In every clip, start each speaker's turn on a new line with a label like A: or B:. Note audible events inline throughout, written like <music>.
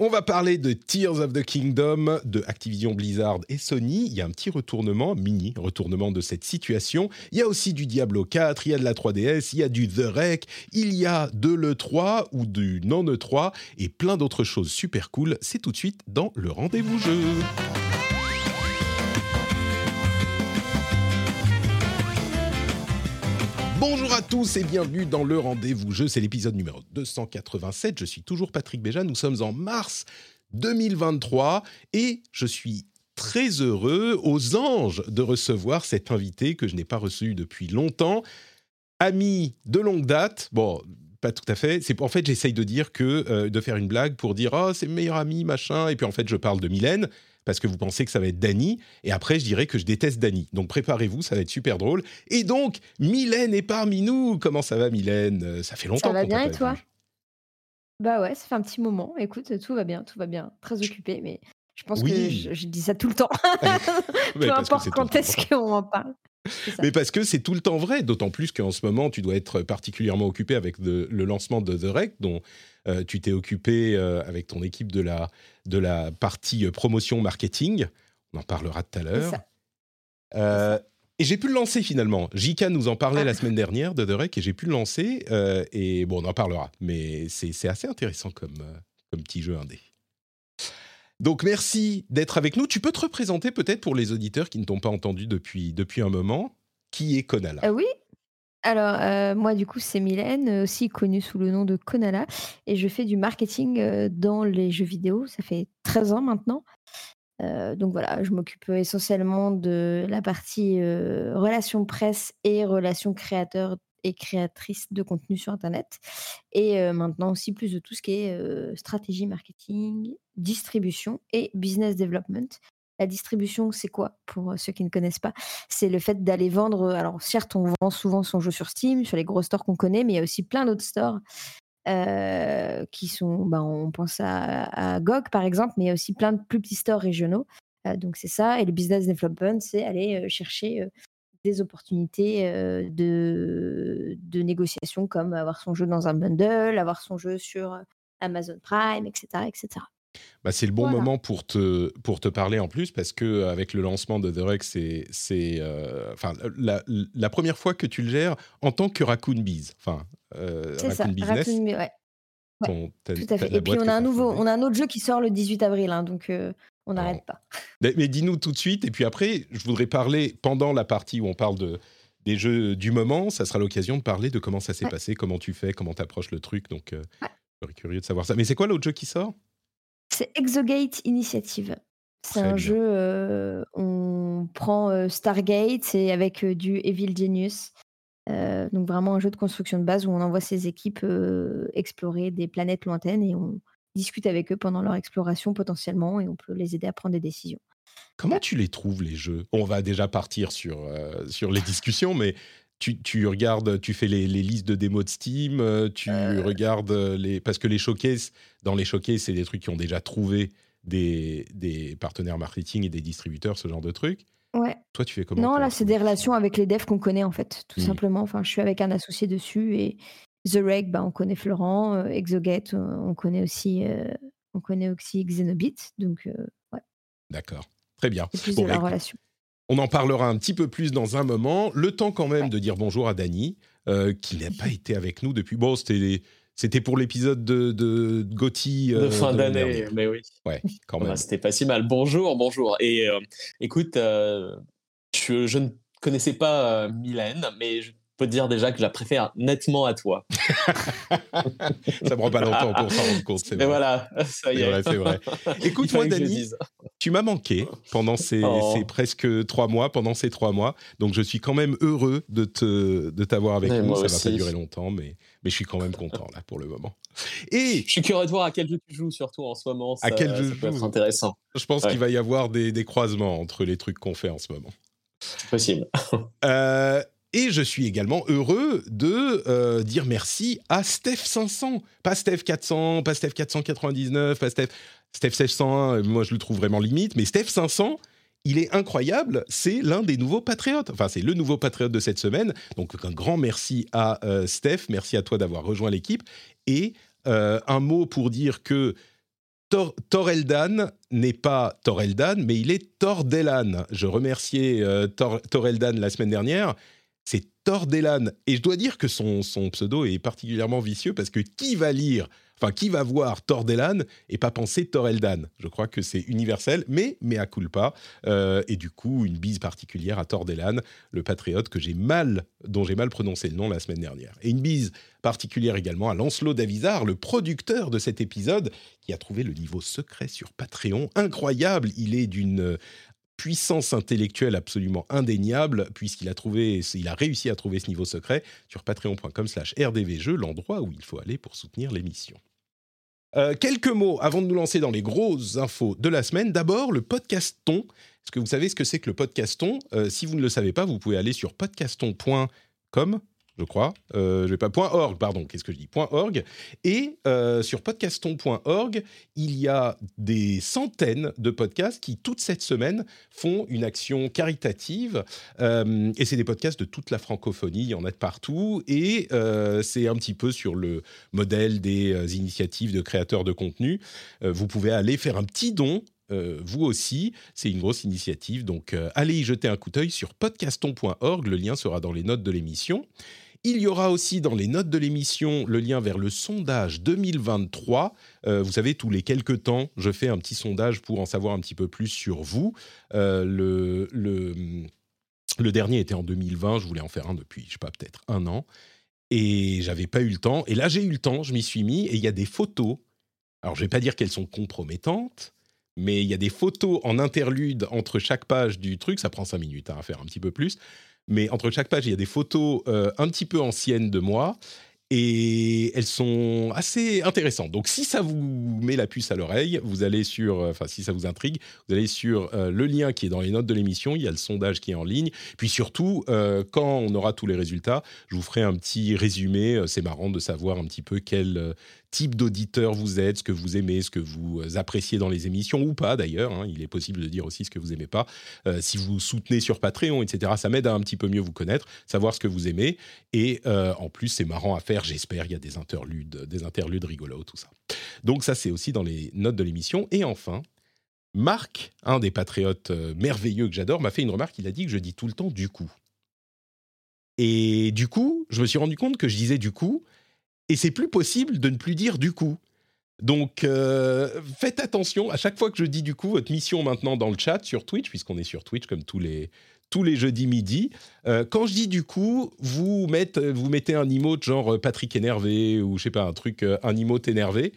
A: On va parler de Tears of the Kingdom de Activision Blizzard et Sony. Il y a un petit retournement, mini retournement de cette situation. Il y a aussi du Diablo 4, il y a de la 3DS, il y a du The Rec, il y a de l'E3 ou du non-E3 et plein d'autres choses super cool. C'est tout de suite dans le rendez-vous jeu. Bonjour à tous et bienvenue dans le rendez-vous jeu. C'est l'épisode numéro 287. Je suis toujours Patrick Béja. Nous sommes en mars 2023 et je suis très heureux aux anges de recevoir cet invité que je n'ai pas reçu depuis longtemps. Ami de longue date. Bon, pas tout à fait. C'est en fait j'essaye de dire que euh, de faire une blague pour dire oh c'est meilleur ami machin et puis en fait je parle de Mylène parce que vous pensez que ça va être Dany, et après je dirais que je déteste Dany. Donc préparez-vous, ça va être super drôle. Et donc, Mylène est parmi nous. Comment ça va, Mylène? Euh, Ça fait longtemps.
B: Ça va bien et toi? Bah ouais, ça fait un petit moment. Écoute, tout va bien, tout va bien. Très occupé, mais je pense
A: Oui.
B: que je, je dis ça tout le temps. <laughs> <laughs> Peu
A: que
B: importe quand est-ce qu'on en parle.
A: Mais parce que c'est tout le temps vrai, d'autant plus qu'en ce moment, tu dois être particulièrement occupé avec de- le lancement de The Rec, dont euh, tu t'es occupé euh, avec ton équipe de la, de la partie euh, promotion marketing. On en parlera tout à l'heure. et j'ai pu le lancer finalement. Jika nous en parlait
B: Ah.
A: la semaine dernière de The Rec et j'ai pu le lancer. et bon, on en parlera. Mais c'est assez intéressant comme, comme petit jeu indé. Donc merci d'être avec nous. Tu peux te représenter peut-être pour les auditeurs qui ne t'ont pas entendu depuis, depuis un moment. Qui est Konala?
B: Euh, oui. Alors, euh, moi, du coup, c'est Mylène, euh, aussi connue sous le nom de Konala. Et je fais du marketing euh, dans les jeux vidéo. Ça fait 13 ans maintenant. Donc voilà, je m'occupe essentiellement de la partie relations presse et relations créateurs et créatrices de contenu sur Internet. Et maintenant aussi plus de tout ce qui est stratégie marketing, distribution et business development. La distribution, c'est quoi pour euh, ceux qui ne connaissent pas? C'est le fait d'aller vendre. euh, Alors certes, on vend souvent son jeu sur Steam, sur les gros stores qu'on connaît, mais il y a aussi plein d'autres stores euh, qui sont, ben, on pense à, GOG par exemple, mais il y a aussi plein de plus petits stores régionaux. Donc c'est ça. Et le business development, c'est aller chercher des opportunités de, de négociation comme avoir son jeu dans un bundle, avoir son jeu sur Amazon Prime, etc. etc.
A: Bah, c'est le bon
B: Voilà.
A: moment pour te, pour te parler en plus parce que euh, avec le lancement de The Rec, c'est c'est, euh, enfin la, la première fois que tu le gères en tant que Raccoon Bees, enfin euh,
B: C'est ça.
A: Raccoon Business.
B: Raccoon, mais ouais,
A: ton- ta-
B: tout à fait. Et puis on a un nouveau, on a un autre jeu qui sort le 18 avril, hein, donc euh, on n'arrête pas.
A: Mais, mais dis-nous tout de suite et puis après, je voudrais parler pendant la partie où on parle de des jeux du moment, ça sera l'occasion de parler de comment ça s'est
B: Ouais.
A: passé, comment tu fais, comment tu approches le truc. Donc, euh, je serais curieux de savoir ça. Mais c'est quoi l'autre jeu qui sort?
B: C'est Exogate Initiative. C'est un
A: bien.
B: jeu, euh, on prend euh, Stargate, c'est avec euh, du Evil Genius. Euh, donc vraiment un jeu de construction de base où on envoie ses équipes explorer des planètes lointaines et on discute avec eux pendant leur exploration potentiellement et on peut les aider à prendre des décisions.
A: Comment tu les trouves les jeux? On va déjà partir sur, sur les discussions, mais tu, tu regardes, tu fais les, les listes de démos de Steam, euh, tu regardes les parce que les showcases, dans les showcases, c'est des trucs qui ont déjà trouvé des, des partenaires marketing et des distributeurs, ce genre de trucs.
B: Ouais.
A: Toi, tu fais comment
B: Non, là, c'est des relations avec les devs qu'on connaît, en fait, tout
A: Mhm.
B: simplement. Enfin, je suis avec un associé dessus et The Reg, bah, on connaît Florent. euh, Exogate, euh, on connaît aussi, euh, on connaît aussi Xenobit. Donc, euh, ouais,
A: D'accord, très bien.
B: c'est plus
A: Bon,
B: de
A: bah,
B: la relation.
A: On en parlera un petit peu plus dans un moment. Le temps quand même
B: Ouais.
A: de dire bonjour à Dany, euh, qui n'a pas été avec nous depuis. Bon, c'était c'était pour l'épisode de, de Gotti.
C: de
A: euh,
C: fin d'année, mais oui.
A: Ouais, quand
C: Bah,
A: même.
C: C'était pas si mal. Bonjour, bonjour. Et euh, écoute, euh, je, je ne connaissais pas euh, Mylène, mais je- peux te dire déjà que je la préfère nettement à toi. <laughs>
A: ça prend pas longtemps pour s'en rendre compte.
C: Mais voilà, ça y est.
A: C'est vrai, <laughs> Écoute-moi, Dani, tu m'as manqué pendant ces, oh. ces, presque trois mois, pendant ces trois mois. Donc, je suis quand même heureux de te de t'avoir avec nous. Ça va pas durer longtemps, mais mais je suis quand même content là pour le moment.
C: Et je suis curieux de voir à quel jeu tu joues surtout en ce moment. Ça, à quel jeu peut être intéressant.
A: Je pense qu'il va y avoir des, des croisements entre les trucs qu'on fait en ce moment.
C: C'est possible.
A: euh, et je suis également heureux de euh, dire merci à Steph 500, pas Steph 400, pas Steph 499, pas Steph, Steph 601, moi je le trouve vraiment limite, mais Steph 500, il est incroyable, c'est l'un des nouveaux patriotes. Enfin, c'est le nouveau patriote de cette semaine. Donc un grand merci à euh, Steph, merci à toi d'avoir rejoint l'équipe. Et euh, un mot pour dire que Tor Toreldan n'est pas Toreldan, mais il est Tordellan. Je remerciais Toreldan la semaine dernière Tordellan. Et je dois dire que son, pseudo est particulièrement vicieux parce que qui va lire, enfin qui va voir Tordellan et pas penser Toreldan Je crois que c'est universel, mais mea culpa. Euh, et du coup, une bise particulière à Tordellan, le patriote que j'ai mal, dont j'ai mal prononcé le nom la semaine dernière. Et une bise particulière également à Lancelot Davizard, le producteur de cet épisode, qui a trouvé le niveau secret sur Patreon. Incroyable, il est d'une puissance intellectuelle absolument indéniable, puisqu'il a, trouvé, il a réussi à trouver ce niveau secret sur patreon.com slash rdvjeux, l'endroit où il faut aller pour soutenir l'émission. Euh, quelques mots avant de nous lancer dans les grosses infos de la semaine. D'abord, le podcaston. Est-ce que vous savez ce que c'est que le podcaston? Euh, Si vous ne le savez pas, vous pouvez aller sur podcaston.com je crois. Euh, je vais pas .org, pardon. Qu'est-ce que je dis .org. Et euh, sur podcaston.org, il y a des centaines de podcasts qui toute cette semaine font une action caritative. Euh, et c'est des podcasts de toute la francophonie. Il y en a de partout. Et euh, c'est un petit peu sur le modèle des initiatives de créateurs de contenu. vous pouvez aller faire un petit don vous aussi. C'est une grosse initiative. Donc, allez y jeter un coup d'œil sur podcaston.org. Le lien sera dans les notes de l'émission. Il y aura aussi dans les notes de l'émission le lien vers le sondage 2023. Euh, vous savez, tous les quelques temps, je fais un petit sondage pour en savoir un petit peu plus sur vous. Euh, le, le, dernier était en 2020, je voulais en faire un depuis, je sais pas, peut-être un an. Et j'avais pas eu le temps. Et là, j'ai eu le temps, je m'y suis mis, et il y a des photos. Alors, je vais pas dire qu'elles sont compromettantes, mais il y a des photos en interlude entre chaque page du truc. Ça prend cinq minutes hein, à faire un petit peu plus mais entre chaque page, il y a des photos euh, un petit peu anciennes de moi. Et elles sont assez intéressantes. Donc, si ça vous met la puce à l'oreille, vous allez sur, euh, enfin, si ça vous intrigue, vous allez sur euh, le lien qui est dans les notes de l'émission. Il y a le sondage qui est en ligne. Puis surtout, quand on aura tous les résultats, je vous ferai un petit résumé. C'est marrant de savoir un petit peu quel type d'auditeur vous êtes, ce que vous aimez, ce que vous euh, appréciez dans les émissions ou pas d'ailleurs. Hein. il est possible de dire aussi ce que vous aimez pas. Euh, si vous soutenez sur Patreon, etc., ça m'aide à un petit peu mieux vous connaître, savoir ce que vous aimez. Et euh, en plus, c'est marrant à faire. J'espère il y a des interludes, des interludes rigolos, tout ça. Donc ça, c'est aussi dans les notes de l'émission. Et enfin, Marc, un des patriotes merveilleux que j'adore, m'a fait une remarque. Il a dit que je dis tout le temps du coup. Et du coup, je me suis rendu compte que je disais du coup, et c'est plus possible de ne plus dire du coup. Donc, euh, faites attention. À chaque fois que je dis du coup, votre mission maintenant dans le chat sur Twitch, puisqu'on est sur Twitch comme tous les, tous les jeudis midi, euh, quand je dis du coup, vous, mettez, vous mettez un emote genre euh, Patrick énervé ou je sais pas, un truc, un emote énervé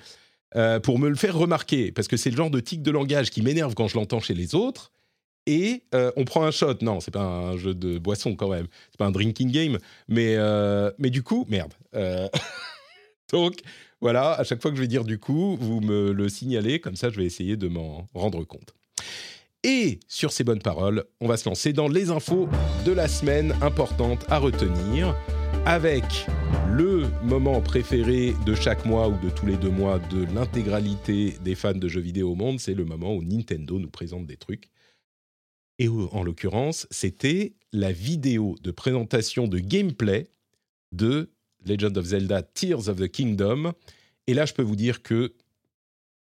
A: pour me le faire remarquer. Parce que c'est le genre de tic de langage qui m'énerve quand je l'entends chez les autres. Et on prend un shot. Non, c'est pas un jeu de boisson quand même. C'est pas un drinking game. Mais, mais du coup, merde. <laughs> Donc voilà, à chaque fois que je vais dire du coup, vous me le signalez, comme ça je vais essayer de m'en rendre compte. Et sur ces bonnes paroles, on va se lancer dans les infos de la semaine importantes à retenir, avec le moment préféré de chaque mois ou de tous les deux mois de l'intégralité des fans de jeux vidéo au monde, c'est le moment où Nintendo nous présente des trucs. Et en l'occurrence, c'était la vidéo de présentation de gameplay de Legend of Zelda Tears of the Kingdom. Et là, je peux vous dire que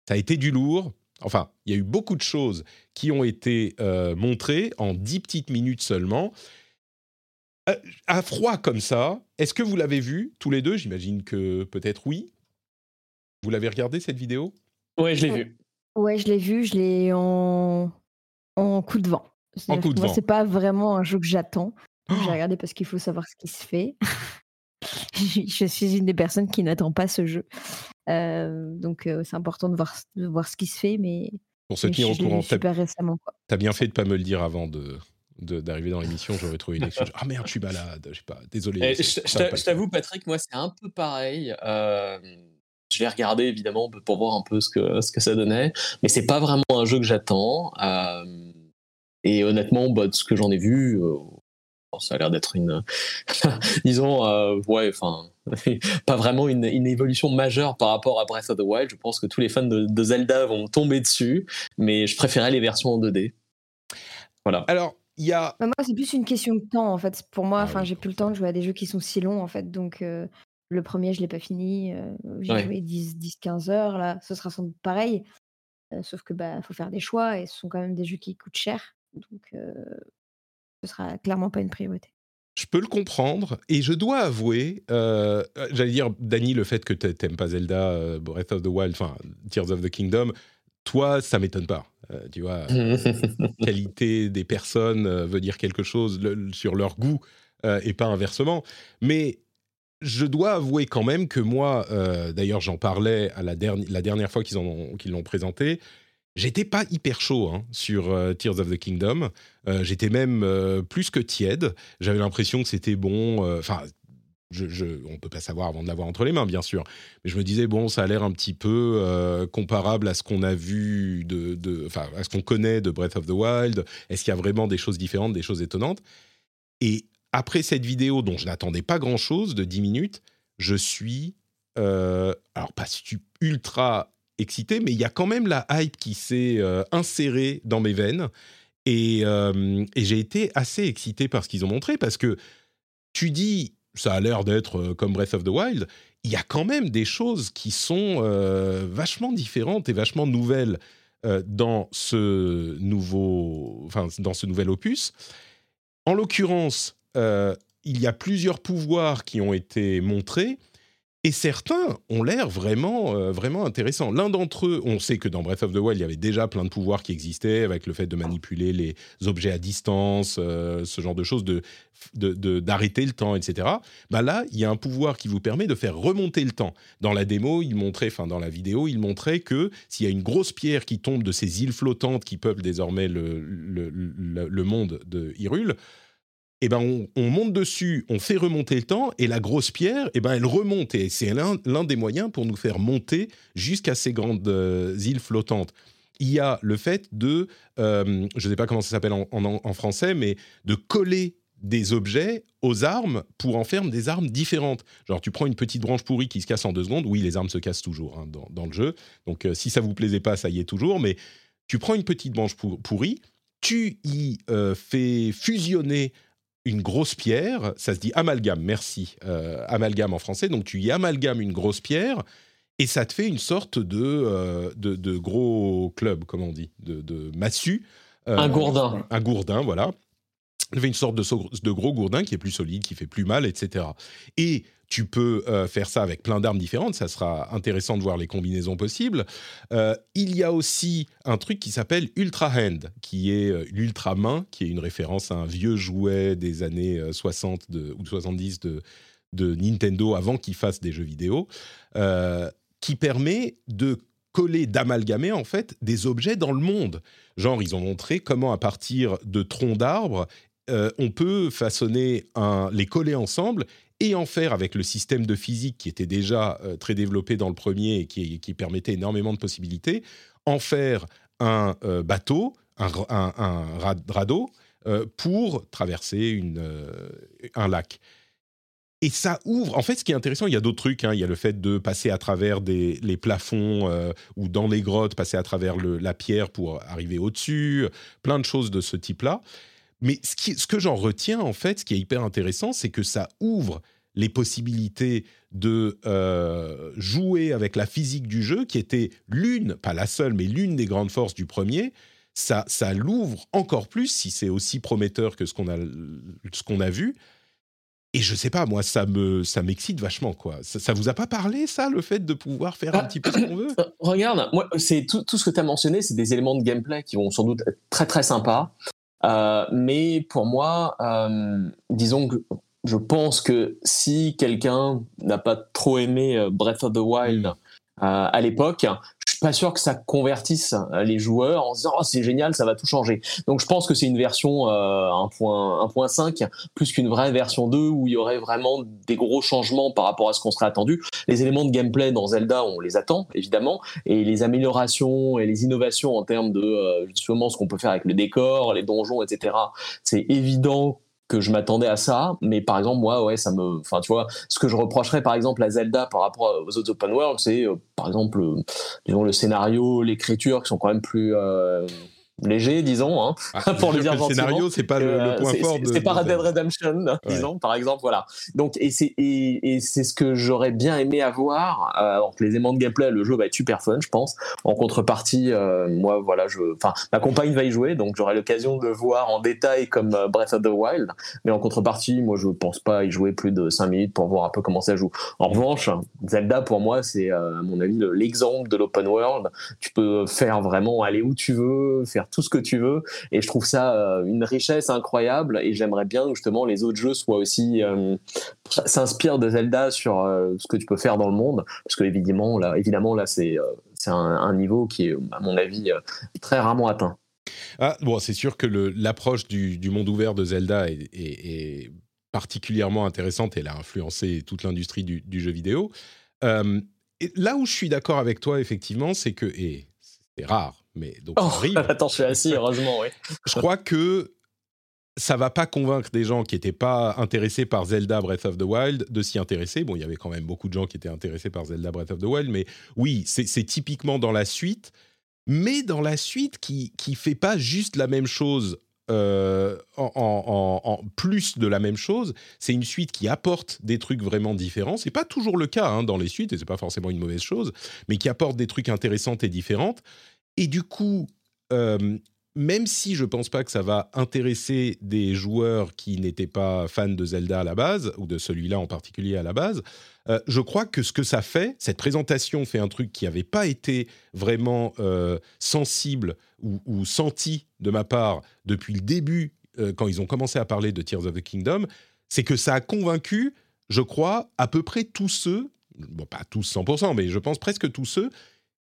A: ça a été du lourd. Enfin, il y a eu beaucoup de choses qui ont été euh, montrées en 10 petites minutes seulement. Euh, à froid comme ça, est-ce que vous l'avez vu tous les deux? J'imagine que peut-être oui. Vous l'avez regardé cette vidéo?
C: Oui, je l'ai vu.
B: Ouais, je l'ai vu, je l'ai en... en coup de vent.
A: En coup de vent.
B: C'est pas vraiment un jeu que j'attends. J'ai regardé parce qu'il faut savoir ce qui se fait. <laughs> je suis une des personnes qui n'attend pas ce jeu. donc c'est important de voir, de voir ce qui se fait, mais
A: pour se tenir au courant.
B: Super récemment.
A: T'as bien fait de pas me le dire avant de d'arriver dans l'émission, j'aurais trouvé une excuse. Ah merde, je suis malade, je sais pas, désolé.
C: Eh, je t'avoue, Patrick, moi c'est un peu pareil. je l'ai regardé évidemment pour voir un peu ce que, ce que ça donnait, mais c'est pas vraiment un jeu que j'attends. et honnêtement, bah, de ce que j'en ai vu, ça a l'air d'être une, <laughs> disons, euh, ouais, enfin, <laughs> pas vraiment une, évolution majeure par rapport à Breath of the Wild. Je pense que tous les fans de, Zelda vont tomber dessus, mais je préférais les versions en 2D. Voilà.
A: Alors, il y a.
B: Bah, moi, c'est plus une question de temps, en fait. Pour moi, ah enfin, j'ai plus le temps de jouer à des jeux qui sont si longs, en fait. Donc, euh, le premier, je l'ai pas fini. Euh, j'ai joué 10-15 heures. Là, ce sera sans doute pareil. sauf que bah, faut faire des choix et ce sont quand même des jeux qui coûtent cher. Donc, ce sera clairement pas une priorité.
A: Je peux le comprendre et je dois avouer, euh, j'allais dire, Dany, le fait que tu n'aimes pas Zelda, euh, Breath of the Wild, enfin Tears of the Kingdom, toi, ça m'étonne pas. Euh, tu vois, <laughs> qualité des personnes veut dire quelque chose sur leur goût et pas inversement. Mais je dois avouer quand même que moi, d'ailleurs, j'en parlais à la, la dernière fois qu'ils l'ont présenté, J'étais pas hyper chaud hein, sur euh, Tears of the Kingdom. Euh, j'étais même euh, plus que tiède. J'avais l'impression que c'était bon. Enfin, je, je, on peut pas savoir avant de l'avoir entre les mains, bien sûr. Mais je me disais bon, ça a l'air un petit peu comparable à ce qu'on a vu de, enfin, à ce qu'on connaît de Breath of the Wild. Est-ce qu'il y a vraiment des choses différentes, des choses étonnantes? Et après cette vidéo dont je n'attendais pas grand-chose de 10 minutes, je suis alors pas ultra excité, mais il y a quand même la hype qui s'est euh, insérée dans mes veines. Euh, et, j'ai été assez excité par ce qu'ils ont montré, parce que tu dis, ça a l'air d'être euh, comme Breath of the Wild, il y a quand même des choses qui sont vachement différentes et vachement nouvelles dans, ce nouveau, enfin, dans ce nouvel opus. En l'occurrence, il y a plusieurs pouvoirs qui ont été montrés et certains ont l'air vraiment, euh, vraiment intéressants. L'un d'entre eux, on sait que dans Breath of the Wild, il y avait déjà plein de pouvoirs qui existaient, avec le fait de manipuler les objets à distance, euh, ce genre de choses, de, d'arrêter le temps, etc. Bah là, il y a un pouvoir qui vous permet de faire remonter le temps. Dans la démo, il montrait, enfin dans la vidéo, il montrait que s'il y a une grosse pierre qui tombe de ces îles flottantes qui peuplent désormais le, le, le monde de Hyrule, eh ben on, monte dessus, on fait remonter le temps, et la grosse pierre, eh ben elle remonte. Et c'est l'un des moyens pour nous faire monter jusqu'à ces grandes euh, îles flottantes. Il y a le fait de, euh, je ne sais pas comment ça s'appelle en, français, mais de coller des objets aux armes pour en faire des armes différentes. Genre, tu prends une petite branche pourrie qui se casse en deux secondes. Oui, les armes se cassent toujours hein, dans, le jeu. Donc, euh, si ça vous plaisait pas, ça y est toujours. Mais tu prends une petite branche pourrie, tu y fais fusionner une grosse pierre, ça se dit amalgame, merci, euh, amalgame en français, donc tu y amalgames une grosse pierre et ça te fait une sorte de, euh, de, gros club, comme on dit, de, de massue.
C: Euh, un gourdin.
A: Un gourdin, voilà. Ça fait une sorte de, de gros gourdin qui est plus solide, qui fait plus mal, etc. Et tu peux euh, faire ça avec plein d'armes différentes, ça sera intéressant de voir les combinaisons possibles. Euh, il y a aussi un truc qui s'appelle Ultra Hand, qui est euh, l'ultra main, qui est une référence à un vieux jouet des années 60 ou 70 de, de Nintendo avant qu'il fasse des jeux vidéo, qui permet de coller, d'amalgamer en fait des objets dans le monde. Genre, ils ont montré comment à partir de troncs d'arbres, on peut façonner un, les coller ensemble et en faire avec le système de physique qui était déjà euh, très développé dans le premier et qui, permettait énormément de possibilités, en faire un euh, bateau, un, radeau, euh, pour traverser un lac. Et ça ouvre. En fait, ce qui est intéressant, il y a d'autres trucs. Hein. Il y a le fait de passer à travers les plafonds ou dans les grottes, passer à travers la pierre pour arriver au-dessus, plein de choses de ce type-là. Mais ce, qui, ce que j'en retiens, en fait, ce qui est hyper intéressant, c'est que ça ouvre les possibilités de euh, jouer avec la physique du jeu, qui était l'une, pas la seule, mais l'une des grandes forces du premier. Ça, ça l'ouvre encore plus si c'est aussi prometteur que ce qu'on a, ce qu'on a vu. Et je sais pas, moi, ça me, ça m'excite vachement, quoi. Ça, ça, vous a pas parlé, ça, le fait de pouvoir faire un ah, petit peu ce qu'on veut?
C: Regarde, moi, c'est tout, tout, ce que tu as mentionné, c'est des éléments de gameplay qui vont sans doute être très très sympas. Mais pour moi, disons que je pense que si quelqu'un n'a pas trop aimé Breath of the Wild mm. À l'époque, pas sûr que ça convertisse euh, les joueurs en se disant oh, c'est génial, ça va tout changer. Donc je pense que c'est une version euh, 1.5 plus qu'une vraie version 2 où il y aurait vraiment des gros changements par rapport à ce qu'on serait attendu. Les éléments de gameplay dans Zelda, on les attend évidemment, et les améliorations et les innovations en termes de euh, justement ce qu'on peut faire avec le décor, les donjons, etc. C'est évident que je m'attendais à ça, mais par exemple moi ouais ça me, enfin tu vois, ce que je reprocherais par exemple à Zelda par rapport aux autres open world, c'est euh, par exemple disons le scénario, l'écriture qui sont quand même plus euh, léger, disons, hein,
A: ah, <laughs> pour le dire Le scénario, c'est pas le, point fort.
C: C'est pas Red Dead Redemption, disons, par exemple, voilà. Donc, et c'est et, c'est ce que j'aurais bien aimé avoir. Euh, alors que les aimants de gameplay, le jeu va être super fun, je pense. En contrepartie, euh, moi, voilà, je, enfin, ma compagne va y jouer, donc j'aurai l'occasion de voir en détail comme euh, Breath of the Wild. Mais en contrepartie, moi, je pense pas y jouer plus de 5 minutes pour voir un peu comment ça joue. En revanche, Zelda, pour moi, c'est à mon avis l'exemple de l'open world. Tu peux faire vraiment aller où tu veux, faire tout ce que tu veux. Et je trouve ça euh, une richesse incroyable. Et j'aimerais bien justement les autres jeux soient aussi euh, s'inspirent de Zelda sur euh, ce que tu peux faire dans le monde, parce que évidemment là, évidemment là c'est c'est un, niveau qui est à mon avis très rarement atteint.
A: Ah, bon, c'est sûr que l'approche du, monde ouvert de Zelda est, particulièrement intéressante elle a influencé toute l'industrie du, jeu vidéo. là où je suis d'accord avec toi, effectivement, c'est que, et c'est rare, mais donc
C: oh, <laughs> Attends, je suis assis, heureusement, oui. <laughs>
A: je crois que ça va pas convaincre des gens qui n'étaient pas intéressés par Zelda Breath of the Wild de s'y intéresser. Bon, il y avait quand même beaucoup de gens qui étaient intéressés par Zelda Breath of the Wild, mais oui, c'est typiquement dans la suite, mais dans la suite qui qui fait pas juste la même chose. Euh, en, plus de la même chose, c'est une suite qui apporte des trucs vraiment différents. C'est pas toujours le cas hein, dans les suites, et c'est pas forcément une mauvaise chose, mais qui apporte des trucs intéressants et différents. Et du coup, euh, même si je pense pas que ça va intéresser des joueurs qui n'étaient pas fans de Zelda à la base, ou de celui-là en particulier à la base, euh, je crois que ce que ça fait, cette présentation fait un truc qui n'avait pas été vraiment euh, sensible ou, senti de ma part depuis le début, quand ils ont commencé à parler de Tears of the Kingdom, c'est que ça a convaincu, je crois, à peu près tous ceux, bon pas tous 100%, mais je pense presque tous ceux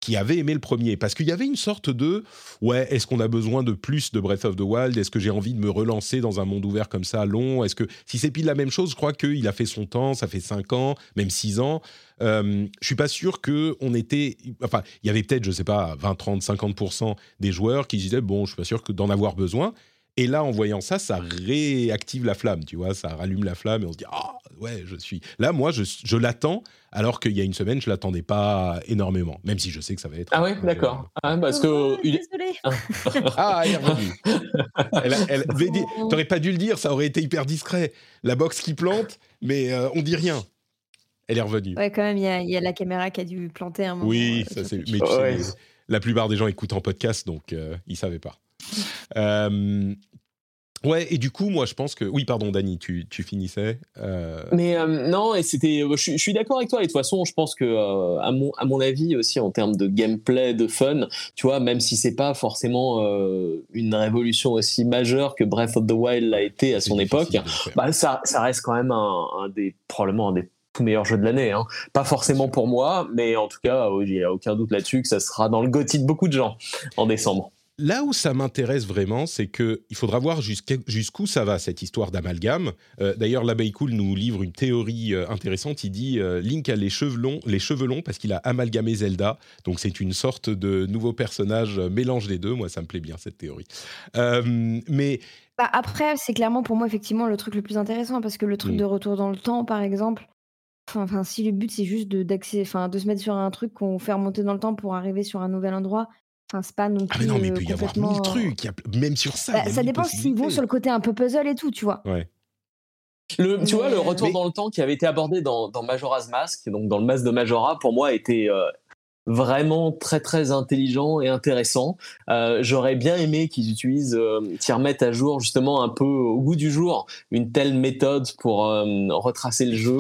A: qui avaient aimé le premier. Parce qu'il y avait une sorte de ouais est-ce qu'on a besoin de plus de Breath of the Wild? Est-ce que j'ai envie de me relancer dans un monde ouvert comme ça long? Est-ce que si c'est pile la même chose je crois qu'il a fait son temps ça fait 5 ans même 6 ans. Euh, je suis pas sûr que on était enfin il y avait peut-être je sais pas 20 30 50% des joueurs qui disaient bon je suis pas sûr que d'en avoir besoin et là, en voyant ça, ça réactive la flamme, tu vois, ça rallume la flamme et on se dit ah ouais, je suis là. Moi, je, je l'attends, alors qu'il y a une semaine, je l'attendais pas énormément, même si je sais que ça va être.
C: Ah ouais, d'accord. Ah, parce que
B: oh,
A: ah, elle est revenue. elle, t'aurais pas dû le dire, ça aurait été hyper discret. La box qui plante, mais euh, on dit rien. Elle est revenue.
B: Ouais, quand même, il y, a la caméra qui a dû planter un moment.
A: Oui, euh, ça c'est. Mais tu sais, la plupart des gens écoutent en podcast, donc euh, ils savaient pas. Euh, ouais, et du coup, moi, je pense que. Oui, pardon, Dani, tu, tu finissais.
C: Euh. Mais euh, non, et c'était. Je, suis d'accord avec toi. Et de toute façon, je pense que, à, mon, à mon avis, aussi, en termes de gameplay, de fun, tu vois, même si c'est pas forcément une révolution aussi majeure que Breath of the Wild l'a été à son époque, bah, ça, ça reste quand même un, des. probablement un des tout meilleurs jeux de l'année. Hein. Pas forcément pour moi, mais en tout cas, il n'y a aucun doute là-dessus que ça sera dans le GOTY de beaucoup de gens en décembre
A: là où ça m'intéresse vraiment, c'est que il faudra voir jusqu'où ça va cette histoire d'amalgame. Euh, d'ailleurs, l'abeille cool nous livre une théorie euh, intéressante. Il dit euh, Link a les cheveux longs, les cheveux longs parce qu'il a amalgamé Zelda. Donc c'est une sorte de nouveau personnage mélange des deux. Moi, ça me plaît bien cette théorie. mais
B: bah, après, c'est clairement pour moi effectivement le truc le plus intéressant parce que le truc mm. de retour dans le temps, par exemple. Enfin, si le but c'est juste de, enfin, de se mettre sur un truc qu'on fait remonter dans le temps pour arriver sur un nouvel endroit, Enfin, c'est pas non
A: plus. Ah, mais non, mais il peut y avoir mille trucs. Même sur ça. Bah,
B: ça dépend s'ils vont sur le côté un peu puzzle et tout, tu vois.
A: Ouais.
C: Le, tu vois, le retour dans le temps qui avait été abordé dans, dans, Majora's Mask, donc dans le masque de Majora, pour moi, était euh, vraiment très très intelligent et intéressant. Euh, j'aurais bien aimé qu'ils utilisent, euh, qu'ils remettent à jour justement un peu au goût du jour une telle méthode pour euh, retracer le jeu,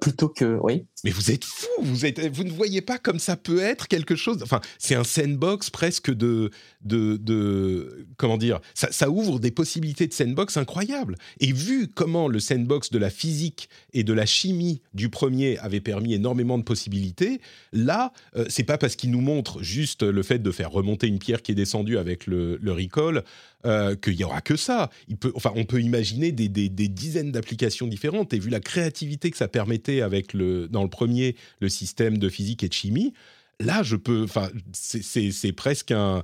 C: plutôt que oui.
A: Mais vous êtes fou, vous êtes, vous ne voyez pas comme ça peut être quelque chose. Enfin, c'est un sandbox presque de de, comment dire, ça, ouvre des possibilités de sandbox incroyables. Et vu comment le sandbox de la physique et de la chimie du premier avait permis énormément de possibilités, là, euh, c'est pas parce qu'il nous montre juste le fait de faire remonter une pierre qui est descendue avec le, recall euh, qu'il y aura que ça. Enfin, on peut imaginer des, dizaines d'applications différentes. Et vu la créativité que ça permettait avec le, dans le premier, le système de physique et de chimie, là, je peux, enfin, c'est presque un,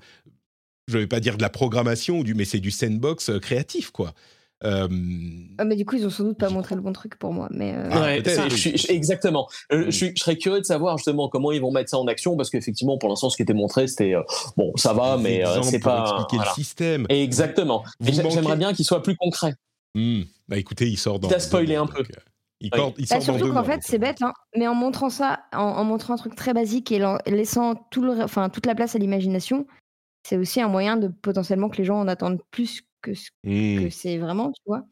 A: je vais pas dire de la programmation, mais c'est du sandbox euh, créatif, quoi.
B: Euh, ah, mais du coup, ils ont sans doute pas montré le bon truc pour moi. Mais euh,
C: ah, exactement. je, serais curieux de savoir justement comment ils vont mettre ça en action parce qu'effectivement, pour l'instant, ce qui était montré, c'était bon, ça va, mais c'est pas
A: expliquer le système.
C: Exactement. j'aimerais bien qu'il soit plus concret.
A: Hmm. Bah écoutez, il sort dans.
C: T'as spoilé un peu.
A: il, bah,
B: surtout qu'en fait, c'est bête, hein, mais en montrant ça, en, montrant un truc très basique et en laissant tout le, enfin, toute la place à l'imagination, c'est aussi un moyen de potentiellement que les gens en attendent plus que ce que c'est vraiment, tu vois.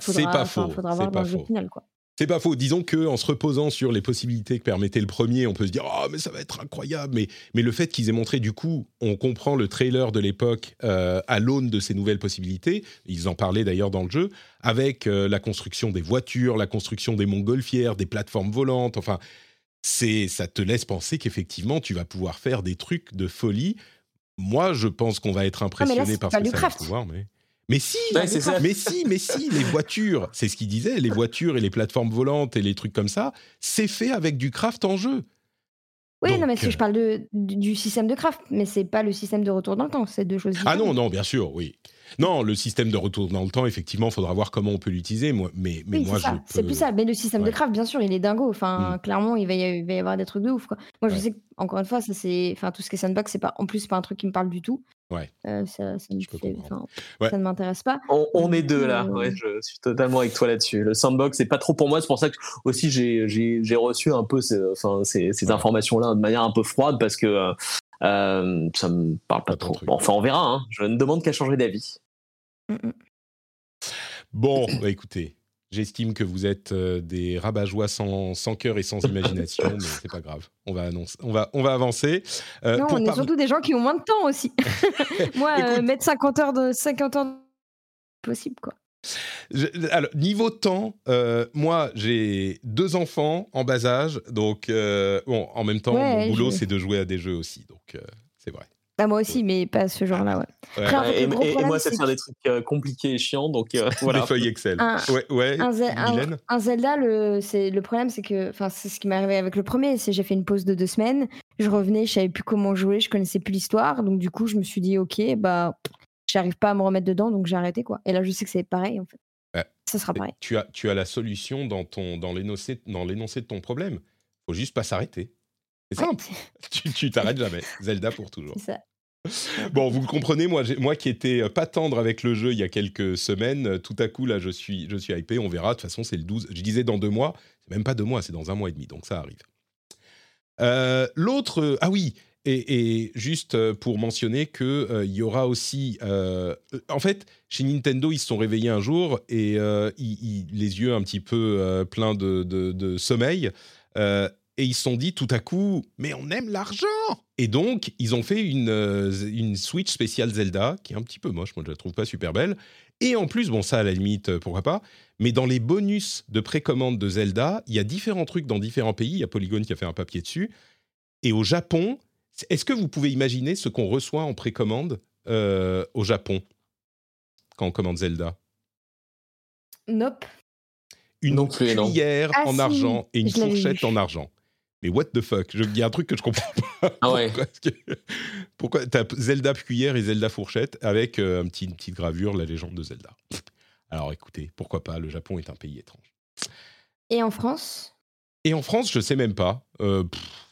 A: c'est pas faux.
B: Faudra voir dans le final, quoi.
A: C'est pas faux. Disons que en se reposant sur les possibilités que permettait le premier, on peut se dire oh mais ça va être incroyable. Mais mais le fait qu'ils aient montré du coup, on comprend le trailer de l'époque à l'aune de ces nouvelles possibilités. Ils en parlaient d'ailleurs dans le jeu avec la construction des voitures, la construction des montgolfières, des plateformes volantes. Enfin, c'est ça te laisse penser qu'effectivement tu vas pouvoir faire des trucs de folie moi, je pense qu'on va être impressionné par ce que ça va pouvoir, mais... Mais si, mais si, mais si, les voitures, c'est ce qu'il disait, les voitures et les plateformes volantes et les trucs comme ça, c'est fait avec du craft en jeu.
B: Oui, non, mais je parle de, du système de craft, mais c'est pas le système de retour dans le temps, c'est deux choses différentes.
A: Ah non, non, bien sûr, oui. Non, le système de retour dans le temps, effectivement, il faudra voir comment on peut l'utiliser. Moi, mais, mais moi,
B: je C'est plus ça. Mais le système de craft, bien sûr, il est dingo. Enfin, mm. clairement, il va, y avoir des trucs de ouf. Quoi. Moi, je sais que, encore une fois, ça, c'est, enfin, tout ce qui est sandbox, c'est pas, en plus, pas un truc qui me parle du tout.
A: Ouais.
B: Euh, ça, ça, ne m'intéresse pas.
C: On, est deux là. Euh, ouais, je suis totalement avec toi là-dessus. Le sandbox, c'est pas trop pour moi. C'est pour ça que aussi j'ai reçu un peu ces, enfin, ces, ces informations-là de manière un peu froide parce que euh, ça me parle pas, trop. enfin, on verra. Hein. Je ne demande qu'à changer d'avis.
A: Bon, bah écoutez, j'estime que vous êtes euh, des rabat-joie sans, sans cœur et sans imagination, mais c'est pas grave. On va, annoncer, on va, on va avancer.
B: Euh, non, on est surtout des gens qui ont moins de temps aussi. <laughs> Moi, euh, mettre 50 heures de 50 heures possible quoi.
A: Alors, niveau temps, moi j'ai deux enfants en bas âge, donc bon, en même temps, mon boulot c'est de jouer à des jeux aussi, donc c'est vrai.
B: Bah, moi aussi, mais pas ce genre-là,
C: ouais. et, moi, c'est faire des trucs euh, compliqués et chiants, donc euh, <laughs> voilà.
A: Des feuilles Excel. Un, ouais, ouais.
B: Un, Zelda, le, le problème, c'est que, enfin, c'est ce qui m'est arrivé avec le premier, c'est j'ai fait une pause de deux semaines, je revenais, je savais plus comment jouer, je connaissais plus l'histoire, donc du coup, je me suis dit, ok, bah, j'arrive pas à me remettre dedans, donc j'ai arrêté, quoi. Et là, je sais que c'est parein, en fait. Ça sera pareil.
A: Tu as, tu as la solution dans, ton, dans l'énoncé de ton problème. Faut juste pas s'arrêter. C'est simple. <laughs> tu t'arrêtes jamais. Zelda pour toujours. C'est ça. Bon, vous le comprenez, moi, moi qui étais euh, pas tendre avec le jeu il y a quelques semaines, euh, tout à coup, là, je suis, je suis hypé, on verra. De toute façon, c'est le 12. Je disais dans deux mois, c'est même pas deux mois, c'est dans un mois et demi, donc ça arrive. Euh, l'autre, ah oui, et, juste pour mentionner qu'il il y aura aussi. en fait, chez Nintendo, ils se sont réveillés un jour et les yeux un petit peu pleins de, sommeil et ils se sont dit tout à coup, mais on aime l'argent Et donc, ils ont fait une, euh, une Switch spéciale Zelda, qui est un petit peu moche, moi je la trouve pas super belle. Et en plus, bon ça à la limite, euh, pourquoi pas, mais dans les bonus de précommande de Zelda, il y a différents trucs dans différents pays, il y a Polygon qui a fait un papier dessus. Et au Japon, est-ce que vous pouvez imaginer ce qu'on reçoit en précommande euh, au Japon quand on commande Zelda?
B: Nope.
A: Une cuillère ah, en argent et une fourchette en argent mais what the fuck? Il y a un truc que je comprends pas.
C: Ah ouais. <laughs>
A: Pourquoi t'as Zelda cuillère et Zelda fourchette avec euh, un petit, une petite gravure, la légende de Zelda? Alors écoutez, pourquoi pas? Le Japon est un pays étrange.
B: Et en France?
A: Et en France, je sais même pas. Euh,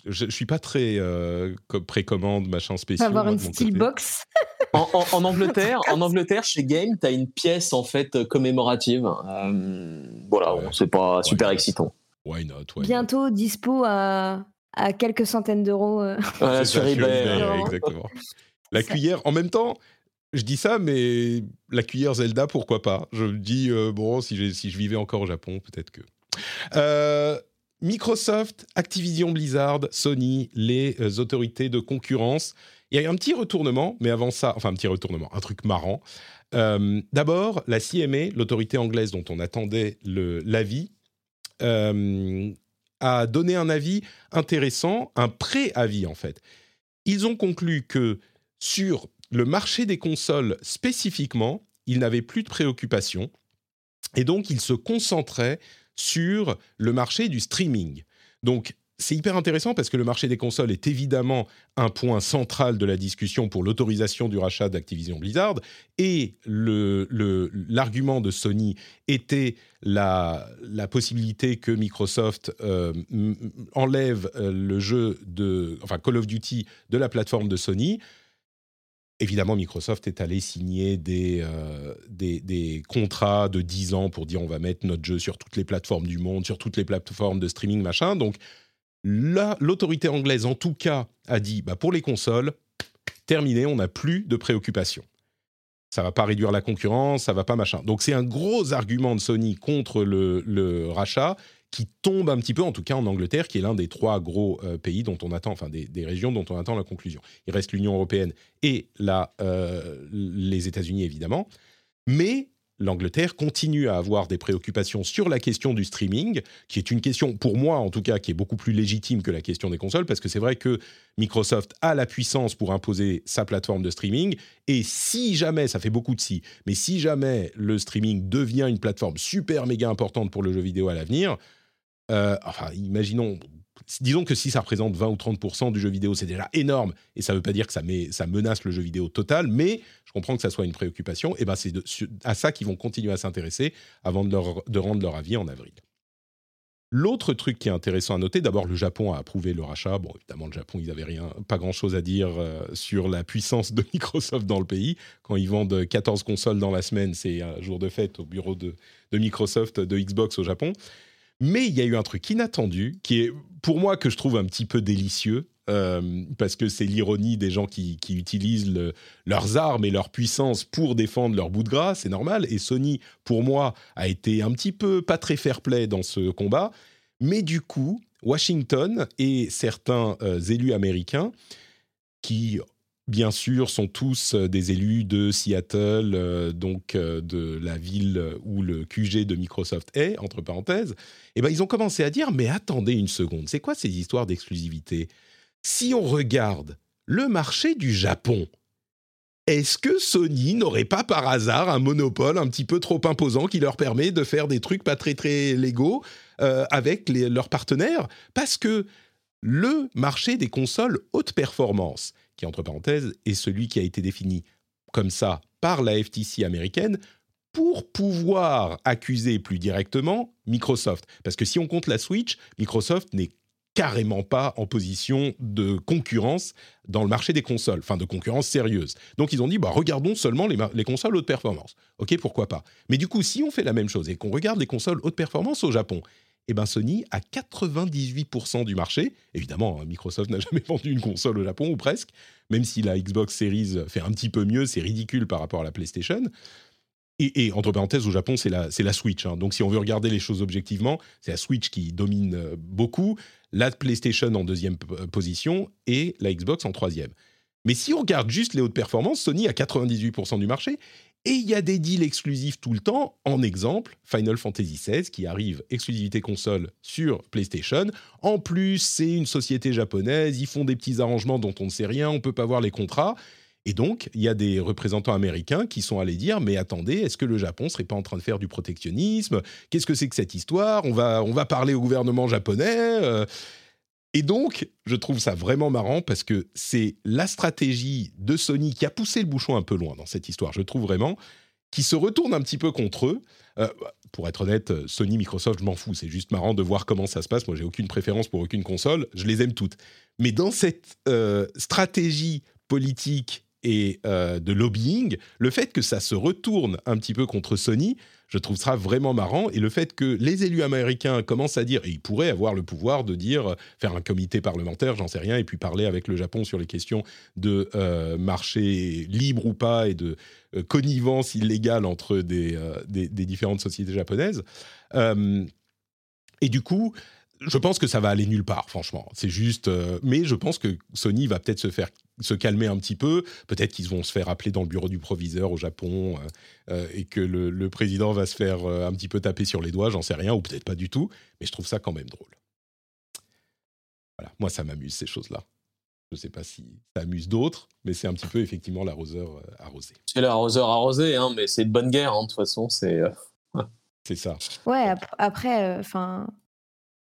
A: je, ne suis pas très euh, précommande, machin spécial.
B: Avoir une steelbox.
C: en, en, <laughs> Angleterre, en Angleterre, chez Game, tu as une pièce en fait commémorative. voilà, c'est pas super excitant.
B: Bientôt dispo à, à quelques centaines d'euros.
C: Euh. <laughs> sur eBay.
A: exactement. <laughs> La cuillère, en même temps, je dis ça, mais la cuillère Zelda, pourquoi pas? Je me dis, euh, bon, si, si, je vivais encore au Japon, peut-être que. Euh, Microsoft, Activision Blizzard, Sony, les autorités de concurrence Il y a eu un petit retournement, mais avant ça, enfin un petit retournement, un truc marrant. Euh, d'abord, la CMA, l'autorité anglaise dont on attendait l'avis, euh, a donné un avis intéressant, un pré-avis en fait. Ils ont conclu que sur le marché des consoles spécifiquement, ils n'avaient plus de préoccupation et donc ils se concentraient sur le marché du streaming. Donc c'est hyper intéressant parce que le marché des consoles est évidemment un point central de la discussion pour l'autorisation du rachat d'Activision Blizzard. Et l'argument de Sony était la, possibilité que Microsoft euh, enlève euh, le jeu de, enfin Call of Duty de la plateforme de Sony. Évidemment, Microsoft est allé signer des, euh, des, contrats de 10 ans pour dire on va mettre notre jeu sur toutes les plateformes du monde, sur toutes les plateformes de streaming, machin. Donc, l'autorité anglaise, en tout cas, a dit bah, pour les consoles, terminé, on n'a plus de préoccupations. Ça va pas réduire la concurrence, ça va pas machin. Donc c'est un gros argument de Sony contre le, rachat qui tombe un petit peu, en tout cas en Angleterre, qui est l'un des trois gros euh, pays dont on attend, enfin des, régions dont on attend la conclusion. Il reste l'Union européenne et euh, les États-Unis évidemment, mais l'Angleterre continue à avoir des préoccupations sur la question du streaming, qui est une question, pour moi en tout cas, qui est beaucoup plus légitime que la question des consoles, parce que c'est vrai que Microsoft a la puissance pour imposer sa plateforme de streaming, et si jamais, ça fait beaucoup de si, mais si jamais le streaming devient une plateforme super méga importante pour le jeu vidéo à l'avenir, euh, enfin, imaginons, disons que si ça représente 20 ou 30% du jeu vidéo, c'est déjà énorme, et ça ne veut pas dire que ça, menace le jeu vidéo total, mais je comprends que ça soit une préoccupation, et ben c'est à ça qu'ils vont continuer à s'intéresser avant de, rendre leur avis en avril. L'autre truc qui est intéressant à noter, d'abord le Japon a approuvé le rachat. Bon, évidemment, le Japon, ils n'avaient rien, pas grand-chose à dire euh, sur la puissance de <laughs> Microsoft dans le pays. Quand ils vendent 14 consoles dans la semaine, c'est un jour de fête au bureau de Microsoft, de Xbox au Japon. Mais il y a eu un truc inattendu qui est, pour moi, que je trouve un petit peu délicieux. Euh, parce que c'est l'ironie des gens qui, utilisent leurs armes et leur puissance pour défendre leur bout de gras, c'est normal. Et Sony, pour moi, a été un petit peu pas très fair-play dans ce combat. Mais du coup, Washington et certains euh, élus américains qui bien sûr, sont tous euh, des élus de Seattle, euh, donc euh, de la ville où le QG de Microsoft est, entre parenthèses, et eh ben, ils ont commencé à dire, mais attendez une seconde, c'est quoi ces histoires d'exclusivité? Si on regarde le marché du Japon, est-ce que Sony n'aurait pas par hasard un monopole un petit peu trop imposant qui leur permet de faire des trucs pas très très légaux avec leurs partenaires? Parce que le marché des consoles haute performance, qui entre parenthèses est celui qui a été défini comme ça par la FTC américaine pour pouvoir accuser plus directement Microsoft. Parce que si on compte la Switch, Microsoft n'est carrément pas en position de concurrence dans le marché des consoles, enfin de concurrence sérieuse. Donc ils ont dit, bah, regardons seulement les, les, consoles haute performance. Ok, pourquoi pas. Mais du coup, si on fait la même chose et qu'on regarde les consoles haute performance au Japon, eh ben Sony a 98% du marché. Évidemment, hein, Microsoft <laughs> n'a jamais vendu une console au Japon, ou presque, même si la Xbox Series fait un petit peu mieux, c'est ridicule par rapport à la PlayStation. Et, entre parenthèses, au Japon, c'est la, Switch. Hein. Donc si on veut regarder les choses objectivement, c'est la Switch qui domine euh, beaucoup, la PlayStation en deuxième euh, position et la Xbox en troisième. Mais si on regarde juste les hautes performances, Sony a 98% du marché et il y a des deals exclusifs tout le temps. En exemple, Final Fantasy XVI qui arrive exclusivité console sur PlayStation. En plus, c'est une société japonaise. Ils font des petits arrangements dont on ne sait rien. On peut pas voir les contrats. Et donc, il y a des représentants américains qui sont allés dire Mais attendez, est-ce que le Japon serait pas en train de faire du protectionnisme? Qu'est-ce que c'est que cette histoire? On va, on va parler au gouvernement japonais euh, et donc, je trouve ça vraiment marrant parce que c'est la stratégie de Sony qui a poussé le bouchon un peu loin dans cette histoire, je trouve vraiment, qui se retourne un petit peu contre eux. Euh, pour être honnête, Sony, Microsoft, je m'en fous. C'est juste marrant de voir comment ça se passe. Moi, j'ai aucune préférence pour aucune console. Je les aime toutes. Mais dans cette euh, stratégie politique et euh, de lobbying, le fait que ça se retourne un petit peu contre Sony, je trouve ça vraiment marrant. Et le fait que les élus américains commencent à dire, et ils pourraient avoir le pouvoir de dire, faire un comité parlementaire, j'en sais rien, et puis parler avec le Japon sur les questions de euh, marché libre ou pas et de euh, connivence illégale entre euh, des, différentes sociétés japonaises. et du coup, je pense que ça va aller nulle part, franchement. C'est juste. euh, mais je pense que Sony va peut-être se faire se calmer un petit peu. Peut-être qu'ils vont se faire appeler dans le bureau du proviseur au Japon euh, euh, et que le, le président va se faire euh, un petit peu taper sur les doigts. J'en sais rien, ou peut-être pas du tout. Mais je trouve ça quand même drôle. Voilà, moi ça m'amuse ces choses-là. Je ne sais pas si ça amuse d'autres, mais c'est un petit peu effectivement l'arroseur arrosé.
C: C'est l'arroseur arrosé, hein, mais c'est de bonne guerre, hein, de toute façon. C'est. euh, <laughs>
A: C'est ça.
B: Ouais, ap- après, enfin,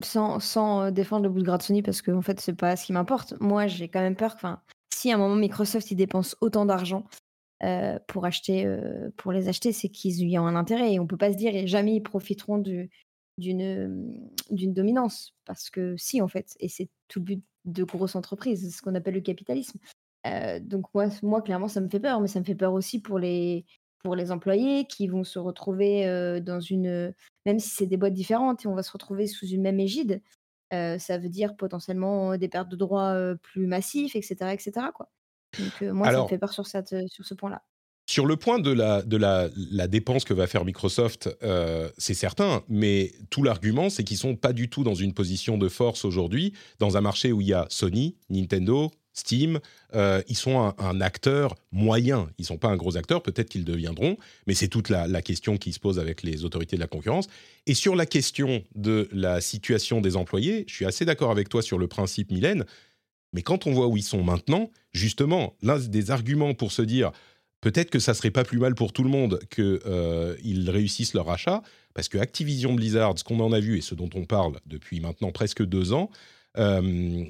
B: sans, euh, défendre le bout de Sony, parce que en fait, c'est pas ce qui m'importe. Moi, j'ai quand même peur enfin, si à un moment Microsoft il dépense autant d'argent euh, pour acheter, euh, pour les acheter, c'est qu'ils y ont un intérêt et on peut pas se dire jamais ils profiteront du- d'une dominance, parce que si en fait, et c'est tout le but de grosses entreprises, ce qu'on appelle le capitalisme. Donc moi, moi, clairement, ça me fait peur, mais ça me fait peur aussi pour les pour les employés qui vont se retrouver euh, dans une même si c'est des boîtes différentes et on va se retrouver sous une même égide, euh, ça veut dire potentiellement des pertes de droits euh, plus massifs, etc., etc. Quoi. Donc moi, ça me fait peur sur, cette, sur ce point-là.
A: Sur le point de la, de la, la dépense que va faire Microsoft, c'est certain, mais tout l'argument, c'est qu'ils sont pas du tout dans une position de force aujourd'hui, dans un marché où il y a Sony, Nintendo, Steam, euh, ils sont un, acteur moyen, ils sont pas un gros acteur, peut-être qu'ils deviendront, mais c'est toute la, question qui se pose avec les autorités de la concurrence. Et sur la question de la situation des employés, je suis assez d'accord avec toi sur le principe, Mylène, mais quand on voit où ils sont maintenant, justement, l'un des arguments pour se dire peut-être que ça serait pas plus mal pour tout le monde qu'ils réussissent leur achat, parce que Activision Blizzard, ce qu'on en a vu et ce dont on parle depuis maintenant presque deux ans, euh,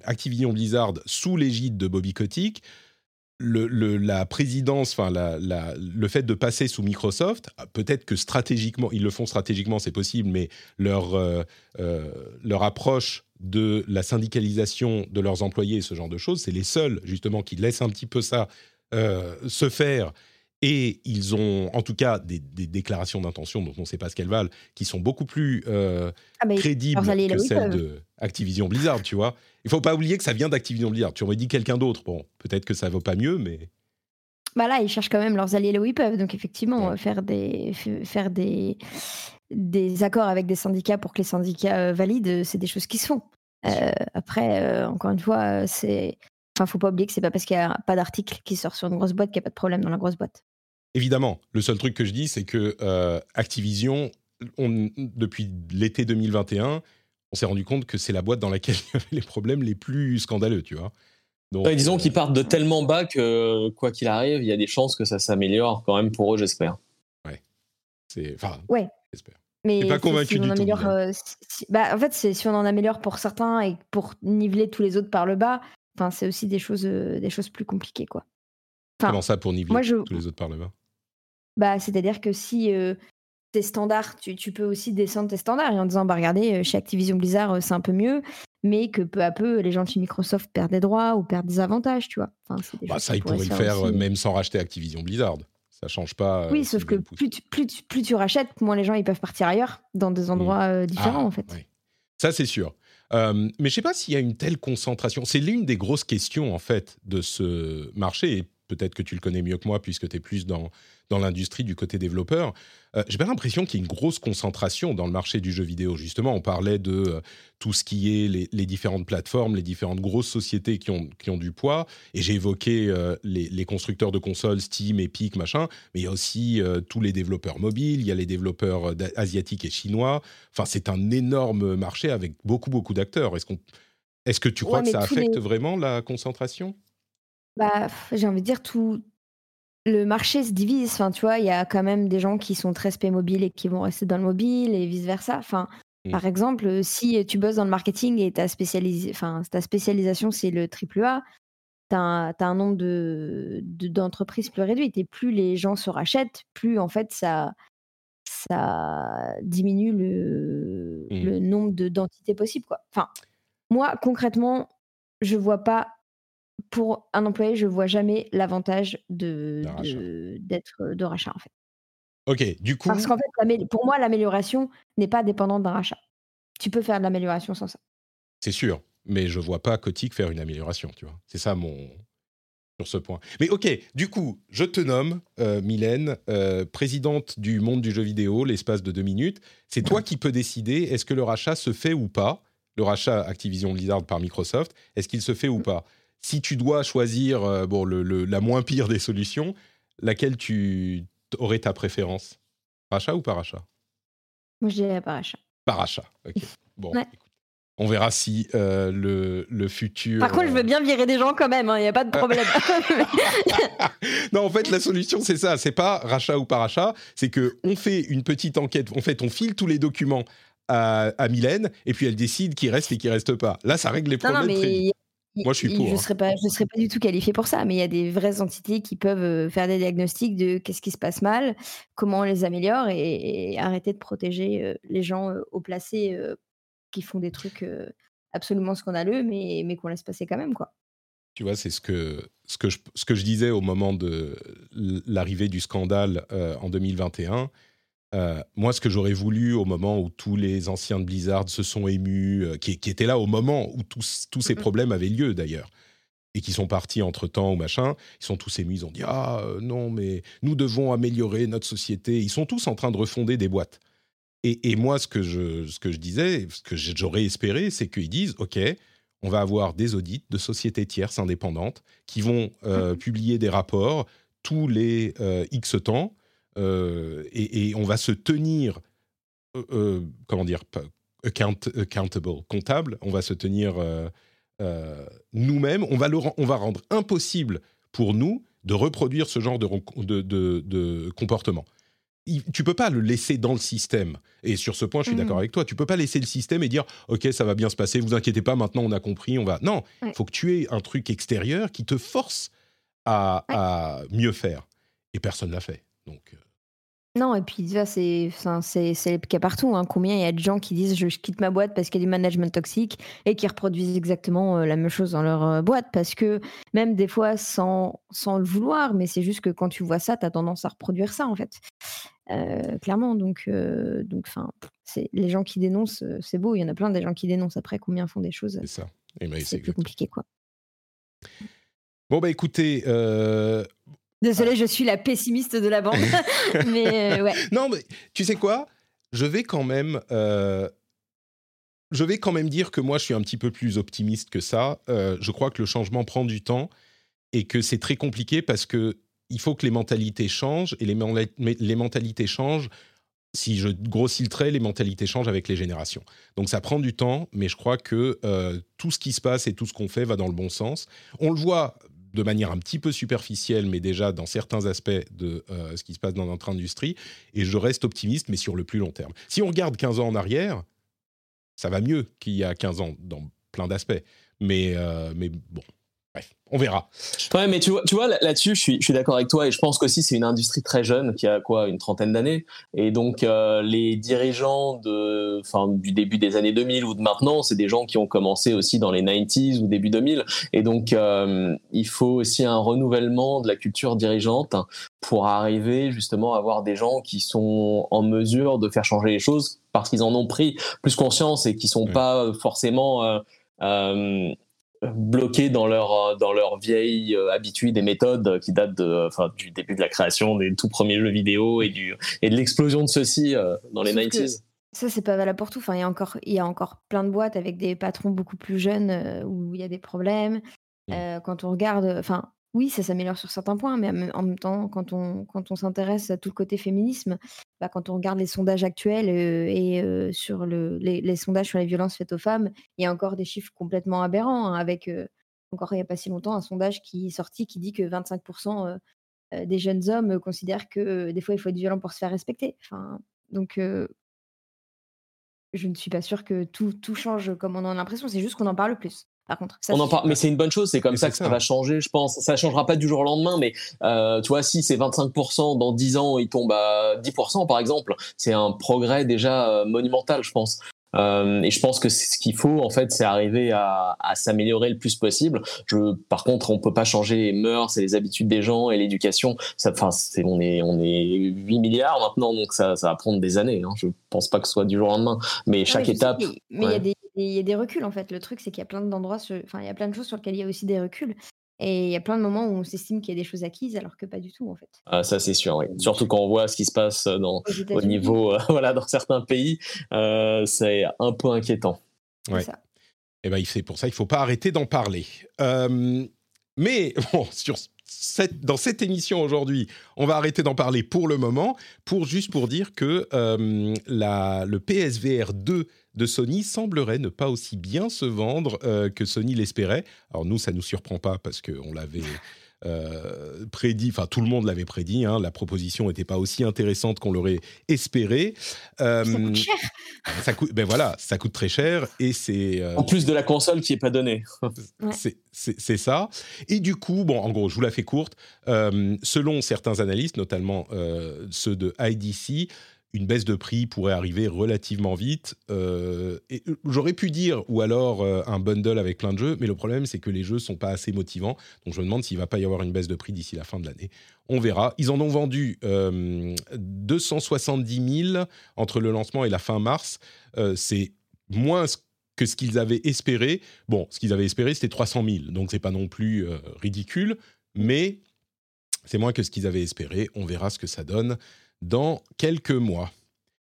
A: Activision Blizzard sous l'égide de Bobby Kotick, le, le- la présidence, enfin la- la- le fait de passer sous Microsoft, peut-être que stratégiquement, ils le font stratégiquement, c'est possible, mais leur, euh, euh, leur approche de la syndicalisation de leurs employés et ce genre de choses, c'est les seuls justement qui laissent un petit peu ça euh, se faire. Et ils ont en tout cas des, des déclarations d'intention dont on ne sait pas ce qu'elles valent, qui sont beaucoup plus euh,
B: Ah,
A: crédibles que celles de Activision Blizzard, tu vois. Il faut pas oublier que ça vient d'Activision Blizzard. Tu aurais dit quelqu'un d'autre, bon, peut-être que ça vaut pas mieux, mais
B: bah là, ils cherchent quand même leurs alliés là où ils peuvent. Donc effectivement,
A: Ouais.
B: faire des faire des des accords avec des syndicats pour que les syndicats euh, valident, euh, c'est des choses qui se font. Euh, après, euh, encore une fois, c'est enfin, faut pas oublier que c'est pas parce qu'il y a pas d'article qui sort sur une grosse boîte qu'il n'y a pas de problème dans la grosse boîte.
A: évidemment, le seul truc que je dis, c'est que euh, Activision, on- depuis l'été 2021, on s'est rendu compte que c'est la boîte dans laquelle il y avait les problèmes les plus scandaleux, tu vois. Donc,
C: Ouais, disons
A: euh,
C: qu'ils partent de tellement bas que, quoi qu'il arrive, il y a des chances que ça s'améliore quand même pour eux, j'espère.
A: c'est, enfin,
B: Ouais.
A: j'espère.
B: Mais
A: pas convaincu
B: si on
A: du
B: en
A: tout,
B: améliore, euh, si- bah, en fait, si on en améliore pour certains et pour niveler tous les autres par le bas, enfin, c'est aussi des choses, euh, des choses plus compliquées, quoi. Enfin,
A: Comment ça pour niveler
B: moi, je-
A: tous les autres par le bas?
B: Bah, c'est-à-dire que si euh, tes standards, tu, tu peux aussi descendre tes standards et en disant, bah regardez, euh, chez Activision Blizzard, euh, c'est un peu mieux, mais que peu à peu, les gens de chez Microsoft perdent des droits ou perdent des avantages, tu vois. Enfin, c'est des
A: Bah, Ça, ils pourraient le faire
B: aussi.
A: euh, même sans racheter Activision Blizzard. Ça change pas.
B: Oui, sauf que plus tu, plus, tu, plus tu rachètes, moins les gens ils peuvent partir ailleurs, dans des endroits euh, différents,
A: Ah,
B: en fait.
A: Ça, c'est sûr. Euh, mais je sais pas s'il y a une telle concentration. C'est l'une des grosses questions, en fait, de ce marché. Et peut-être que tu le connais mieux que moi, puisque tu es plus dans, dans l'industrie du côté développeur. Euh, J'ai pas l'impression qu'il y ait une grosse concentration dans le marché du jeu vidéo. Justement, on parlait de euh, tout ce qui est les, les différentes plateformes, les différentes grosses sociétés qui ont, qui ont du poids. Et j'ai évoqué euh, les, les constructeurs de consoles, Steam, Epic, machin. Mais il y a aussi tous les développeurs mobiles, il y a les développeurs asiatiques et chinois. Enfin, c'est un énorme marché avec beaucoup, beaucoup d'acteurs. Est-ce qu'on, est-ce que tu crois
B: Ouais,
A: que ça affecte
B: les-
A: vraiment la concentration?
B: Bah, j'ai envie de dire, tout le marché se divise. Enfin, tu vois, il y a quand même des gens qui sont très spé mobile et qui vont rester dans le mobile et vice-versa. Enfin,
A: Mm.
B: par exemple, si tu bosses dans le marketing et ta, spécialis- enfin, ta spécialisation, c'est le triple A, tu as, un nombre de, de- d'entreprises plus réduit. Et plus les gens se rachètent, plus en fait ça, ça diminue le,
A: Mm.
B: le nombre de, d'entités possibles. Quoi. Enfin, moi, concrètement, je vois pas pour un employé, je vois jamais l'avantage de,
A: D'un rachat.
B: de- d'être de rachat en fait.
A: Ok, du coup,
B: Parce qu'en fait, pour moi, l'amélioration n'est pas dépendante d'un rachat. Tu peux faire de l'amélioration sans ça.
A: c'est sûr. Mais je vois pas Kotick faire une amélioration, tu vois. C'est ça mon sur ce point. Mais ok, du coup, je te nomme euh, Mylène, euh, présidente du monde du jeu vidéo, l'espace de deux minutes. C'est toi qui peux décider est-ce que le rachat se fait ou pas. le rachat Activision Blizzard par Microsoft, est-ce qu'il se fait ou pas? Si tu dois choisir euh, bon, le, la moins pire des solutions, laquelle tu aurais ta préférence? Rachat ou par rachat
B: Moi, je dirais par rachat.
A: Par rachat, ok. Bon, on verra si euh, le, le, futur.
B: Par contre, je veux bien virer des gens quand même, il hein, n'y a pas de problème. <laughs>
A: non, en fait, la solution, c'est ça. C'est pas rachat ou pas rachat. C'est que on fait une petite enquête. En fait, on file tous les documents à, à Mylène et puis elle décide qui reste et qui reste pas. Là, ça règle les problèmes. Non, mais Moi, je suis pour.
B: Je ne hein. serais, pas, je serais pas du tout qualifié pour ça, mais il y a des vraies entités qui peuvent euh, faire des diagnostics de qu'est-ce qui se passe mal, comment on les améliore et, arrêter de protéger euh, les gens au placé qui font des trucs absolument scandaleux, mais, mais qu'on laisse passer quand même, quoi.
A: Tu vois, c'est ce que, ce, que je, ce que je disais au moment de l'arrivée du scandale en 2021. Moi, ce que j'aurais voulu au moment où tous les anciens de Blizzard se sont émus, qui, qui, étaient là au moment où tous, tous ces problèmes avaient lieu d'ailleurs, et qui sont partis entre temps ou machin, ils sont tous émus, ils ont dit Ah non, mais nous devons améliorer notre société. Ils sont tous en train de refonder des boîtes. Et, moi, ce que, je, ce que je disais, ce que j'aurais espéré, c'est qu'ils disent, OK, on va avoir des audits de sociétés tierces indépendantes qui vont euh, mmh publier des rapports tous les euh, X temps, euh, et, on va se tenir, comment dire, account, accountable, comptable, on va se tenir nous-mêmes, on, va on va rendre impossible pour nous de reproduire ce genre de, de, de comportement tu peux pas le laisser dans le système. Et sur ce point, je suis d'accord mmh. avec toi. Tu peux pas laisser le système et dire OK, ça va bien se passer. Vous inquiétez pas. Maintenant, on a compris. On va. Non, il faut que tu aies un truc extérieur qui te force à, mieux faire. Et personne l'a fait. Donc. Euh,
B: non, et puis c'est c'est le cas partout. Hein. Combien il y a de gens qui disent je, quitte ma boîte parce qu'il y a du management toxique et qui reproduisent exactement euh, la même chose dans leur euh, boîte parce que même des fois sans, sans le vouloir, mais c'est juste que quand tu vois ça, tu as tendance à reproduire ça en fait. Euh, clairement, donc, donc c'est les gens qui dénoncent, c'est beau, il y en a plein des gens qui dénoncent. Après, combien font des choses
A: C'est ça.
B: Ben, c'est plus compliqué quoi.
A: Bon bah écoutez,
B: Désolée, je suis la pessimiste de la bande. <laughs> <laughs> mais euh, ouais.
A: Non, mais tu sais quoi? Je vais quand même. Euh, je vais quand même dire que moi, je suis un petit peu plus optimiste que ça. Euh, je crois que le changement prend du temps et que c'est très compliqué parce que il faut que les mentalités changent et les, les mentalités changent. Si je grossis le trait, les mentalités changent avec les générations. Donc ça prend du temps, mais je crois que tout ce qui se passe et tout ce qu'on fait va dans le bon sens. On le voit de manière un petit peu superficielle, mais déjà dans certains aspects de euh, ce qui se passe dans notre industrie. Et je reste optimiste, mais sur le plus long terme. Si on regarde 15 ans en arrière, ça va mieux qu'il y a 15 ans dans plein d'aspects. Mais, euh, mais bon, Bref, on verra.
C: Ouais, mais tu vois, tu vois là-dessus, je suis, je suis d'accord avec toi et je pense qu'aussi c'est une industrie très jeune qui a quoi, une trentaine d'années. Et donc euh, les dirigeants de, enfin, du début des années 2000 ou de maintenant, c'est des gens qui ont commencé aussi dans les 90s ou début 2000. Et donc euh, il faut aussi un renouvellement de la culture dirigeante pour arriver justement à avoir des gens qui sont en mesure de faire changer les choses parce qu'ils en ont pris plus conscience et qui sont pas forcément euh, euh bloqués dans leur euh, dans leur vieille euh, habitude et méthode qui datent de enfin du début de la création des tout premiers jeux vidéo et du et de l'explosion de ceux-ci euh, dans les 90s.
B: Ça, c'est pas valable pour tout. Enfin, il y a encore, il y a encore plein de boîtes avec des patrons beaucoup plus jeunes où il y a des problèmes. Mmh. quand on regarde, enfin, oui, ça s'améliore sur certains points, mais en même temps, quand on, s'intéresse à tout le côté féminisme, bah, quand on regarde les sondages actuels euh, et euh, sur le, les, sondages sur les violences faites aux femmes, il y a encore des chiffres complètement aberrants, hein, avec euh, encore il n'y a pas si longtemps un sondage qui est sorti qui dit que 25% des jeunes hommes considèrent que des fois il faut être violent pour se faire respecter. Donc je ne suis pas sûre que tout, tout change comme on en a l'impression, c'est juste qu'on en parle plus contre,
C: on en parle, mais c'est une bonne chose. C'est comme ça que ça, va changer, je pense. Ça changera pas du jour au lendemain, mais euh, tu vois, si c'est 25%, dans 10 ans, il tombe à 10%, par exemple, c'est un progrès déjà euh, monumental, je pense. Euh, et je pense que ce qu'il faut, en fait, c'est arriver à, à s'améliorer le plus possible. Je, par contre, on peut pas changer les mœurs et les habitudes des gens et l'éducation. Enfin, on est on est 8 milliards maintenant, donc ça, ça va prendre des années. Hein. Je pense pas que ce soit du jour au lendemain, mais chaque étape.
B: Mais il y a des il y a des reculs en fait. Le truc, c'est qu'il y a plein d'endroits, enfin, il y a plein de choses sur lesquelles il y a aussi des reculs. Et il y a plein de moments où on s'estime qu'il y a des choses acquises alors que pas du tout en fait.
C: Ah, ça c'est sûr, oui. Surtout quand on voit ce qui se passe dans, au niveau, euh, <laughs> voilà, dans certains pays, euh, c'est un peu inquiétant.
A: Ouais. Et ben, c'est pour ça, il faut pas arrêter d'en parler. mais <laughs> bon, sur dans cette émission aujourd'hui, on va arrêter d'en parler pour le moment, pour juste pour dire que euh, le PSVR 2 de Sony semblerait ne pas aussi bien se vendre euh, que Sony l'espérait. Alors nous, ça nous surprend pas parce qu'on l'avait euh, prédit, enfin tout le monde l'avait prédit, hein, la proposition n'était pas aussi intéressante qu'on l'aurait espéré.
B: ça coûte cher.
A: Ça coûte, ben voilà, ça coûte très cher et c'est...
C: en plus de la console qui est pas donnée.
A: C'est ça. Et du coup, bon, en gros, je vous la fais courte. selon certains analystes, notamment ceux de IDC, une baisse de prix pourrait arriver relativement vite. Euh, j'aurais pu dire, ou alors euh, un bundle avec plein de jeux, mais le problème, c'est que les jeux sont pas assez motivants. Donc je me demande s'il va pas y avoir une baisse de prix d'ici la fin de l'année. On verra. Ils en ont vendu 270 euh, 000 entre le lancement et la fin mars. c'est moins que ce qu'ils avaient espéré. Bon, ce qu'ils avaient espéré, c'était 300 000. Donc c'est pas non plus ridicule, mais c'est moins que ce qu'ils avaient espéré. On verra ce que ça donne dans quelques mois.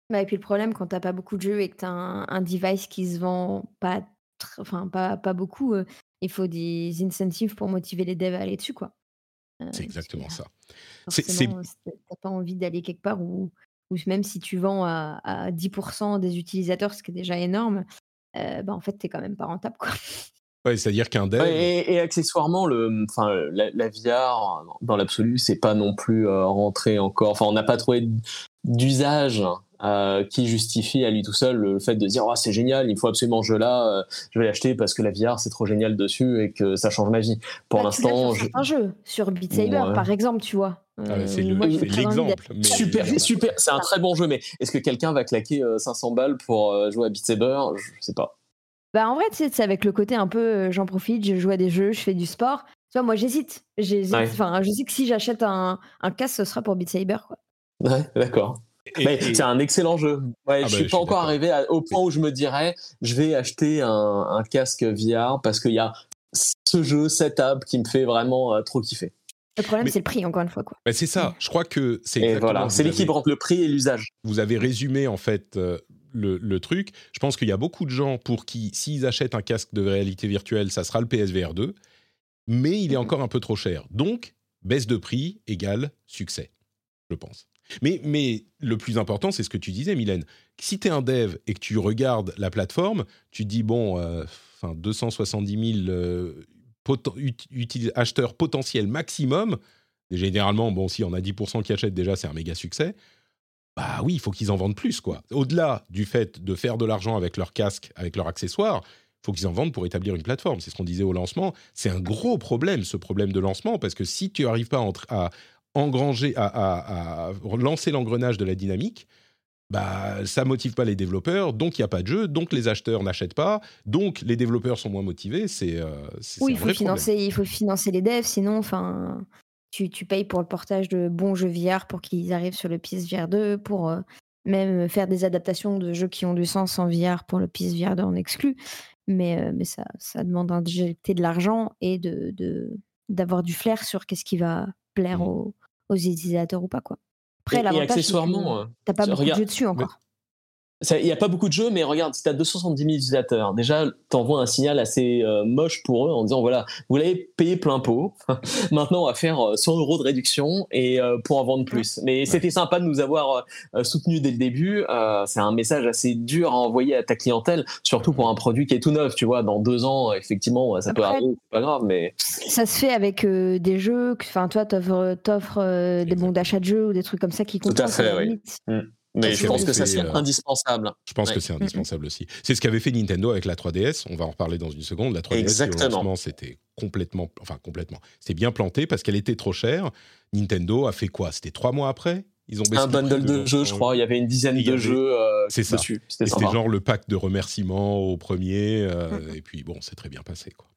B: Bah, et puis le problème, quand tu n'as pas beaucoup de jeux et que tu as un, device qui se vend pas, enfin, pas, pas beaucoup, euh, il faut des incentives pour motiver les devs à aller dessus. quoi.
A: Euh, c'est exactement ça.
B: Tu n'as pas envie d'aller quelque part où, même si tu vends à, à 10% des utilisateurs, ce qui est déjà énorme, euh, bah, en fait, tu n'es quand même pas rentable. Quoi.
A: Ouais, c'est-à-dire qu'un dev.
C: et, accessoirement, le, enfin, la, la VR, dans l'absolu, c'est pas non plus euh, rentré encore. Enfin, on n'a pas trouvé d'usage euh, qui justifie à lui tout seul le fait de dire oh, c'est génial, il faut absolument ce jeu-là, euh, je vais l'acheter parce que la VR c'est trop génial dessus et que ça change ma vie. Pour bah, l'instant,
B: je... un jeu sur Beat Saber par exemple, tu vois.
A: Ah, c'est l'exemple.
C: Super, super, c'est un très bon jeu, mais est-ce que quelqu'un va claquer 500 balles pour jouer à Beat Saber? Je sais pas.
B: Bah en vrai, c'est avec le côté un peu euh, j'en profite, je joue à des jeux, je fais du sport. Tu vois, moi j'hésite. J'hésite. Enfin, je sais que si j'achète un, un casque, ce sera pour Beat Saber. Quoi.
C: Ouais, d'accord. C'est un excellent jeu. Ouais, ah je bah, suis pas encore arrivé au point où je me dirais je vais acheter un, un casque VR parce qu'il y a ce jeu, cette app qui me fait vraiment euh, trop kiffer.
B: Le problème, c'est le prix, encore une fois. Quoi.
A: Bah, c'est ça. Je crois que c'est.
C: Voilà, c'est l'équilibre entre le prix et l'usage.
A: Vous avez résumé en fait euh, le, truc. Je pense qu'il y a beaucoup de gens pour qui, s'ils achètent un casque de réalité virtuelle, ça sera le PSVR 2, mais il est encore un peu trop cher. Donc, baisse de prix égale succès, je pense. Mais, mais le plus important, c'est ce que tu disais, Mylène. Si tu es un dev et que tu regardes la plateforme, tu te dis, bon, euh, enfin 270 000 euh, acheteurs potentiels maximum. généralement, bon, si on a 10% qui achètent déjà, c'est un méga succès bah oui, il faut qu'ils en vendent plus, quoi. Au-delà du fait de faire de l'argent avec leur casque, avec leurs accessoires, il faut qu'ils en vendent pour établir une plateforme. C'est ce qu'on disait au lancement. C'est un gros problème, ce problème de lancement, parce que si tu n'arrives pas à, engranger, à, lancer l'engrenage de la dynamique, bah, ça motive pas les développeurs, donc il n'y a pas de jeu, donc les acheteurs n'achètent pas, donc les développeurs sont moins motivés. C'est euh,
B: oui,
A: il
B: faut financer, il faut financer les devs, sinon, enfin, tu, payes pour le portage de bons jeux VR pour qu'ils arrivent sur le PSVR 2, pour euh, même faire des adaptations de jeux qui ont du sens en VR pour le PSVR 2 en exclu. Mais, euh, mais ça, ça demande d'injecter de l'argent et de, d'avoir du flair sur qu'est-ce qui va plaire mmh. aux, aux, utilisateurs ou pas. Quoi.
C: Après, l'avantage, accessoirement, euh,
B: t'as pas beaucoup de jeux dessus encore.
C: Il n'y a pas beaucoup de jeux, mais regarde, si tu as 270 000 utilisateurs, déjà, tu envoies un signal assez euh, moche pour eux en disant voilà, vous l'avez payé plein pot, <laughs> maintenant on va faire 100 euh, euros de réduction et euh, pour en vendre plus. Mais c'était sympa de nous avoir soutenus dès le début. c'est un message assez dur à envoyer à ta clientèle, surtout pour un produit qui est tout neuf. Tu vois, dans deux ans, effectivement, ça peut arriver, c'est pas grave, mais.
B: Ça se fait avec des jeux, enfin, toi, t'offres des bons d'achat de jeux ou des trucs comme ça qui
C: comptent. Tout à fait, oui. Mais je pense que ça c'est euh, indispensable.
A: Je pense que c'est indispensable aussi. C'est ce qu'avait fait Nintendo avec la 3DS. On va en reparler dans une seconde. La 3DS, Exactement. c'était complètement, enfin complètement, c'était bien planté parce qu'elle était trop chère. Nintendo a fait quoi? C'était trois mois après?
C: Ils ont un bundle de, jeux, je crois. Il y avait une dizaine de jeux euh, c'est ça. dessus.
A: C'était genre le pack de remerciements au premier. Euh, mm. Et puis bon, c'est très bien passé. quoi.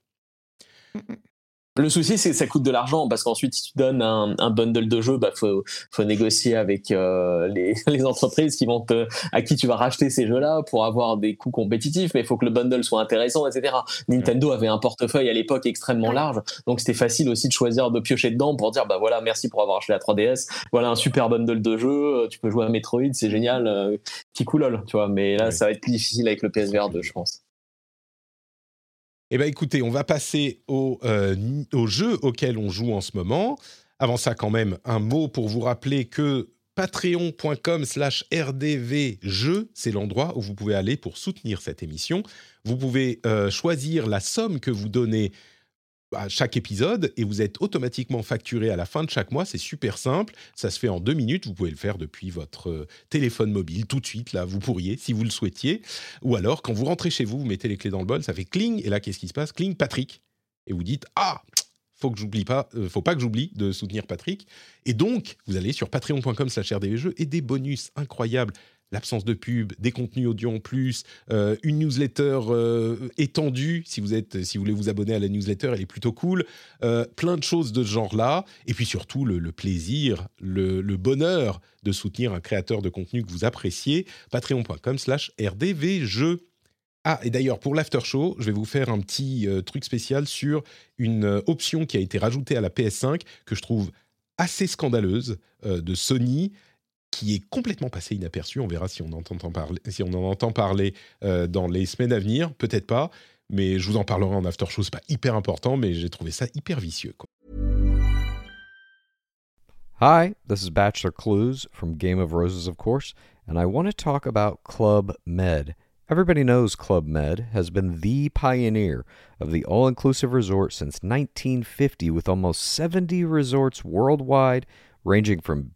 C: Le souci, c'est que ça coûte de l'argent parce qu'ensuite, si tu donnes un, un bundle de jeux, bah faut, faut négocier avec euh, les, <laughs> les, entreprises qui vont te, à qui tu vas racheter ces jeux-là pour avoir des coûts compétitifs. Mais il faut que le bundle soit intéressant, etc. Nintendo avait un portefeuille à l'époque extrêmement large, donc c'était facile aussi de choisir de piocher dedans pour dire bah voilà, merci pour avoir acheté la 3DS. Voilà un super bundle de jeux. Euh, tu peux jouer à Metroid, c'est génial, euh, qui coulole, tu vois. Mais là, ça va être plus difficile avec le PSVR 2, je pense.
A: Eh bien écoutez, on va passer au, au jeu auquel on joue en ce moment. Avant ça, quand même, un mot pour vous rappeler que patreon.com slash rdvjeux, c'est l'endroit où vous pouvez aller pour soutenir cette émission. Vous pouvez choisir la somme que vous donnez à chaque épisode et vous êtes automatiquement facturé à la fin de chaque mois. C'est super simple. Ça se fait en deux minutes. Vous pouvez le faire depuis votre euh, téléphone mobile tout de suite. Là, vous pourriez, si vous le souhaitiez. Ou alors, quand vous rentrez chez vous, vous mettez les clés dans le bol, ça fait cling. Et là, qu'est-ce qui se passe? Cling Patrick. Et vous dites Ah faut que j'oublie pas, euh, faut pas que j'oublie de soutenir Patrick. Et donc, vous allez sur patreon.com/rdvjeux et des bonus incroyables l'absence de pub, des contenus audio en plus, euh, une newsletter euh, étendue. Si vous, êtes, si vous voulez vous abonner à la newsletter, elle est plutôt cool. Euh, plein de choses de ce genre-là. Et puis surtout, le, plaisir, le, bonheur de soutenir un créateur de contenu que vous appréciez. Patreon.com slash rdvjeux. Ah, et d'ailleurs, pour l'after show, je vais vous faire un petit truc spécial sur une option qui a été rajoutée à la PS5 que je trouve assez scandaleuse de Sony qui est complètement passé inaperçu. On verra si on, entend parler, si on en entend parler euh, dans les semaines à venir. Peut-être pas, mais je vous en parlerai en after show. C'est pas hyper important, mais j'ai trouvé ça hyper vicieux.
D: Hi, this is Bachelor Clues from Game of Roses, of course, and I want to talk about Club Med. Everybody knows Club Med has been the pioneer of the all inclusive resort since 1950, with almost 70 resorts worldwide, ranging from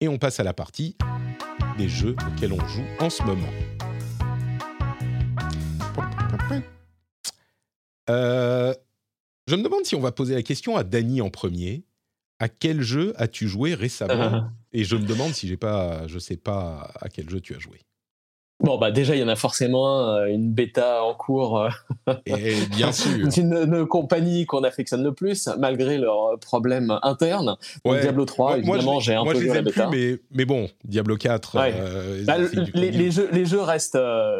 A: et on passe à la partie des jeux auxquels on joue en ce moment. Euh, je me demande si on va poser la question à Dany en premier. À quel jeu as-tu joué récemment? Et je me demande si j'ai pas, je sais pas à quel jeu tu as joué.
C: Bon, bah déjà, il y en a forcément euh, une bêta en cours euh,
A: Et bien <laughs> sûr.
C: d'une compagnie qu'on affectionne le plus, malgré leurs problèmes internes. Diablo 3, évidemment, j'ai un peu joué la bêta.
A: mais, mais bon, Diablo 4.
C: Euh, bah, les, les, jeux, les jeux restent,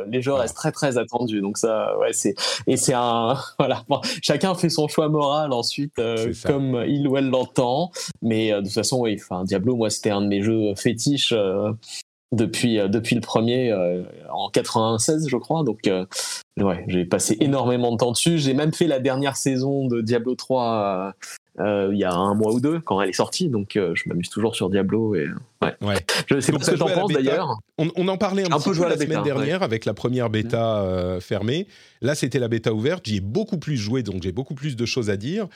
C: les jeux restent très très attendus. Donc ça, ouais, c'est et c'est un <laughs> voilà. chacun fait son choix moral ensuite, comme il ou elle l'entend. Mais de toute façon, oui. Enfin, Diablo, moi, c'était un de mes jeux fétiches depuis, euh, depuis le premier euh, en 96, je crois. Donc, euh, ouais, j'ai passé énormément de temps dessus. J'ai même fait la dernière saison de Diablo 3 il y a un mois ou deux quand elle est sortie. Donc, je m'amuse toujours sur Diablo. Et, ouais.
A: ouais.
C: Je sais pas ce que t'en penses d'ailleurs.
A: On, en parlait un, peu, la, semaine dernière avec la première bêta fermée. Là, c'était la bêta ouverte. J'y ai beaucoup plus joué, donc j'ai beaucoup plus de choses à dire.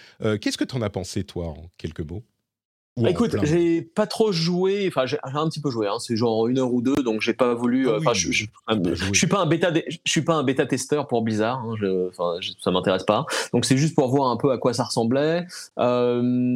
A: Qu'est-ce que tu en as pensé, toi, en quelques mots?
C: Bah, écoute, j'ai pas trop joué, enfin j'ai un petit peu joué, hein, c'est genre une heure ou deux, donc j'ai pas voulu. Ah euh, enfin, je, je, suis pas un bêta, je suis pas un bêta testeur pour Blizzard, hein, je, ça m'intéresse pas. Donc c'est juste pour voir un peu à quoi ça ressemblait. Euh,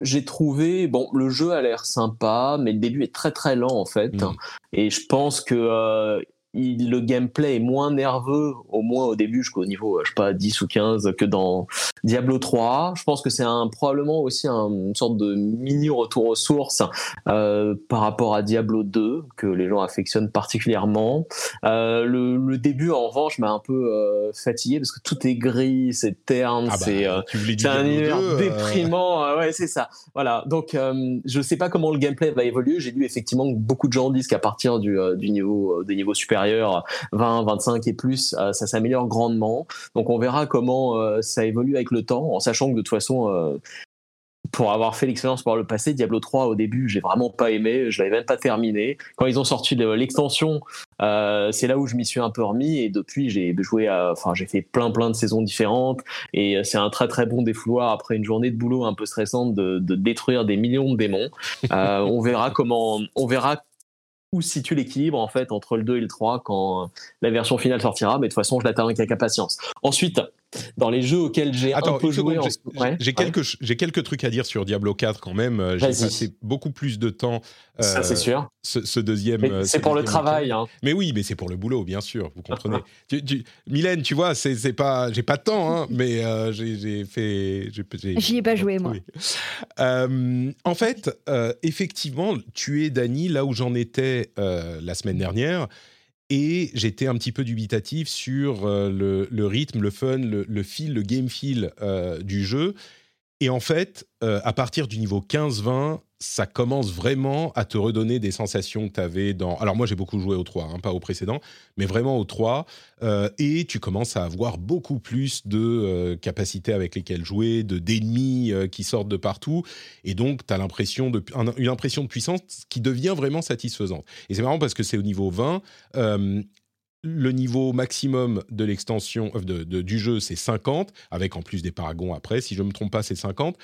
C: j'ai trouvé, bon, le jeu a l'air sympa, mais le début est très très lent en fait, mmh. et je pense que euh, il, le gameplay est moins nerveux, au moins au début, jusqu'au niveau, je sais pas, 10 ou 15, que dans Diablo 3. Je pense que c'est un, probablement aussi un, une sorte de mini retour aux sources euh, par rapport à Diablo 2, que les gens affectionnent particulièrement. Euh, le, le, début, en revanche, m'a un peu euh, fatigué parce que tout est gris, c'est terne, ah bah, c'est euh, un univers euh. déprimant. ouais, c'est ça. Voilà. Donc, je sais pas comment le gameplay va évoluer. J'ai lu effectivement que beaucoup de gens disent qu'à partir du, du niveau, des niveaux supérieurs, 20, 25 et plus, euh, ça s'améliore grandement. Donc on verra comment euh, ça évolue avec le temps, en sachant que de toute façon, euh, pour avoir fait l'expérience par le passé, Diablo 3 au début, j'ai vraiment pas aimé, je l'avais même pas terminé. Quand ils ont sorti l'extension, c'est là où je m'y suis un peu remis et depuis j'ai joué, enfin j'ai fait plein plein de saisons différentes et c'est un très très bon défouloir après une journée de boulot un peu stressante de, de détruire des millions de démons. On verra comment, on verra où situe l'équilibre en fait entre le 2 et le 3 quand la version finale sortira, mais de toute façon je l'attends avec impatience. Ensuite, dans les jeux auxquels j'ai un peu joué.
A: J'ai quelques, trucs à dire sur Diablo 4 quand même. Euh, j'ai passé beaucoup plus de temps.
C: Euh, Ça c'est sûr.
A: Ce, deuxième.
C: Euh, c'est pour le travail. Hein.
A: Mais oui, mais c'est pour le boulot, bien sûr. Vous comprenez. <laughs> tu, tu, Mylène, tu vois, c'est pas, j'ai pas de temps, hein, <laughs> mais j'ai fait.
B: J'y ai pas joué moi.
A: en fait, effectivement, tu es Dany là où j'en étais la semaine dernière et j'étais un petit peu dubitatif sur euh, le, rythme, le fun, le, feel, le game feel euh, du jeu. Et en fait, euh, à partir du niveau 15-20, ça commence vraiment à te redonner des sensations que tu avais dans... Alors moi j'ai beaucoup joué au 3, hein, pas au précédent, mais vraiment au 3. Euh, et tu commences à avoir beaucoup plus de euh, capacités avec lesquelles jouer, de d'ennemis qui sortent de partout. Et donc tu as l'impression de, une impression de puissance qui devient vraiment satisfaisante. Et c'est marrant parce que c'est au niveau 20 le niveau maximum de l'extension de, du jeu, c'est 50, avec en plus des paragons après. Si je ne me trompe pas, c'est 50.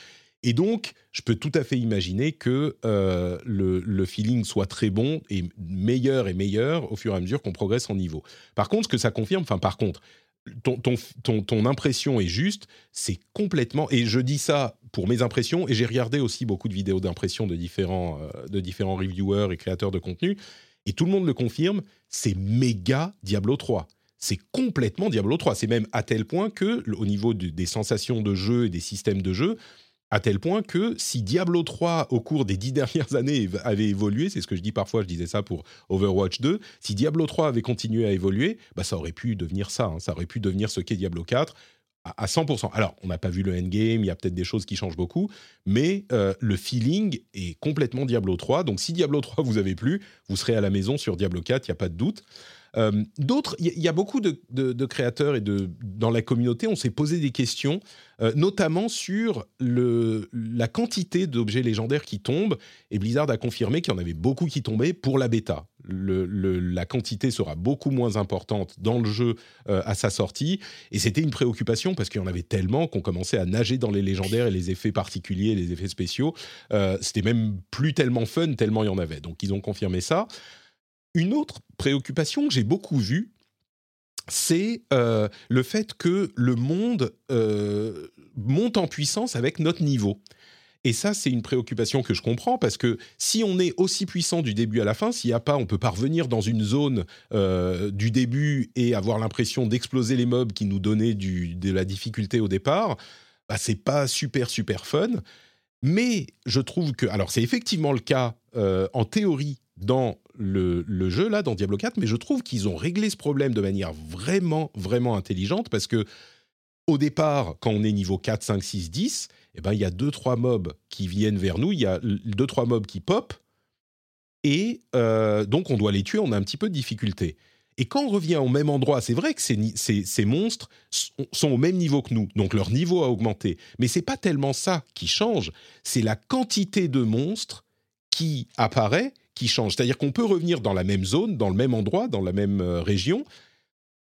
A: Et donc, je peux tout à fait imaginer que euh, le, feeling soit très bon et meilleur et meilleur au fur et à mesure qu'on progresse en niveau. Par contre, ce que ça confirme, enfin par contre, ton, impression est juste, c'est complètement, et je dis ça pour mes impressions, et j'ai regardé aussi beaucoup de vidéos d'impression de différents, euh, de différents reviewers et créateurs de contenu, et tout le monde le confirme, c'est méga Diablo 3 c'est complètement Diablo 3. C'est même à tel point que, au niveau des sensations de jeu et des systèmes de jeu, à tel point que si Diablo 3 au cours des dix <laughs> dernières années avait évolué, c'est ce que je dis parfois, je disais ça pour Overwatch 2, si Diablo 3 avait continué à évoluer, bah ça aurait pu devenir ça, hein. ça aurait pu devenir ce qu'est Diablo 4 à 100%. Alors, on n'a pas vu le endgame, il y a peut-être des choses qui changent beaucoup, mais euh, le feeling est complètement Diablo 3. Donc, si Diablo 3 vous avez plu, vous serez à la maison sur Diablo 4, il n'y a pas de doute. Euh, d'autres, il y, a beaucoup de, créateurs et de, dans la communauté, on s'est posé des questions, euh, notamment sur la quantité d'objets légendaires qui tombent. Et Blizzard a confirmé qu'il y en avait beaucoup qui tombaient pour la bêta. la quantité sera beaucoup moins importante dans le jeu euh, à sa sortie. Et c'était une préoccupation parce qu'il y en avait tellement qu'on commençait à nager dans les légendaires et les effets particuliers, les effets spéciaux. c'était même plus tellement fun, tellement il y en avait. Donc ils ont confirmé ça. Une autre préoccupation que j'ai beaucoup vue, c'est euh, le fait que le monde euh, monte en puissance avec notre niveau. Et ça, c'est une préoccupation que je comprends parce que si on est aussi puissant du début à la fin, s'il n'y a pas, on peut pas revenir dans une zone euh, du début et avoir l'impression d'exploser les mobs qui nous donnaient de la difficulté au départ, bah, c'est pas super super fun. Mais je trouve que, alors c'est effectivement le cas en théorie dans le, jeu, là, dans Diablo 4, mais je trouve qu'ils ont réglé ce problème de manière vraiment, vraiment intelligente parce que au départ, quand on est niveau 4, 5, 6, 10, eh ben, il y a 2-3 mobs qui viennent vers nous, il y a 2-3 mobs qui pop, et euh, donc on doit les tuer, on a un petit peu de difficulté. Et quand on revient au même endroit, c'est vrai que ces, ces, monstres sont au même niveau que nous, donc leur niveau a augmenté. Mais c'est pas tellement ça qui change, c'est la quantité de monstres qui apparaît qui change. C'est-à-dire qu'on peut revenir dans la même zone, dans le même endroit, dans la même euh, région,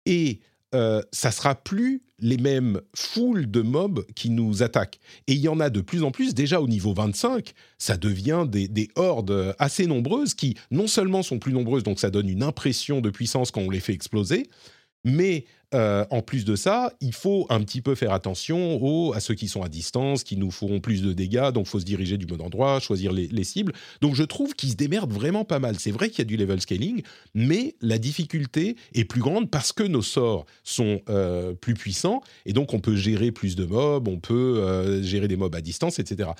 A: et euh, ça sera plus les mêmes foules de mobs qui nous attaquent. Et il y en a de plus en plus, déjà au niveau 25, ça devient des, des, hordes assez nombreuses qui non seulement sont plus nombreuses, donc ça donne une impression de puissance quand on les fait exploser, mais euh, en plus de ça, il faut un petit peu faire attention aux, à ceux qui sont à distance, qui nous feront plus de dégâts, donc il faut se diriger du bon endroit, choisir les, cibles. Donc je trouve qu'ils se démerdent vraiment pas mal. C'est vrai qu'il y a du level scaling, mais la difficulté est plus grande parce que nos sorts sont euh, plus puissants, et donc on peut gérer plus de mobs, on peut euh, gérer des mobs à distance, etc.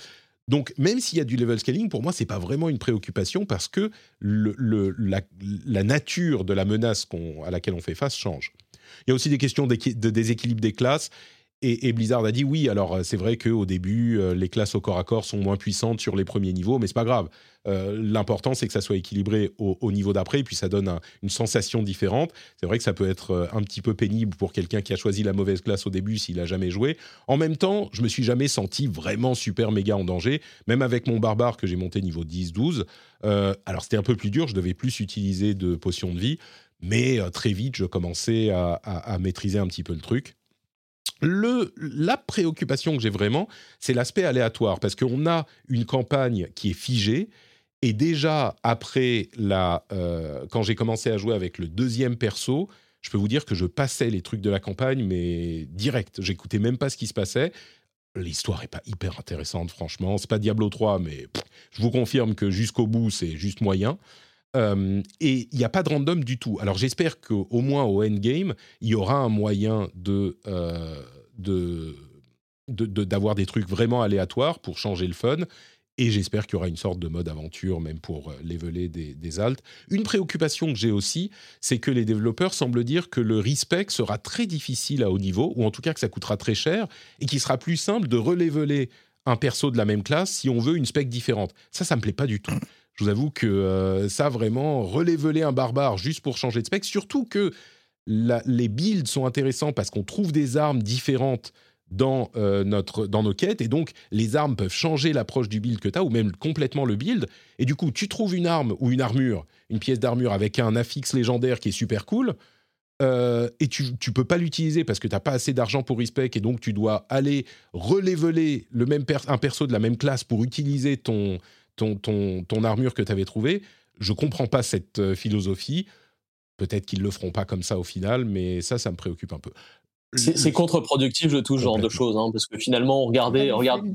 A: Donc, même s'il y a du level scaling, pour moi, c'est pas vraiment une préoccupation parce que la, nature de la menace à laquelle on fait face change. Il y a aussi des questions de déséquilibre des classes. et, Blizzard a dit oui. Alors euh, c'est vrai qu'au début, euh, les classes au corps à corps sont moins puissantes sur les premiers niveaux, mais c'est pas grave. Euh, l'important c'est que ça soit équilibré au, niveau d'après, et puis ça donne une sensation différente. C'est vrai que ça peut être un petit peu pénible pour quelqu'un qui a choisi la mauvaise classe au début s'il a jamais joué. En même temps, je me suis jamais senti vraiment super méga en danger, même avec mon barbare que j'ai monté niveau 10-12. alors c'était un peu plus dur, je devais plus utiliser de potions de vie, mais très vite je commençais à maîtriser un petit peu le truc. La préoccupation que j'ai vraiment, c'est l'aspect aléatoire, parce qu'on a une campagne qui est figée, et déjà après la, euh, quand j'ai commencé à jouer avec le deuxième perso, je peux vous dire que je passais les trucs de la campagne, mais direct. J'écoutais même pas ce qui se passait. L'histoire est pas hyper intéressante, franchement. C'est pas Diablo 3, mais je vous confirme que jusqu'au bout, c'est juste moyen. Euh, et il n'y a pas de random du tout. Alors j'espère qu'au moins au endgame, il y aura un moyen de, euh, de, d'avoir des trucs vraiment aléatoires pour changer le fun. Et j'espère qu'il y aura une sorte de mode aventure, même pour euh, leveler des, des altes. Une préoccupation que j'ai aussi, c'est que les développeurs semblent dire que le respect sera très difficile à haut niveau, ou en tout cas que ça coûtera très cher, et qu'il sera plus simple de releveler un perso de la même classe si on veut une spec différente. Ça, ça me plaît pas du tout. Je vous avoue que euh, ça, vraiment, releveler un barbare juste pour changer de spec, surtout que les builds sont intéressants parce qu'on trouve des armes différentes dans, euh, notre, dans nos quêtes, et donc les armes peuvent changer l'approche du build que tu as, ou même complètement le build, et du coup, tu trouves une arme ou une armure, une pièce d'armure avec un affix légendaire qui est super cool, euh, et tu ne peux pas l'utiliser parce que tu n'as pas assez d'argent pour respect, et donc tu dois aller releveler le même un perso de la même classe pour utiliser ton, ton, armure que tu avais trouvée. Je comprends pas cette euh, philosophie. Peut-être qu'ils le feront pas comme ça au final, mais ça, ça me préoccupe un peu.
C: C'est contre-productif de tout ce genre de choses, hein, parce que finalement, regardez, regarde,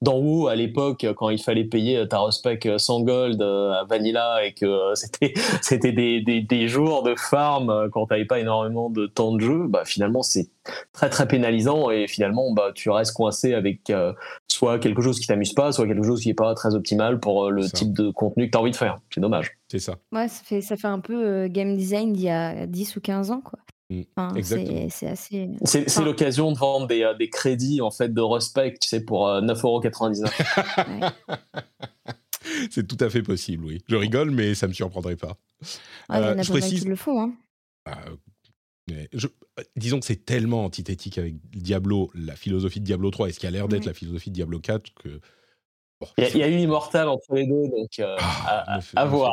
C: dans WoW à l'époque quand il fallait payer ta respect 100 gold euh, à Vanilla et que <laughs> c'était c'était des, des, des, jours de farm euh, quand t'avais pas énormément de temps de jeu bah finalement c'est très très pénalisant et finalement bah tu restes coincé avec euh, soit quelque chose qui t'amuse pas soit quelque chose qui est pas très optimal pour le type de contenu que tu as envie de faire. C'est dommage.
A: C'est ça.
B: Ouais ça fait ça fait un peu game design d'il y a 10 ou 15 ans quoi
A: Mmh.
B: c'est assez.
C: C'est l'occasion de vendre des, euh, des, crédits en fait de respect, tu sais, pour 9,99€.
A: Euh, <laughs> c'est tout à fait possible, oui. Je rigole, mais ça me surprendrait pas.
B: Ah, il y en a euh, je précise... qui le font. Hein.
A: Bah, disons que c'est tellement antithétique avec Diablo, la philosophie de Diablo 3, et ce qui a l'air d'être la philosophie de Diablo 4, que.
C: il, y a, eu Immortal entre les deux, donc ah, à, voir.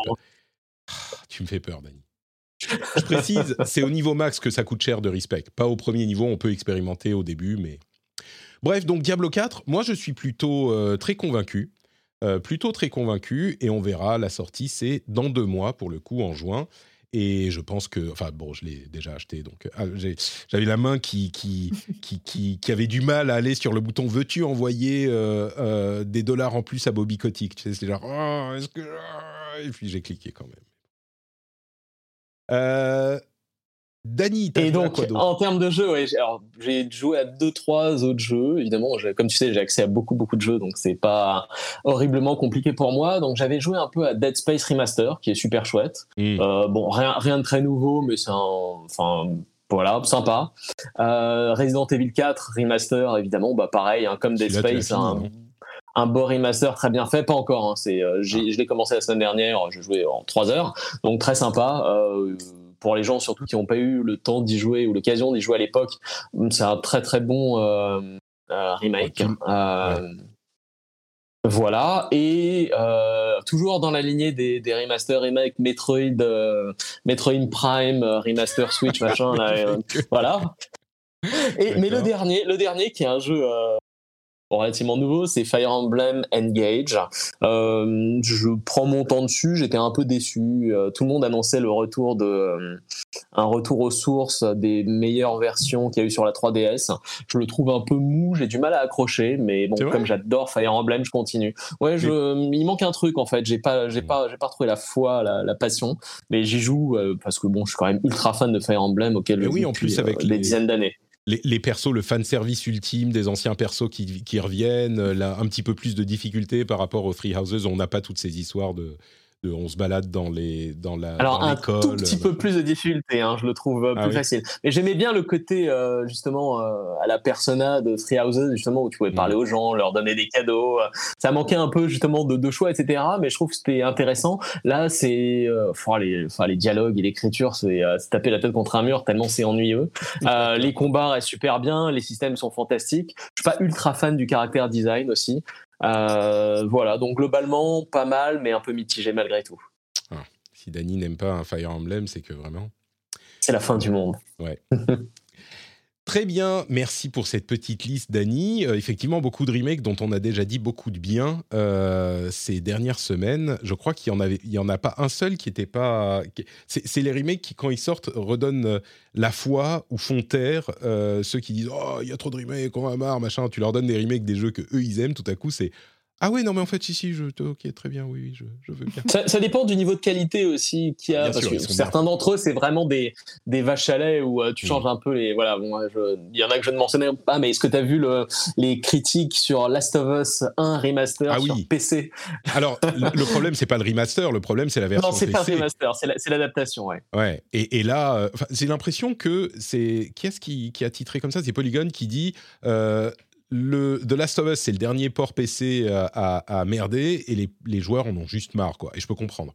A: Ah, tu me fais peur, Dani. Je précise, c'est au niveau max que ça coûte cher de respect. Pas au premier niveau, on peut expérimenter au début, mais. Bref, donc Diablo 4, moi je suis plutôt euh, très convaincu. Euh, plutôt très convaincu, et on verra, la sortie c'est dans deux mois pour le coup, en juin. Et je pense que, enfin bon, je l'ai déjà acheté, donc ah, j'avais la main qui qui, qui, avait du mal à aller sur le bouton veux-tu envoyer euh, des dollars en plus à Bobby Kotick? Tu sais, c'est genre, oh, est-ce que. Et puis j'ai cliqué quand même. Euh, Dany,
C: et donc en termes de jeux, j'ai joué à deux trois autres jeux. Évidemment, comme tu sais, j'ai accès à beaucoup beaucoup de jeux, donc c'est pas horriblement compliqué pour moi. Donc j'avais joué un peu à Dead Space Remaster, qui est super chouette. Hmm. Euh, bon, rien rien de très nouveau, mais c'est enfin voilà, sympa. Euh, Resident Evil 4 Remaster, évidemment, bah pareil, hein, comme Dead Space, un, un beau remaster très bien fait, pas encore. Hein, c'est, euh, je l'ai commencé la semaine dernière, je jouais en 3 heures, donc très sympa. Euh, pour les gens surtout qui n'ont pas eu le temps d'y jouer ou l'occasion d'y jouer à l'époque, c'est un très très bon euh, remake. Voilà, et toujours dans la lignée des, des remasters remake Metroid, Metroid Prime, remaster Switch, machin, <laughs> voilà. Et, mais le dernier, le dernier qui est un jeu relativement nouveau, c'est Fire Emblem Engage. Euh, je prends mon temps dessus, j'étais un peu déçu. Euh, tout le monde annonçait le retour de euh, un retour aux sources des meilleures versions qu'il y a eu sur la 3DS. Je le trouve un peu mou, j'ai du mal à accrocher, mais bon, comme j'adore Fire Emblem, je continue. Ouais, je, il manque un truc en fait. J'ai pas, j'ai pas, j'ai pas retrouvé la foi, la, passion, mais j'y joue parce que bon, je suis quand même ultra fan de Fire Emblem auquel je oui, en plus avec des dizaines d'années
A: les, persos, le fan service ultime des anciens persos qui, reviennent, là, un petit peu plus de difficultés par rapport aux Free Houses. On n'a pas toutes ces histoires de, de- on se balade dans les dans la
C: Alors
A: dans
C: un tout petit peu plus de difficulté, hein, je le trouve euh,
A: Ah
C: plus
A: oui.
C: facile. Mais j'aimais bien le côté euh, justement euh, à la persona de Three Houses, justement où tu pouvais
A: Mm.
C: parler aux gens, leur donner des cadeaux. Ça manquait un peu justement de, de choix, etc. Mais je trouve que c'était intéressant. Là, c'est euh, les, enfin, les dialogues et l'écriture, c'est se taper la tête contre un mur tellement c'est ennuyeux. <laughs> Les combats restent super bien, les systèmes sont fantastiques. Je suis pas ultra fan du caractère design aussi. Euh, voilà, donc globalement pas mal, mais un peu mitigé malgré tout.
A: Si Dany n'aime pas un Fire Emblem, c'est que vraiment.
C: C'est la fin du monde. <laughs>
A: Très bien, merci pour cette petite liste, Dany. Euh, effectivement, beaucoup de remakes dont on a déjà dit beaucoup de bien euh, ces dernières semaines. Je crois qu'il y en en a pas un seul qui était pas. C'est les remakes qui, quand ils sortent, redonnent euh, la foi ou font taire ceux qui disent oh il y a trop de remakes, on va marre, machin. Tu leur donnes des remakes des jeux que eux ils aiment, tout à coup c'est ah ouais non mais en fait si si je ok très bien oui oui je, je veux bien. <laughs>
C: Ça, ça dépend du niveau de qualité aussi qu'il y a.
A: Bien
C: parce
A: sûr,
C: que certains d'entre eux, c'est vraiment des, des vaches à lait où euh, tu
A: Mm.
C: changes un peu les. Voilà, bon, il y en a que je ne mentionnais pas, mais est-ce que tu as vu le, les critiques sur Last of Us 1 remaster
A: Ah
C: sur
A: oui.
C: PC
A: Alors le le problème c'est pas le remaster, le problème c'est la version
C: Non, c'est pas le remaster, c'est la- l'adaptation, ouais.
A: Ouais, et, et là, euh, j'ai l'impression que c'est. Qui est-ce qui, qui a titré comme ça? C'est Polygon qui dit euh, le The Last of Us, c'est le dernier port PC à, à- à merder, et les, les joueurs en ont juste marre, quoi. Et je peux comprendre.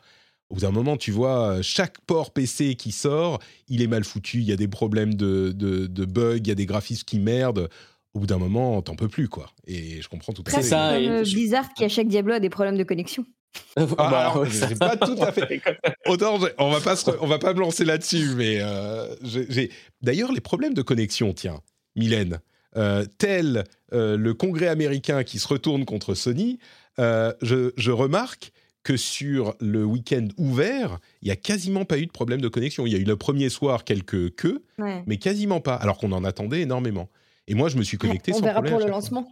A: Au bout d'un moment, tu vois, euh, chaque port PC qui sort, il est mal foutu, il y a des problèmes de, de, de bugs, il y a des graphismes qui merdent. Au bout d'un moment, t'en peux plus, quoi. Et je comprends tout à
B: Presque
A: fait.
C: ça,
B: comme
C: et-
B: euh, Blizzard qui à chaque Diablo a des problèmes de connexion. <laughs>
A: Ah,
C: Bah,
A: alors,
C: ouais,
A: c'est
C: ça-
A: pas tout à fait. <laughs> Autant, on va pas se re- on va pas me lancer là-dessus, mais euh, j'ai- d'ailleurs les problèmes de connexion, tiens, Mylène, euh, tel euh, le Congrès américain qui se retourne contre Sony, euh, je, je remarque que sur le week-end ouvert, il y a quasiment pas eu de problème de connexion. Il y a eu le premier soir quelques queues,
B: Ouais.
A: mais quasiment pas, alors qu'on en attendait énormément. Et moi, je me suis connecté
B: on
A: sans
B: verra
A: problème.
B: pour
A: à
B: le
A: chaque fois.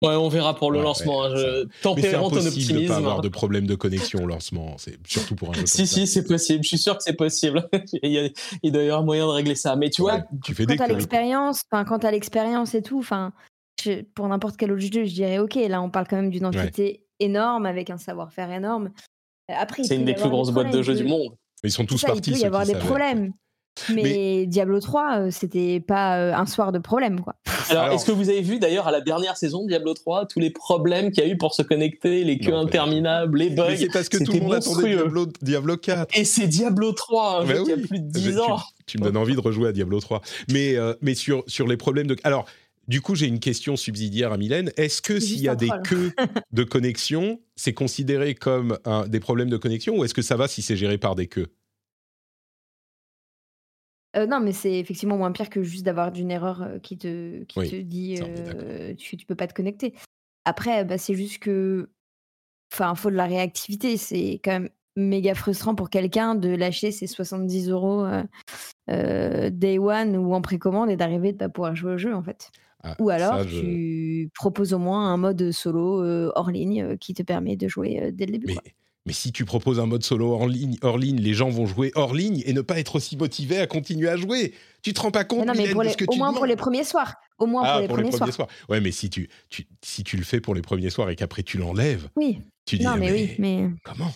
C: Ouais, on verra pour le
A: Ouais,
C: lancement.
A: ouais,
C: hein, je...
A: C'est
C: Tempérons ton
A: impossible de
C: optimisme.
A: pas avoir de problème de connexion au lancement, c'est surtout pour un jeu comme
C: Si,
A: ça.
C: si, c'est possible. Je suis sûr que c'est possible. <laughs> il, y a- il doit y avoir moyen de régler ça. Mais tu vois,
A: tu fais des
B: Quand t'as
A: queues.
B: l'expérience, enfin quand t'as l'expérience et tout, enfin pour n'importe quel autre jeu, je dirais ok. Là, on parle quand même d'une entité énorme avec un savoir-faire énorme. Après,
C: c'est une des plus grosses boîtes de jeux du monde.
A: Ils sont tous
B: C'est ça,
A: partis.
B: il peut y avoir des
A: savaient.
B: problèmes. Mais, Diablo 3, euh, c'était pas euh, un soir de problème, quoi.
C: Alors,
A: Alors-
C: est-ce que vous avez vu d'ailleurs à la dernière saison de Diablo 3 tous les problèmes qu'il y a eu pour se connecter, les queues
A: Non,
C: interminables, les bugs?
A: c'est parce que tout le monde attendait. Diablo, Diablo 4.
C: Et c'est Diablo 3, un jeu qui a
A: oui.
C: plus de
A: Bah,
C: 10
A: tu-
C: ans.
A: Tu, me donnes envie de rejouer à Diablo 3. Mais, euh, mais sur, sur les problèmes de. Alors, du coup, j'ai une question subsidiaire à Mylène. Est-ce que s'il y a des queues <laughs> de connexion, c'est considéré comme un- des problèmes de connexion ou est-ce que ça va si c'est géré par des queues?
B: Euh, non, mais c'est effectivement moins pire que juste d'avoir d'une erreur euh, qui te, qui
A: Oui,
B: te dit
A: ça, on est
B: euh, tu, tu peux pas te connecter. Après, bah, c'est juste que. Enfin, faut de la réactivité. C'est quand même méga frustrant pour quelqu'un de lâcher ses 70 euros euh, euh, day one ou en précommande et d'arriver de pas pouvoir jouer au jeu, en fait.
A: Ah,
B: Ou alors,
A: ça, je-
B: tu proposes au moins un mode solo hors ligne qui te permet de jouer dès le début.
A: Mais,
B: quoi.
A: Mais si tu proposes un mode solo hors ligne, hors ligne, les gens vont jouer hors ligne et ne pas être aussi motivés à continuer à jouer. Tu te rends pas compte
B: Mais non, mais
A: Mylène,
B: pour
A: de
B: les-
A: ce que
B: au
A: tu
B: moins pour les premiers soirs. Au moins
A: Ah,
B: pour les premiers soirs.
A: Ouais, mais si tu, tu- si tu le fais pour les premiers soirs et qu'après tu l'enlèves,
B: Oui.
A: tu dis
B: Non,
A: ah,
B: mais, oui, mais.
A: Comment?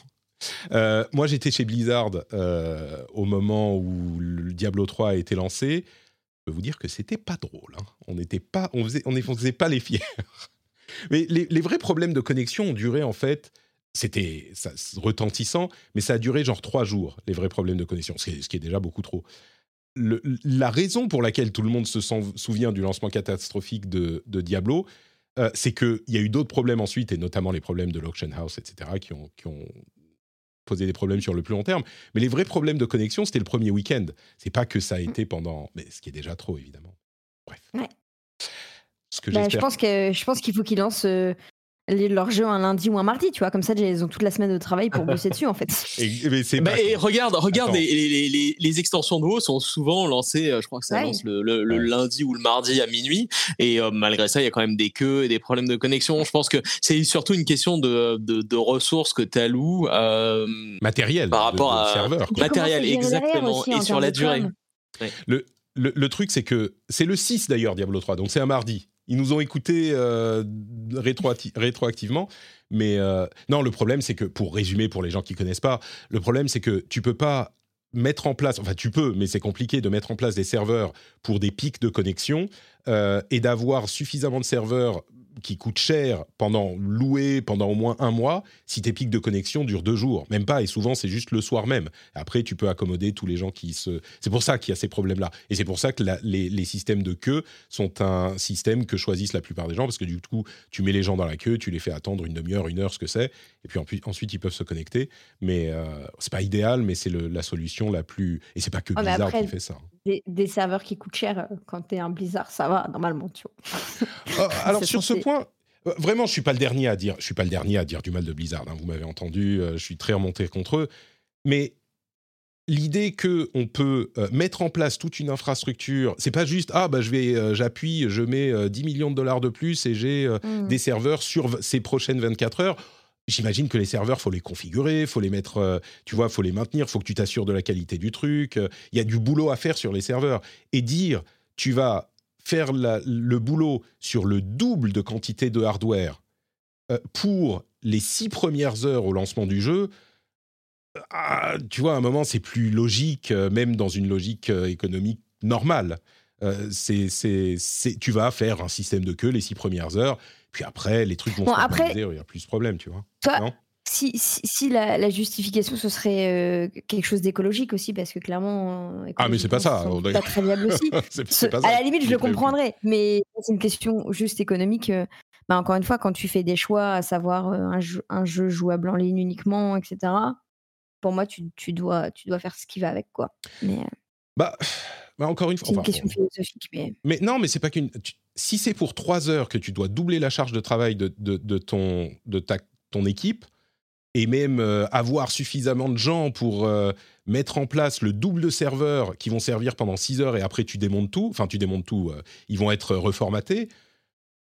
A: Euh, Moi, j'étais chez Blizzard euh, au moment où le Diablo 3 a été lancé. Je peux vous dire que c'était pas drôle. hein. On n'était pas, on faisait, on ne faisait pas les fiers. <laughs> Mais les vrais problèmes de connexion ont duré en fait. C'était retentissant, mais ça a duré genre trois jours, les vrais problèmes de connexion, ce qui est, ce qui est déjà beaucoup trop. Le- la raison pour laquelle tout le monde se souvient du lancement catastrophique de, de Diablo, euh, c'est qu'il y a eu d'autres problèmes ensuite, et notamment les problèmes de l'auction house, etc., qui ont, qui ont posé des problèmes sur le plus long terme. Mais les vrais problèmes de connexion, c'était le premier week-end. C'est pas que ça a été pendant, mais ce qui est déjà trop évidemment. Bref.
B: Ouais.
A: Ce que
B: Bah, je pense que je pense qu'il faut qu'ils lancent euh, les- leur jeu un lundi ou un mardi, tu vois. Comme ça, ils ont toute la semaine de travail pour bosser dessus, en fait. <laughs>
A: Et- mais c'est
C: Bah,
A: pas
C: et
A: con.
C: regarde, regarde les, les, les, les extensions de WoW sont souvent lancées, euh, je crois que ça
B: Ouais.
C: lance le, le, le
A: Ouais.
C: lundi ou le mardi à minuit. Et euh, malgré ça, il y a quand même des queues et des problèmes de connexion. Je pense que c'est surtout une question de, de, de ressources que tu alloues. Euh,
A: matériel
C: par rapport
A: de
C: à-
A: serveur.
C: matériel, exactement,
B: aussi,
C: et sur la durée.
A: le, le truc, c'est que c'est le 6 d'ailleurs, Diablo 3, donc c'est un mardi. Ils nous ont écoutés euh, rétroacti- rétroactivement. Mais euh, non, le problème, c'est que, pour résumer pour les gens qui connaissent pas, le problème, c'est que tu peux pas mettre en place, enfin tu peux, mais c'est compliqué de mettre en place des serveurs pour des pics de connexion euh, et d'avoir suffisamment de serveurs qui coûtent cher pendant louer pendant au moins un mois si tes pics de connexion durent deux jours, même pas, et souvent c'est juste le soir même. Après, tu peux accommoder tous les gens qui se... C'est pour ça qu'il y a ces problèmes-là. Et c'est pour ça que les, les systèmes de queue sont un système que choisissent la plupart des gens, parce que du coup, tu mets les gens dans la queue, tu les fais attendre une demi-heure, une heure, ce que c'est, et puis ensuite ils peuvent se connecter. Mais euh, c'est pas idéal, mais c'est la solution la plus... Et c'est pas que
B: mais
A: Blizzard
B: après-
A: qui fait ça.
B: Des, des serveurs qui coûtent cher, euh, quand t'es un Blizzard, ça va, normalement, tu vois.
A: Ah, <laughs> <laughs> alors sur ce point, euh, vraiment, je suis pas le dernier à dire, je suis pas le dernier à dire du mal de Blizzard. hein, vous m'avez entendu, euh, je suis très remonté contre eux. Mais l'idée que on peut euh, mettre en place toute une infrastructure, c'est pas juste ah bah je vais, euh, j'appuie, je mets euh, 10 millions de dollars de plus et j'ai euh,
B: Mm.
A: des serveurs sur ces prochaines 24 heures. J'imagine que les serveurs, faut les configurer, faut les mettre, euh, tu vois, faut les maintenir, faut que tu t'assures de la qualité du truc. euh, Il y a du boulot à faire sur les serveurs. Et dire, tu vas faire le boulot sur le double de quantité de hardware euh, pour les six premières heures au lancement du jeu, ah, tu vois, à un moment, c'est plus logique, euh, même dans une logique euh, économique normale. Euh, c'est- tu vas faire un système de queue les six premières heures, puis après, les trucs vont
B: Bon,
A: se
B: après-
A: il n'y a plus de problème, tu vois.
B: Toi,
A: Non?
B: si, si, si la, la justification, ce serait euh, quelque chose d'écologique aussi, parce que clairement. euh,
A: Ah, mais c'est pas ça, on-
B: C'est pas très viable aussi. <laughs>
A: c'est pas ça.
B: à la limite, je le comprendrais, mais c'est une question juste économique. euh, bah, encore une fois, quand tu fais des choix, à savoir un, jeu, un jeu jouable en ligne uniquement, etc., pour moi, tu, tu dois, tu dois faire ce qui va avec, quoi. Mais
A: Bah, bah, encore une fois.
B: c'est une
A: enfin,
B: question
A: bon,
B: philosophique. Mais...
A: Mais non, mais c'est pas qu'une. Si c'est pour trois heures que tu dois doubler la charge de travail de, de, de ton, de ta, ton équipe, et même euh, avoir suffisamment de gens pour euh, mettre en place le double de serveurs qui vont servir pendant six heures et après tu démontes tout, enfin tu démontes tout, euh, ils vont être reformatés.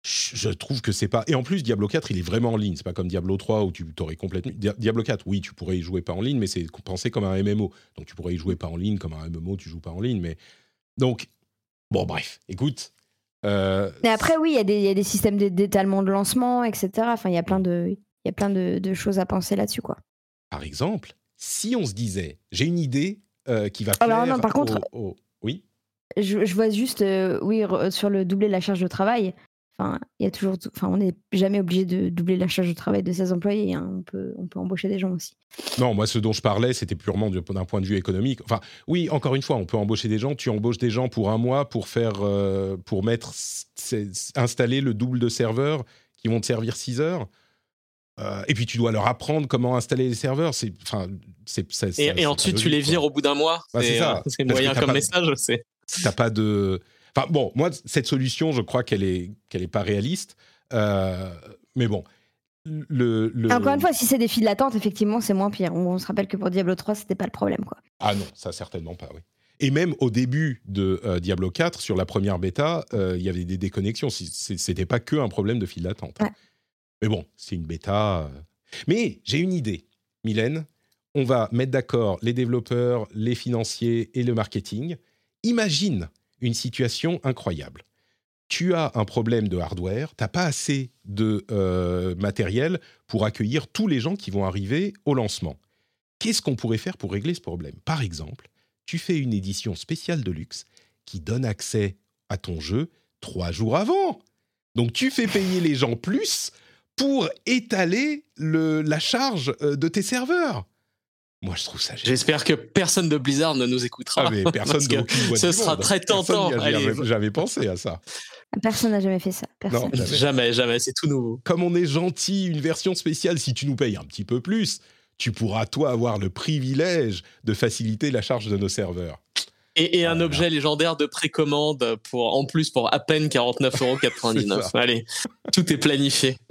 A: Je trouve que c'est pas. Et en plus, Diablo 4, il est vraiment en ligne. C'est pas comme Diablo 3 où tu t'aurais complètement. Dia- Diablo 4, oui, tu pourrais y jouer pas en ligne, mais c'est pensé comme un MMO. Donc tu pourrais y jouer pas en ligne, comme un MMO, tu joues pas en ligne. Mais donc, bon, bref, écoute. euh,
B: mais après, oui, il y, a des- il y a des systèmes d'é- d'étalement de lancement, etc. Enfin, il y a plein de, il y a plein de, de choses à penser là-dessus, quoi.
A: par exemple, si on se disait, j'ai une idée euh, qui va plaire.
B: Alors, non, par contre-
A: oui?
B: Je, je vois juste, euh, oui, sur le doubler la charge de travail. Enfin, il y a toujours, enfin, on n'est jamais obligé de doubler la charge de travail de ses employés. hein. On peut, on peut embaucher des gens aussi.
A: Non, moi, ce dont je parlais, c'était purement du- d'un point de vue économique. Enfin, oui, encore une fois, on peut embaucher des gens. Tu embauches des gens pour un mois pour faire, euh, pour mettre, installer le double de serveurs qui vont te servir 6 heures. Euh, et puis tu dois leur apprendre comment installer les serveurs. C'est, enfin, c'est,
C: Et, ensuite, tu les vires
A: quoi.
C: au bout d'un mois.
A: Bah, c'est ça.
C: euh, c'est moyen comme
A: pas
C: message. C'est
A: T'as pas de. Enfin bon, moi cette solution, je crois qu'elle est qu'elle est pas réaliste. Euh, mais bon, le, le-
B: Et Encore une fois, si c'est des files d'attente, effectivement, c'est moins pire. On, on se rappelle que pour Diablo 3, c'était pas le problème, quoi.
A: Ah non, ça certainement pas, oui. Et même au début de euh, Diablo 4, sur la première bêta, euh, il y avait des déconnexions. C'était pas que un problème de file d'attente.
B: Ouais.
A: Mais bon, c'est une bêta. Mais j'ai une idée, Mylène. On va mettre d'accord les développeurs, les financiers et le marketing. Imagine une situation incroyable. Tu as un problème de hardware, t'as pas assez de euh, matériel pour accueillir tous les gens qui vont arriver au lancement. Qu'est-ce qu'on pourrait faire pour régler ce problème? Par exemple, tu fais une édition spéciale de luxe qui donne accès à ton jeu trois jours avant. Donc tu fais payer les gens plus pour étaler le- la charge euh, de tes serveurs. Moi, je trouve ça génial.
C: J'espère que personne de Blizzard ne nous écoutera.
A: Ah, mais <laughs> personne
C: ce sera
A: monde.
C: très tentant.
A: jamais- J'avais pensé à ça.
B: Personne n'a jamais fait ça. Personne.
A: Non.
C: jamais, jamais, c'est tout nouveau.
A: Comme on est gentil, une version spéciale, si tu nous payes un petit peu plus, tu pourras, toi, avoir le privilège de faciliter la charge de nos serveurs.
C: Et, et un
A: Voilà.
C: objet légendaire de précommande pour, en plus pour à peine 49,99€. <laughs>
A: C'est ça.
C: Allez, tout est planifié. <laughs>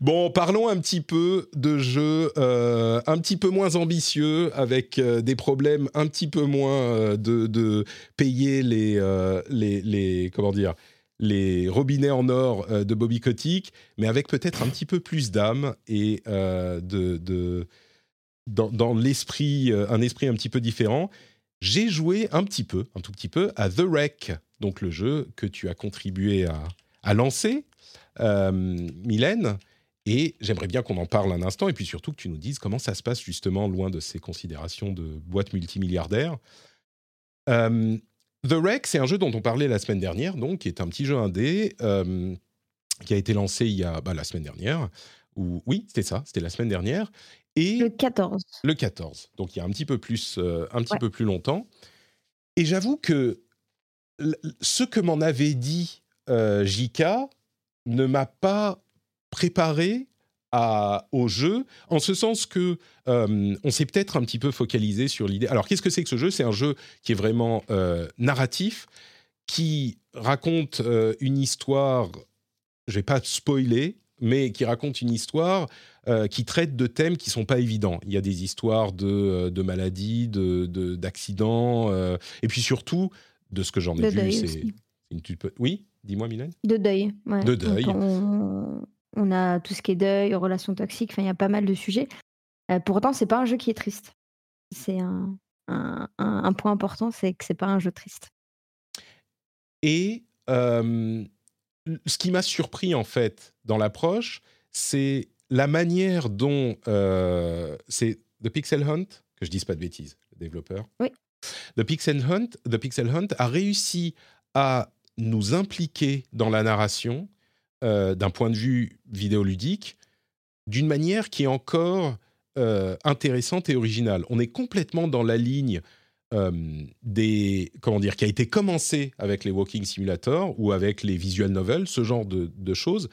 A: Bon, parlons un petit peu de jeux euh, un petit peu moins ambitieux, avec euh, des problèmes un petit peu moins euh, de, de payer les, les, les- comment dire, les robinets en or de Bobby Kotick, mais avec peut-être un petit peu plus d'âme et de, de- dans, dans l'esprit, un esprit un petit peu différent. J'ai joué un petit peu, un tout petit peu, à The Wreck donc le jeu que tu as contribué à, à lancer, euh, Mylène. Et j'aimerais bien qu'on en parle un instant, et puis surtout que tu nous dises comment ça se passe justement loin de ces considérations de boîte multimilliardaire. Euh, The Wreck, c'est un jeu dont on parlait la semaine dernière, donc qui est un petit jeu indé euh, qui a été lancé il y a bah, la semaine dernière. Ou oui, c'était ça, c'était la semaine dernière. Et
B: Le 14.
A: le 14, donc il y a un petit peu plus, euh, un petit
B: Ouais.
A: peu plus longtemps. Et j'avoue que ce que m'en avait dit euh, JK ne m'a pas préparé à, au jeu, en ce sens que euh, on s'est peut-être un petit peu focalisé sur l'idée. Alors qu'est-ce que c'est que ce jeu? C'est un jeu qui est vraiment euh, narratif, qui raconte une histoire. Je vais pas spoiler, mais qui raconte une histoire euh, qui traite de thèmes qui sont pas évidents. Il y a des histoires de, euh, de maladies, de, de- d'accidents, euh, et puis surtout, de ce que j'en ai
B: De
A: vu, c'est Oui, dis-moi, Mylène.
B: De deuil. ouais.
A: De deuil.
B: on, on a tout ce qui est deuil, relations toxiques, il y a pas mal de sujets. Euh, pourtant, c'est pas un jeu qui est triste. C'est un, un- un- un point important, c'est que c'est pas un jeu triste.
A: Et ce qui m'a surpris en fait dans l'approche, c'est la manière dont euh, c'est The Pixel Hunt, que je dise pas de bêtises, le développeur.
B: Oui.
A: The Pixel Hunt, The Pixel Hunt a réussi à nous impliquer dans la narration euh, d'un point de vue vidéoludique d'une manière qui est encore euh, intéressante et originale. On est complètement dans la ligne euh, des comment dire qui a été commencé avec les walking simulators ou avec les visual novels, ce genre de, de choses.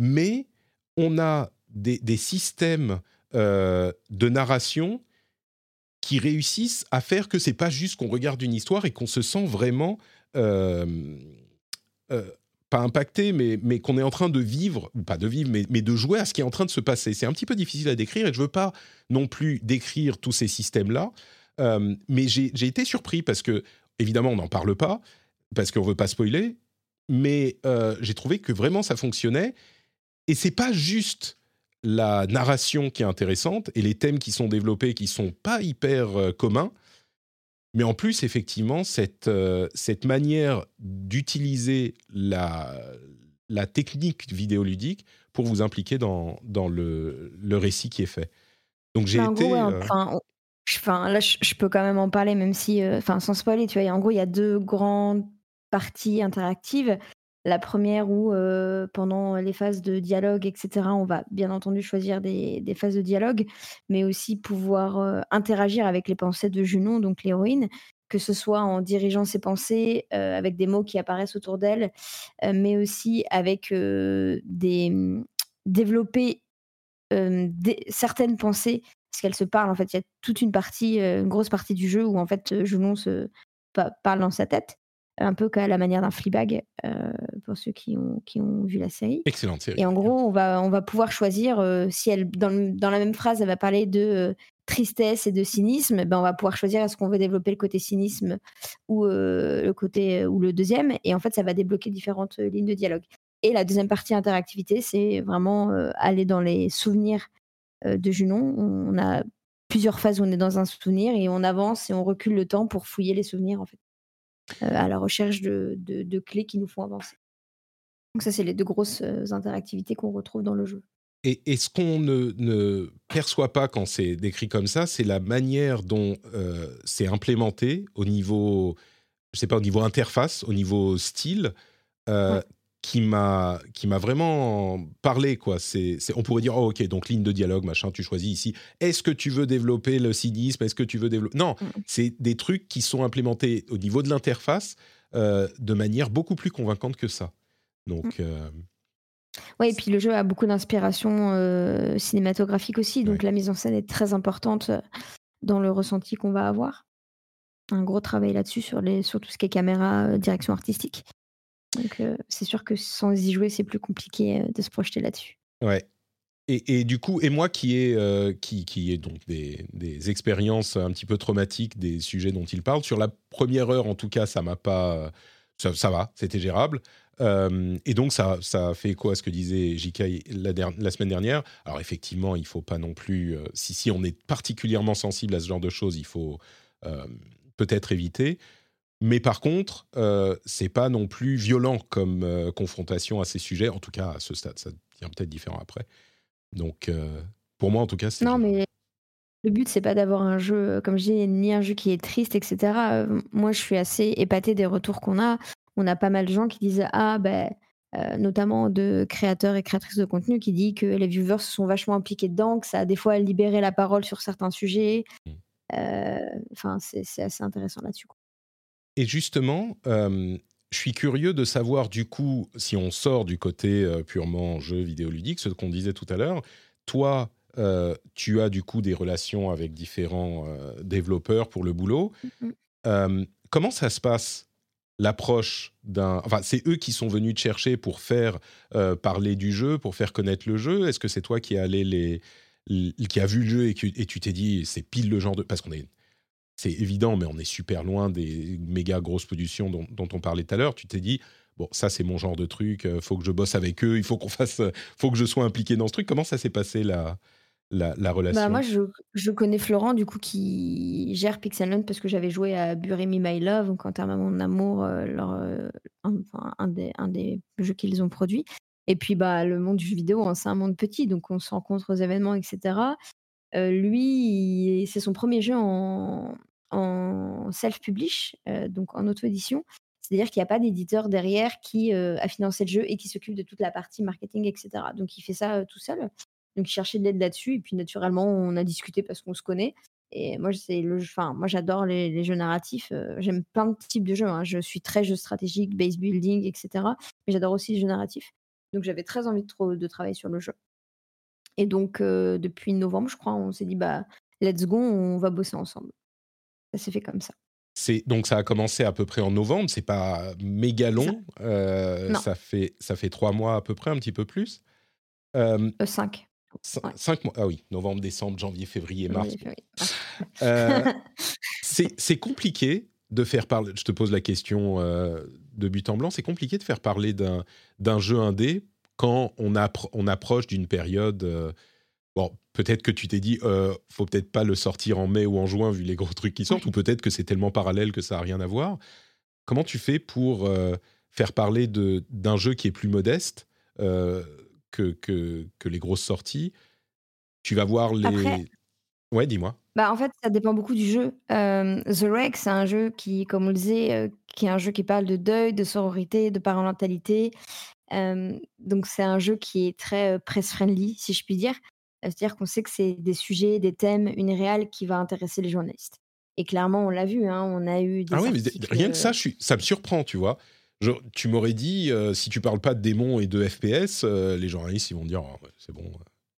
A: Mais on a des, systèmes euh, de narration qui réussissent à faire que c'est pas juste qu'on regarde une histoire et qu'on se sent vraiment euh, pas impacté, mais, mais qu'on est en train de vivre, ou pas de vivre, mais, mais de jouer à ce qui est en train de se passer. C'est un petit peu difficile à décrire et je veux pas non plus décrire tous ces systèmes-là, euh, mais j'ai j'ai été surpris parce que, évidemment, on n'en parle pas, parce qu'on veut pas spoiler, mais euh, j'ai trouvé que vraiment ça fonctionnait. Et c'est pas juste la narration qui est intéressante et les thèmes qui sont développés qui sont pas hyper euh, communs, mais en plus, effectivement, cette, euh, cette manière d'utiliser la, la technique vidéoludique pour vous impliquer dans, dans le, le récit qui est fait. Donc j'ai été...
B: gros, ouais,
A: euh,
B: enfin, là, je, je peux quand même en parler, même si, enfin, sans spoiler, tu vois, en gros, il y a deux grandes parties interactives. La première où, pendant les phases de dialogue, etc., on va bien entendu choisir des, phases de dialogue, mais aussi pouvoir interagir avec les pensées de Junon, donc l'héroïne, que ce soit en dirigeant ses pensées, avec des mots qui apparaissent autour d'elle, mais aussi avec des développer euh, des- certaines pensées parce qu'elles se parlent. En fait, il y a toute une partie, une grosse partie du jeu où en fait Junon se pa- parle dans sa tête, un peu qu'à la manière d'un Fleabag euh, pour ceux qui ont, qui ont vu la série.
A: Excellente série.
B: Et en gros, on va, on va pouvoir choisir euh, si elle, dans, le- dans la même phrase, elle va parler de euh, tristesse et de cynisme, ben on va pouvoir choisir est-ce qu'on veut développer le côté cynisme ou le côté ou le deuxième. Et en fait, ça va débloquer différentes lignes de dialogue. Et la deuxième partie interactivité, c'est vraiment aller dans les souvenirs de Junon. On a plusieurs phases où on est dans un souvenir et on avance et on recule le temps pour fouiller les souvenirs en fait, à la recherche de, de- de clés qui nous font avancer. Donc ça, c'est les deux grosses euh, interactivités qu'on retrouve dans le jeu.
A: Et, et ce qu'on ne, ne perçoit pas quand c'est décrit comme ça, c'est la manière dont euh, c'est implémenté au niveau, je sais pas, au niveau interface, au niveau style, euh,
B: Ouais.
A: Qui m'a qui m'a vraiment parlé quoi. C'est, on pourrait dire oh, ok donc ligne de dialogue machin, tu choisis ici. Est-ce que tu veux développer le cynisme? Est-ce que tu veux développer Non,
B: Mm.
A: c'est des trucs qui sont implémentés au niveau de l'interface euh, de manière beaucoup plus convaincante que ça. Donc
B: Mm.
A: euh,
B: Ouais, et puis le jeu a beaucoup d'inspiration euh, cinématographique aussi, donc
A: Ouais.
B: la mise en scène est très importante dans le ressenti qu'on va avoir. Un gros travail là-dessus sur, les, sur tout ce qui est caméra, direction artistique. Donc euh, c'est sûr que sans y jouer, c'est plus compliqué euh, de se projeter là-dessus.
A: Ouais. Et, et du coup, et moi qui ai, euh, qui, qui ai donc des, des expériences un petit peu traumatiques des sujets dont il parle, sur la première heure en tout cas, ça m'a pas. Ça, ça va, c'était gérable. Et donc, ça, ça fait écho à ce que disait JK la, semaine dernière. Alors, effectivement, il faut pas non plus. si, si on est particulièrement sensible à ce genre de choses, il faut peut-être éviter. Mais par contre, euh, c'est pas non plus violent comme euh, confrontation à ces sujets. En tout cas, à ce stade, ça devient peut-être différent après. Donc, euh, pour moi, en tout cas, c'est.
B: Non, mais le but, c'est pas d'avoir un jeu, comme je dis, ni un jeu qui est triste, etc. Euh, moi, je suis assez épatée des retours qu'on a. On a pas mal de gens qui disent Ah, ben. euh, notamment de créateurs et créatrices de contenu qui dit que les viewers se sont vachement impliqués dedans, que ça a des fois libéré la parole sur certains sujets.
A: Mm.
B: Euh, Enfin, c'est assez intéressant là-dessus.
A: Et justement, euh, je suis curieux de savoir du coup, si on sort du côté euh, purement jeu vidéoludique, ce qu'on disait tout à l'heure, toi, euh, tu as du coup des relations avec différents développeurs pour le boulot. Comment ça se passe l'approche d'un... Enfin, c'est eux qui sont venus te chercher pour faire parler du jeu, pour faire connaître le jeu? Est-ce que c'est toi qui est allé les, qui a vu le jeu et, qui- et tu t'es dit c'est pile le genre de... Parce qu'on est... C'est évident, mais on est super loin des méga grosses productions dont, dont on parlait tout à l'heure. Tu t'es dit, bon, ça c'est mon genre de truc, euh, faut que je bosse avec eux, il faut qu'on fasse, euh, faut que je sois impliqué dans ce truc. Comment ça s'est passé la, la, la relation
B: Bah, moi, je, je connais Florent, du coup, qui gère Pixelland parce que j'avais joué à Bury Me My Love, donc en termes à mon amour, euh, leur, un des, un des jeux qu'ils ont produits. Et puis, bah, le monde du jeu vidéo, hein, c'est un monde petit, donc on se rencontre aux événements, etc. Lui, c'est son premier jeu en, self-publish, donc en auto-édition. C'est-à-dire qu'il n'y a pas d'éditeur derrière qui a financé le jeu et qui s'occupe de toute la partie marketing, etc. Donc il fait ça tout seul. Donc il cherchait de l'aide là-dessus. Et puis naturellement, on a discuté parce qu'on se connaît. Et moi, le, moi j'adore les, jeux narratifs. J'aime plein de types de jeux. hein. Je suis très jeu stratégique, base building, etc. Mais j'adore aussi les jeux narratifs. Donc j'avais très envie trop- de travailler sur le jeu. Et donc euh, depuis novembre, je crois, on s'est dit bah let's go, on va bosser ensemble. Ça s'est fait comme ça.
A: C'est donc ça a commencé à peu près en novembre. C'est pas méga long. euh, ça fait ça fait trois mois à peu près, un petit peu plus. Euh,
B: 5.
A: cin-
B: Ouais.
A: Cinq mois. Ah oui, novembre, décembre, janvier, février, mars. Euh, <laughs> c'est compliqué de faire parler. Je te pose la question de but en blanc. C'est compliqué de faire parler d'un d'un jeu indé quand on, appro- on approche d'une période. euh, bon, peut-être que tu t'es dit, euh, faut peut-être pas le sortir en mai ou en juin vu les gros trucs qui sortent, ou peut-être que c'est tellement parallèle que ça a rien à voir. Comment tu fais pour euh, faire parler d'un jeu qui est plus modeste euh, que, que, que les grosses sorties? Tu vas voir les.
B: Après-
A: Ouais, dis-moi.
B: Bah, en fait, ça dépend beaucoup du jeu. Euh, The Reg, c'est un jeu qui, comme on le disait, euh, qui est un jeu qui parle de deuil, de sororité, de parentalité. Donc, c'est un jeu qui est très press-friendly, si je puis dire. C'est-à-dire qu'on sait que c'est des sujets, des thèmes, une réelle qui va intéresser les journalistes. Et clairement, on l'a vu, hein, on a eu des
A: Ah oui, mais
B: articles,
A: rien que ça, je suis, ça me surprend, tu vois. Je- tu m'aurais dit, euh, si tu parles pas de démons et de FPS, euh, les journalistes, ils vont dire, Oh, ouais, c'est bon,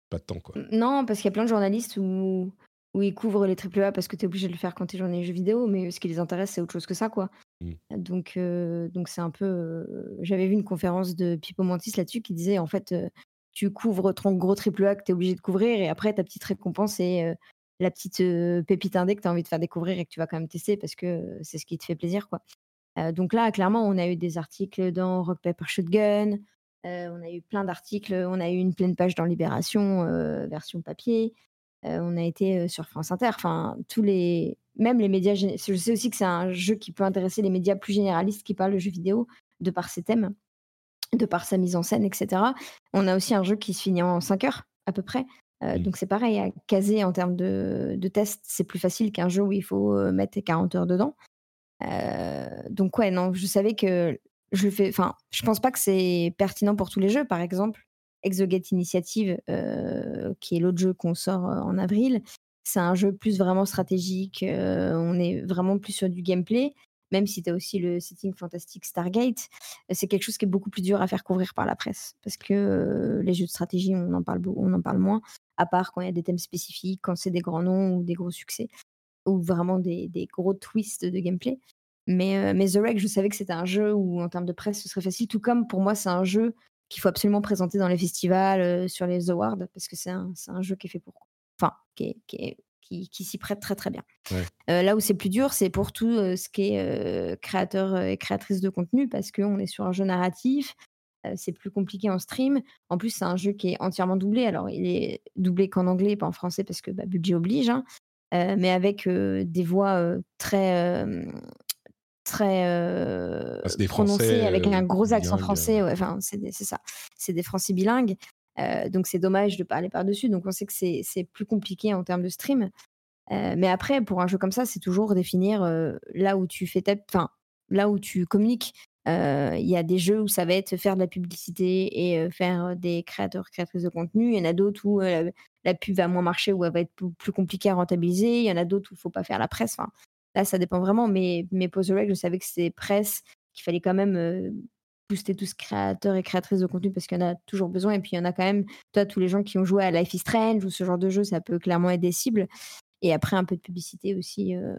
A: pas de temps, quoi.
B: Non, parce qu'il y a plein de journalistes où, où ils couvrent les AAA parce que tu es obligé de le faire quand tu es journaliste jeux vidéo, mais ce qui les intéresse, c'est autre chose que ça, quoi.
A: Mm.
B: Donc, euh, donc c'est un peu. euh, J'avais vu une conférence de Pipo Mantis là-dessus qui disait en fait, euh, tu couvres ton gros AAA que tu es obligé de couvrir et après ta petite récompense, euh, la petite euh, pépite indé que tu as envie de faire découvrir et que tu vas quand même tester parce que euh, c'est ce qui te fait plaisir, quoi. Euh, donc là, clairement, on a eu des articles dans Rock Paper Shotgun, euh, on a eu plein d'articles, on a eu une pleine page dans Libération, euh, version papier. On a été sur France Inter. Enfin, tous les, même les médias. Je sais aussi que c'est un jeu qui peut intéresser les médias plus généralistes qui parlent de jeux vidéo de par ses thèmes, de par sa mise en scène, etc. On a aussi un jeu qui se finit en 5 heures à peu près. Euh,
A: Mm.
B: Donc c'est pareil, à caser en termes de, de tests, c'est plus facile qu'un jeu où il faut mettre 40 heures dedans. Euh, donc ouais, non, je savais que je fais. Enfin, je pense pas que c'est pertinent pour tous les jeux. Par exemple, Exogate Initiative, euh, qui est l'autre jeu qu'on sort euh, en avril, c'est un jeu plus vraiment stratégique. euh, on est vraiment plus sur du gameplay. Même si tu as aussi le setting fantastique Stargate, c'est quelque chose qui est beaucoup plus dur à faire couvrir par la presse. Parce que les jeux de stratégie, on en parle, on en parle moins, à part quand il y a des thèmes spécifiques, quand c'est des grands noms ou des gros succès, ou vraiment des, gros twists de gameplay. Mais, mais The Reg, je savais que c'était un jeu où, en termes de presse, ce serait facile. Tout comme pour moi, c'est un jeu qu'il faut absolument présenter dans les festivals, euh, sur les awards, parce que c'est un, jeu qui est fait pour. Enfin, qui, est- qui, est- qui, qui s'y prête très très bien.
A: Ouais.
B: Euh, là où c'est plus dur, c'est pour tout euh, ce qui est euh, créateur et créatrice de contenu, parce qu'on est sur un jeu narratif. c'est plus compliqué en stream. En plus, c'est un jeu qui est entièrement doublé. Alors, il est doublé qu'en anglais, pas en français, parce que bah, budget oblige. hein. Mais avec des voix très, très euh,
A: Ah, des
B: prononcé avec
A: euh,
B: un gros accent
A: bilingues,
B: français. ouais, Enfin, c'est ça. C'est des Français bilingues. euh, donc c'est dommage de parler par-dessus. Donc on sait que c'est plus compliqué en termes de stream. Euh, mais après, pour un jeu comme ça, c'est toujours définir euh, là où tu fais ta... Enfin, là où tu communiques. Euh, Il y a des jeux où ça va être faire de la publicité et euh, faire euh, des créateurs, créatrices de contenu. Il y en a d'autres où euh, la, pub va moins marcher, où elle va être plus, compliquée à rentabiliser. Il y en a d'autres où il faut pas faire la presse. Enfin, là, ça dépend vraiment. Mais, mais Pose the Reg, je savais que c'était presse, qu'il fallait quand même euh, booster tous créateurs et créatrices de contenu parce qu'il y en a toujours besoin. Et puis, il y en a quand même, toi, tous les gens qui ont joué à Life is Strange ou ce genre de jeu, ça peut clairement être des cibles. Et après, un peu de publicité aussi. euh,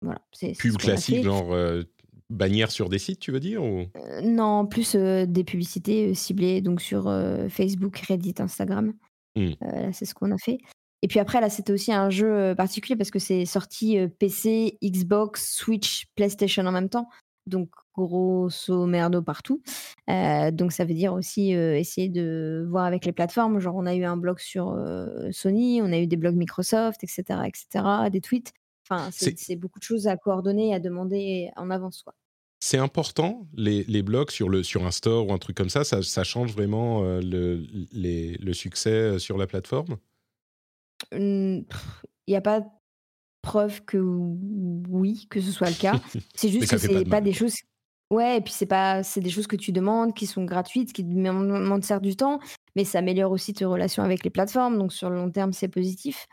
B: Voilà. c'est- c'est
A: Pub classique, genre euh, bannière sur des sites, tu veux dire ou...
B: Non, plus des publicités ciblées donc sur Facebook, Reddit, Instagram. Euh, là, c'est ce qu'on a fait. Et puis après, là, c'était aussi un jeu euh, particulier parce que c'est sorti euh, PC, Xbox, Switch, PlayStation en même temps. Donc, grosso merdo partout. Euh, donc, ça veut dire aussi euh, essayer de voir avec les plateformes. Genre, on a eu un blog sur euh, Sony, on a eu des blogs Microsoft, etc., etc., des tweets. Enfin, c'est beaucoup de choses à coordonner et à demander en avance. Quoi.
A: C'est important, les, les blogs sur, le, sur un store ou un truc comme ça, ça, ça change vraiment euh, le, les- le succès sur la plateforme?
B: Il n'y a pas preuve que oui, que ce soit le cas. <laughs> C'est juste que
A: fait pas
B: c'est
A: de
B: pas, des choses. Ouais, et puis c'est pas, c'est des choses que tu demandes, qui sont gratuites, qui demandent certes du temps, mais ça améliore aussi tes relations avec les plateformes. Donc sur le long terme, c'est positif.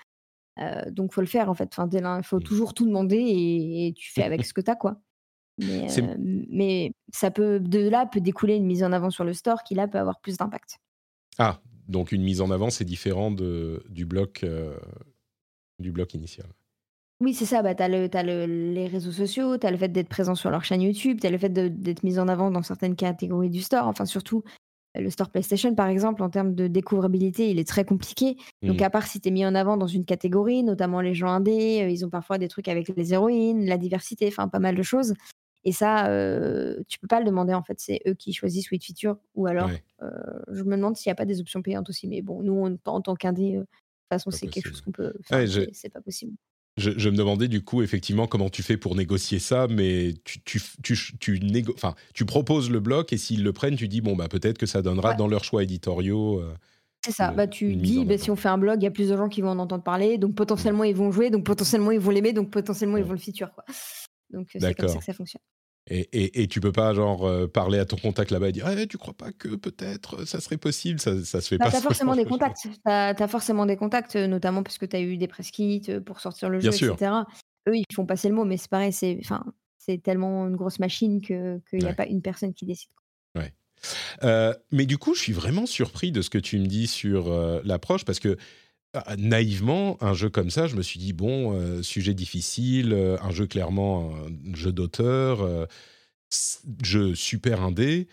B: Euh, donc faut le faire en fait. Enfin, il faut
A: Mm.
B: toujours tout demander et, et tu fais avec ce que tu as quoi. Mais, <laughs>
A: C'est-
B: euh, mais ça peut de là peut découler une mise en avant sur le store qui là peut avoir plus d'impact.
A: Ah, donc une mise en avant, c'est différent de, du, bloc, euh, du bloc initial.
B: Oui, c'est ça. Bah, tu as, le, le- les réseaux sociaux, tu as le fait d'être présent sur leur chaîne YouTube, tu as le fait d'être mis en avant dans certaines catégories du store. Enfin, surtout euh, le store PlayStation, par exemple, en termes de découvrabilité, il est très compliqué. Donc,
A: Mm.
B: à part si tu es mis en avant dans une catégorie, notamment les gens indés, euh, ils ont parfois des trucs avec les héroïnes, la diversité, enfin, pas mal de choses. Et ça, euh, tu peux pas le demander, en fait. C'est eux qui choisissent Sweet Feature. Ou alors,
A: Ouais.
B: euh, je me demande s'il n'y a pas des options payantes aussi. Mais bon, nous, on- en tant qu'indé, euh, de toute façon, c'est quelque chose qu'on peut faire.
A: Ouais, je-
B: c'est- pas possible.
A: Je, je me demandais du coup effectivement comment tu fais pour négocier ça, mais tu, tu, tu, tu, négo- enfin, tu proposes le bloc et s'ils le prennent, tu dis bon bah peut-être que ça donnera
B: Ouais.
A: dans leurs choix éditoriaux.
B: C'est ça. Bah, tu dis, bah, si on fait un blog, il y a plus de gens qui vont en entendre parler, donc potentiellement ils vont jouer, donc potentiellement ils vont l'aimer, donc potentiellement ils vont le feature. Quoi. Donc c'est comme ça que ça fonctionne.
A: Et, et, et tu peux pas genre euh, parler à ton contact là-bas et dire Eh, tu crois pas que peut-être ça serait possible? Ça, ça se fait
B: Bah,
A: pas.
B: tu as
A: ce
B: forcément des contacts. Tu as, forcément des contacts, notamment parce que tu as eu des press kits pour sortir le
A: Bien
B: jeu,
A: sûr.
B: etc. Eux, ils font passer le mot, mais c'est pareil, c'est enfin, c'est tellement une grosse machine qu'il n'y a
A: Ouais.
B: pas une personne qui décide.
A: Euh, mais du coup, je suis vraiment surpris de ce que tu me dis sur euh, l'approche parce que naïvement, un jeu comme ça, je me suis dit bon, euh, sujet difficile, euh, un jeu clairement, un jeu d'auteur, euh, jeu super indé.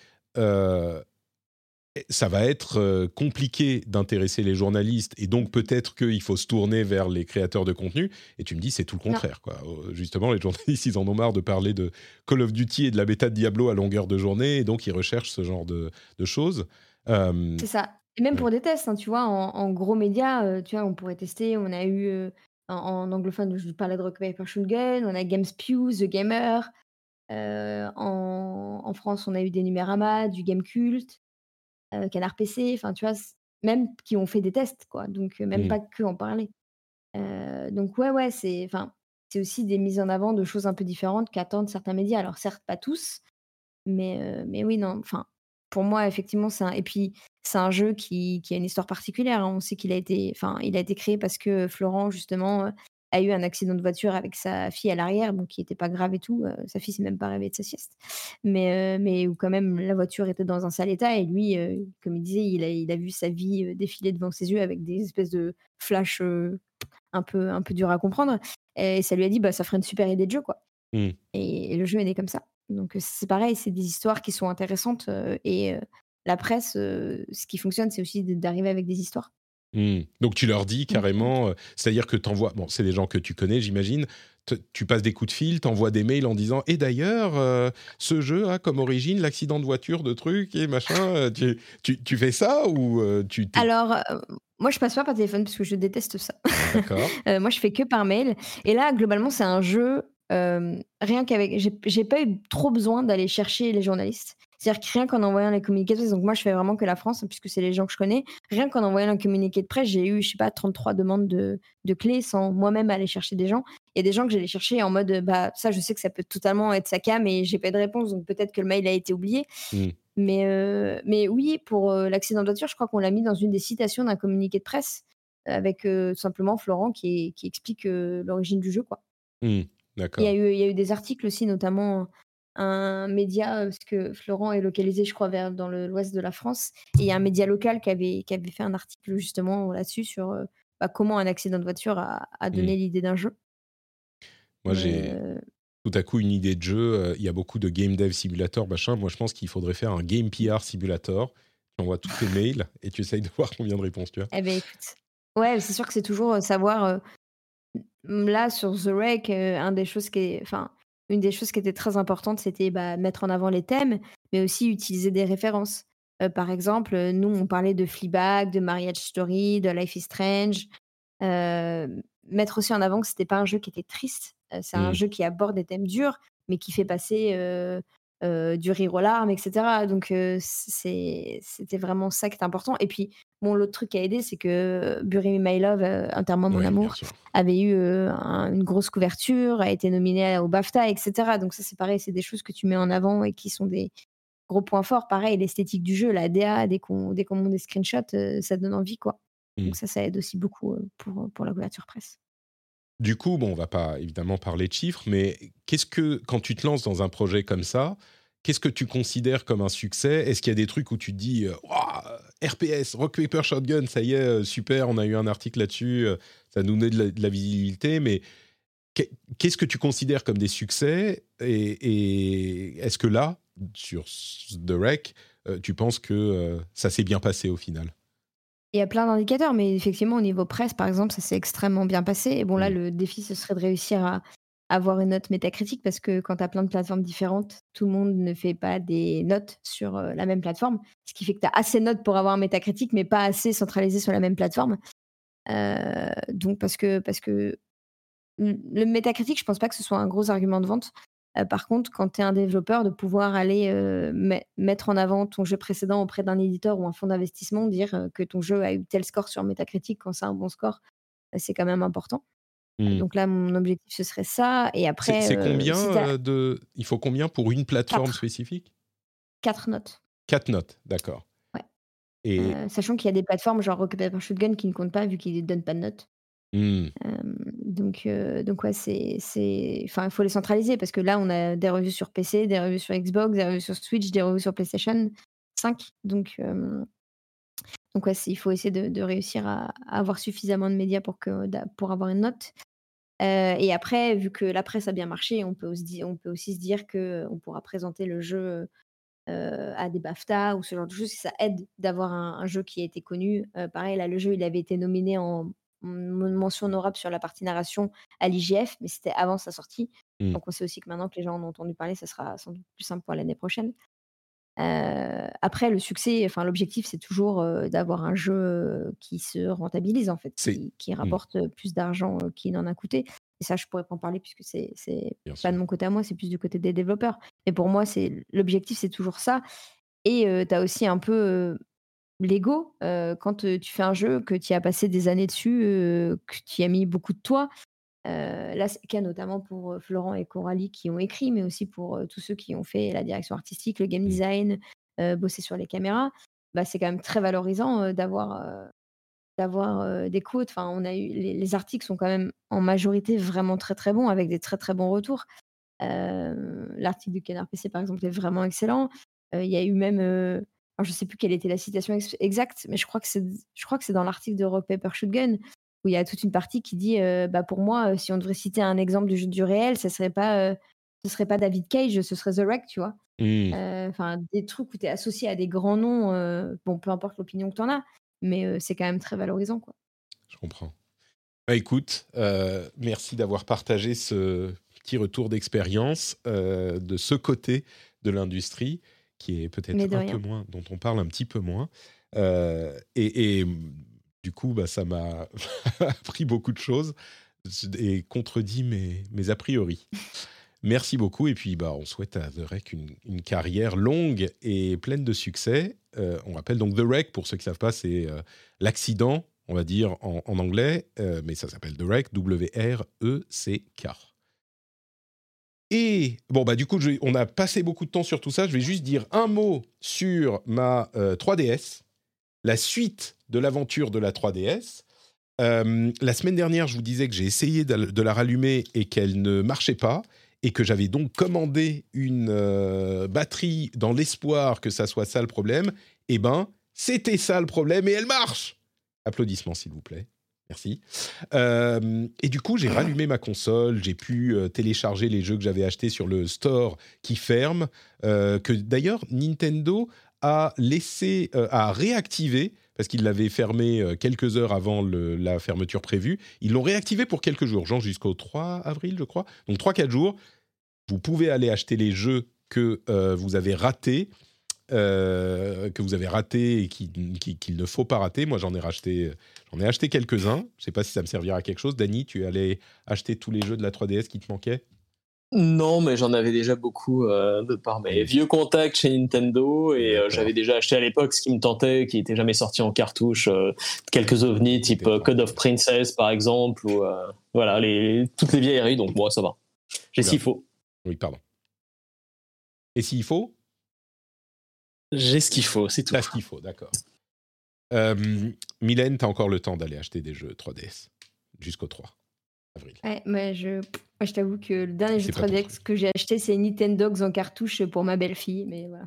A: ça va être compliqué d'intéresser les journalistes et donc peut-être qu'il faut se tourner vers les créateurs de contenu. Et tu me dis c'est tout le contraire. Quoi. Justement, les journalistes, ils en ont marre de parler de Call of Duty et de la bêta de Diablo à longueur de journée et donc ils recherchent ce genre de, de choses.
B: C'est ça. Et même pour des tests, hein, tu vois, en, en gros médias, euh, tu vois, on pourrait tester. On a eu euh, en, en anglophone, je parlais de Rock Paper Shotgun, on a GameSpew, The Gamer. Euh, en, en France, on a eu des Numérama, du Game Cult, Canard PC, enfin, tu vois, même qui ont fait des tests, quoi. Donc, même pas que en parler. Donc, ouais, ouais, c'est enfin, c'est aussi des mises en avant de choses un peu différentes qu'attendent certains médias. Alors, certes, pas tous, mais, mais oui, non, enfin, pour moi, effectivement, c'est un... Et puis, c'est un jeu qui, qui a une histoire particulière. hein. On sait qu'il a été, enfin, il a été créé parce que Florent, justement, euh, a eu un accident de voiture avec sa fille à l'arrière, donc qui n'était pas grave et tout. Euh, sa fille s'est même pas réveillée de sa sieste. Mais, euh, mais où quand même la voiture était dans un sale état et lui, euh, comme il disait, il a, il a vu sa vie défiler devant ses yeux avec des espèces de flashs un peu, un peu durs à comprendre. Et ça lui a dit, bah, ça ferait une super idée de jeu, quoi.
A: Mm.
B: Et, et le jeu est né comme ça. Donc c'est pareil, c'est des histoires qui sont intéressantes et la presse, euh, ce qui fonctionne, c'est aussi d'arriver avec des histoires.
A: Hmm. Donc tu leur dis carrément, euh, c'est-à-dire que t'envoies, bon, c'est des gens que tu connais, j'imagine. Tu passes des coups de fil, t'envoies des mails en disant et d'ailleurs euh, ce jeu a comme origine l'accident de voiture de trucs et machin. tu, tu, tu fais ça ou tu
B: Alors, moi, je passe pas par téléphone parce que je déteste ça.
A: d'accord <laughs>
B: Euh, moi, je fais que par mail. Et là, globalement, c'est un jeu euh, rien qu'avec, j'ai pas eu trop besoin d'aller chercher les journalistes. C'est-à-dire que rien qu'en envoyant les communiqués de presse, donc moi je fais vraiment que la France, hein, puisque c'est les gens que je connais, rien qu'en envoyant un communiqué de presse, j'ai eu, je sais pas, 33 demandes de, de clés sans moi-même aller chercher des gens. Il y a des gens que j'allais chercher en mode, bah ça je sais que ça peut totalement être sa cam et j'ai pas de réponse, donc peut-être que le mail a été oublié.
A: Mm.
B: Mais, euh, mais oui, pour euh, l'accident de voiture, je crois qu'on l'a mis dans une des citations d'un communiqué de presse avec euh, simplement Florent qui, qui explique l'origine du jeu. Quoi.
A: Hmm,
B: Il y, a eu, il y a eu des articles aussi, notamment un média, euh, parce que Florent est localisé, je crois, vers, dans l'ouest de la France. Et il y a un média local qui avait, qui avait fait un article justement là-dessus sur euh, bah, comment un accident de voiture a, a donné l'idée d'un jeu.
A: Moi, j'ai
B: euh,
A: tout à coup une idée de jeu. Il y a beaucoup de game dev simulator, machin. Moi, je pense qu'il faudrait faire un game PR simulator. Tu envoies tous tes mails et tu essayes de voir combien de réponses tu as.
B: Eh ben écoute, ouais, c'est sûr que c'est toujours savoir. euh, là, sur The Rec, euh, un des choses qui est, enfin, une des choses qui était très importante, c'était bah, mettre en avant les thèmes, mais aussi utiliser des références. Euh, par exemple, euh, nous, on parlait de Fleabag, de Marriage Story, de Life is Strange. Euh, mettre aussi en avant que c'était pas un jeu qui était triste. euh, c'est un
A: Mm.
B: jeu qui aborde des thèmes durs, mais qui fait passer euh, du rire aux larmes, etc. Donc, euh, c'était vraiment ça qui était important. Et puis, bon, l'autre truc qui a aidé, c'est que Bury Me My Love, euh, Enterrement Mon Amour, avait eu euh, un- une grosse couverture, a été nominé au BAFTA, etc. Donc, ça, c'est pareil, c'est des choses que tu mets en avant et qui sont des gros points forts. Pareil, l'esthétique du jeu, la DA, dès qu'on dès qu'on monte des screenshots, ça donne envie, quoi. Donc, ça, ça aide aussi beaucoup pour, pour la couverture presse.
A: Du coup, bon, on va pas évidemment parler de chiffres, mais qu'est-ce que, quand tu te lances dans un projet comme ça, qu'est-ce que tu considères comme un succès? Est-ce qu'il y a des trucs où tu te dis, euh, Ouah, RPS, Rock Paper Shotgun, ça y est, euh, super, on a eu un article là-dessus, euh, ça nous donne de la, de la visibilité, mais qu'est- qu'est-ce que tu considères comme des succès? Et, est-ce que là, sur The Rec, euh, tu penses que euh, ça s'est bien passé au final?
B: Il y a plein d'indicateurs, mais effectivement, au niveau presse, par exemple, ça s'est extrêmement bien passé. Et bon, là,
A: Mm.
B: le défi, ce serait de réussir à avoir une note métacritique parce que quand tu as plein de plateformes différentes, tout le monde ne fait pas des notes sur euh, la même plateforme. Ce qui fait que tu as assez de notes pour avoir un métacritique, mais pas assez centralisé sur la même plateforme. Euh, donc, parce que, parce que le le métacritique, je pense pas que ce soit un gros argument de vente. Euh, par contre, quand tu es un développeur, de pouvoir aller euh, me- mettre en avant ton jeu précédent auprès d'un éditeur ou un fonds d'investissement, dire euh, que ton jeu a eu tel score sur Metacritic quand c'est un bon score, c'est quand même important.
A: Mm.
B: Donc là, mon objectif, ce serait ça. Et après,
A: c'est combien
B: si t'as
A: de Il faut combien pour une plateforme
B: Quatre.
A: spécifique?
B: Quatre notes.
A: Quatre notes, d'accord.
B: Ouais.
A: Et
B: Euh, sachant qu'il y a des plateformes genre Rocket Paper Shotgun qui ne comptent pas vu qu'ils ne donnent pas de notes. Euh, donc, donc ouais, c'est, c'est, enfin, il faut les centraliser parce que là, on a des revues sur PC, des revues sur Xbox, des revues sur Switch, des revues sur PlayStation 5. Donc, donc ouais, il faut essayer de, réussir à, avoir suffisamment de médias pour que, pour avoir une note. Et après, vu que la presse a bien marché, on peut aussi, on peut aussi se dire que on pourra présenter le jeu à des BAFTA ou ce genre de choses. Ça aide d'avoir un, jeu qui a été connu. Pareil, là, le jeu, il avait été nominé en mention honorable sur la partie narration à l'IGF, mais c'était avant sa sortie.
A: Mm.
B: Donc on sait aussi que maintenant que les gens en ont entendu parler, ça sera sans doute plus simple pour l'année prochaine. Euh, après, le succès, enfin l'objectif, c'est toujours euh, d'avoir un jeu qui se rentabilise en fait, qui, qui rapporte plus d'argent euh, qu'il en a coûté. Et ça, je pourrais pas en parler puisque c'est pas
A: sûr.
B: de mon côté à moi, c'est plus du côté des développeurs. Mais pour moi, c'est l'objectif, c'est toujours ça. Et tu as aussi un peu l'ego euh, quand tu fais un jeu, que tu as passé des années dessus, euh, que tu as mis beaucoup de toi. Euh, là, c'est le cas notamment pour Florent et Coralie qui ont écrit, mais aussi pour tous ceux qui ont fait la direction artistique, le game
A: Mm.
B: design, bosser sur les caméras. Bah, c'est quand même très valorisant d'avoir d'avoir des quotes. Enfin, on a eu les, les articles sont quand même en majorité vraiment très très bons avec des très très bons retours. L'article du Canard PC par exemple est vraiment excellent. Il y a eu même, alors, je sais plus quelle était la citation ex- exacte, mais je crois que c'est dans l'article de Rock Paper Shotgun où il y a toute une partie qui dit euh, bah pour moi euh, si on devrait citer un exemple du jeu du réel, ce serait pas euh, ce serait pas David Cage, ce serait The Wreck, tu vois. Euh, Enfin, des trucs où tu es associé à des grands noms, bon, peu importe l'opinion que tu en as, mais c'est quand même très valorisant. Quoi.
A: Je comprends. Bah, écoute, merci d'avoir partagé ce petit retour d'expérience de ce côté de l'industrie qui est peut-être un
B: rien.
A: peu moins, dont on parle un petit peu moins. Euh, et, et, du coup, bah, ça m'a <laughs> appris beaucoup de choses et contredit mes, mes a priori. Merci beaucoup. Et puis, bah, on souhaite à The Rec une, une carrière longue et pleine de succès. Euh, on rappelle donc The Wreck, pour ceux qui ne savent pas, c'est euh, l'accident, on va dire en, en anglais, euh, mais ça s'appelle The Wreck, W-R-E-C-K. Et bon, bah, du coup, on a passé beaucoup de temps sur tout ça. Je vais juste dire un mot sur ma euh, 3DS, la suite de l'aventure de la 3DS. Euh, la semaine dernière, je vous disais que j'ai essayé de, de la rallumer et qu'elle ne marchait pas, et que j'avais donc commandé une euh, batterie dans l'espoir que ça soit ça le problème. Eh ben, c'était ça le problème et elle marche. Applaudissements, s'il vous plaît. Merci. Euh, et du coup, j'ai rallumé ma console, j'ai pu euh, télécharger les jeux que j'avais achetés sur le store qui ferme, euh, que d'ailleurs Nintendo a laissé, a réactivé, parce qu'il l'avait fermé quelques heures avant la fermeture prévue. Ils l'ont réactivé pour quelques jours, genre jusqu'au 3 avril, je crois. Donc 3-4 jours. Vous pouvez aller acheter les jeux que vous avez ratés, que vous avez ratés et qui- qui- qu'il ne faut pas rater. Moi, j'en ai racheté, j'en ai acheté quelques-uns. Je ne sais pas si ça me servira à quelque chose. Dany, tu es allé acheter tous les jeux de la 3DS qui te manquaient?
C: Non, mais j'en avais déjà beaucoup euh, de par mes vieux contacts chez Nintendo et euh, j'avais déjà acheté à l'époque ce qui me tentait, qui n'était jamais sorti en cartouche, euh, quelques ovnis type euh, Code of Princess par exemple, ou euh, voilà, les, toutes les vieilleries, donc moi ça va. J'ai s'il faut.
A: Oui, pardon. Et s'il faut?
C: J'ai ce qu'il faut, c'est tout.
A: T'as ce qu'il faut, d'accord. Euh, Mylène, t'as encore le temps d'aller acheter des jeux 3DS jusqu'au 3 avril.
B: Ouais, mais je, moi, je t'avoue que le dernier jeu
A: C'est pas ton
B: 3DS que j'ai acheté, c'est Nintendogs en cartouche pour ma belle-fille. Mais voilà.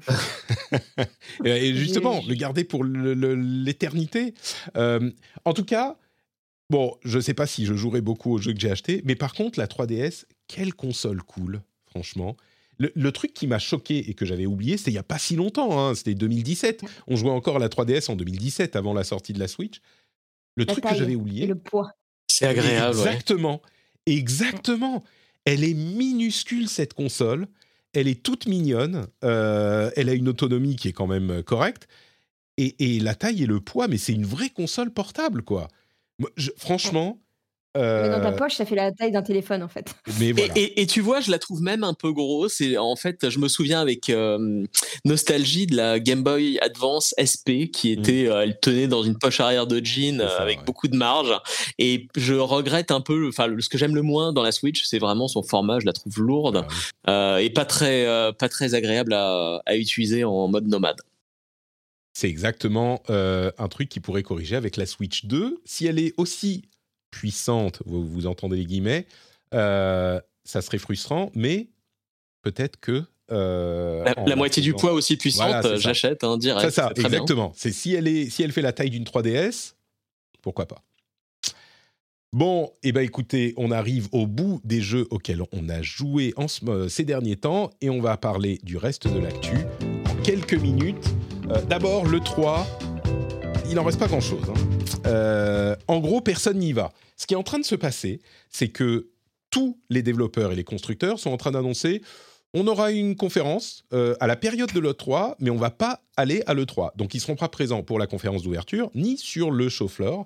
B: <laughs>
A: Et justement, le garder pour l'éternité. Euh, en tout cas, bon, je ne sais pas si je jouerai beaucoup aux jeux que j'ai achetés, mais par contre, la 3DS, quelle console cool, franchement. Le, le truc qui m'a choqué et que j'avais oublié, c'était il n'y a pas si longtemps, hein, c'était 2017. On jouait encore à la 3DS en 2017, avant la sortie de la Switch. Le
B: La
A: truc que j'avais
B: Et
A: oublié,
B: le poids.
C: C'est agréable, ouais.
A: Exactement. Exactement. Elle est minuscule, cette console. Elle est toute mignonne. Euh, elle a une autonomie qui est quand même euh, correcte. Et, et la taille et le poids, mais c'est une vraie console portable, quoi. Moi, je- franchement.
B: Mais dans ta
A: euh,
B: poche, ça fait la taille d'un téléphone en fait.
A: mais
C: Et,
A: voilà.
C: et- et tu vois, je la trouve même un peu grosse. Et en fait, je me souviens avec euh, nostalgie de la Game Boy Advance SP qui était, euh, elle tenait dans une poche arrière de jean
A: Mm. Ça,
C: avec
A: ouais.
C: beaucoup de marge. Et je regrette un peu, enfin, ce que j'aime le moins dans la Switch, c'est vraiment son format. Je la trouve lourde
A: Ah
C: euh, et pas très, euh, pas très agréable à, à utiliser en mode nomade.
A: C'est exactement euh, un truc qui pourrait corriger avec la Switch 2. Si elle est aussi puissante, vous, vous entendez les guillemets, euh, ça serait frustrant, mais peut-être que... euh,
C: La, moitié du poids aussi puissante,
A: Voilà,
C: j'achète hein, direct.
A: C'est ça, exactement. C'est si elle est, si elle fait la taille d'une 3DS, pourquoi pas. Bon, et ben écoutez, on arrive au bout des jeux auxquels on a joué en ce- euh, ces derniers temps et on va parler du reste de l'actu en quelques minutes. Euh, D'abord, le 3, il n'en reste pas grand-chose. hein. Euh, en gros, personne n'y va. Ce qui est en train de se passer, c'est que tous les développeurs et les constructeurs sont en train d'annoncer on aura une conférence euh, à la période de l'E3, mais on va pas aller à l'E3. Donc, ils seront pas présents pour la conférence d'ouverture, ni sur le show floor.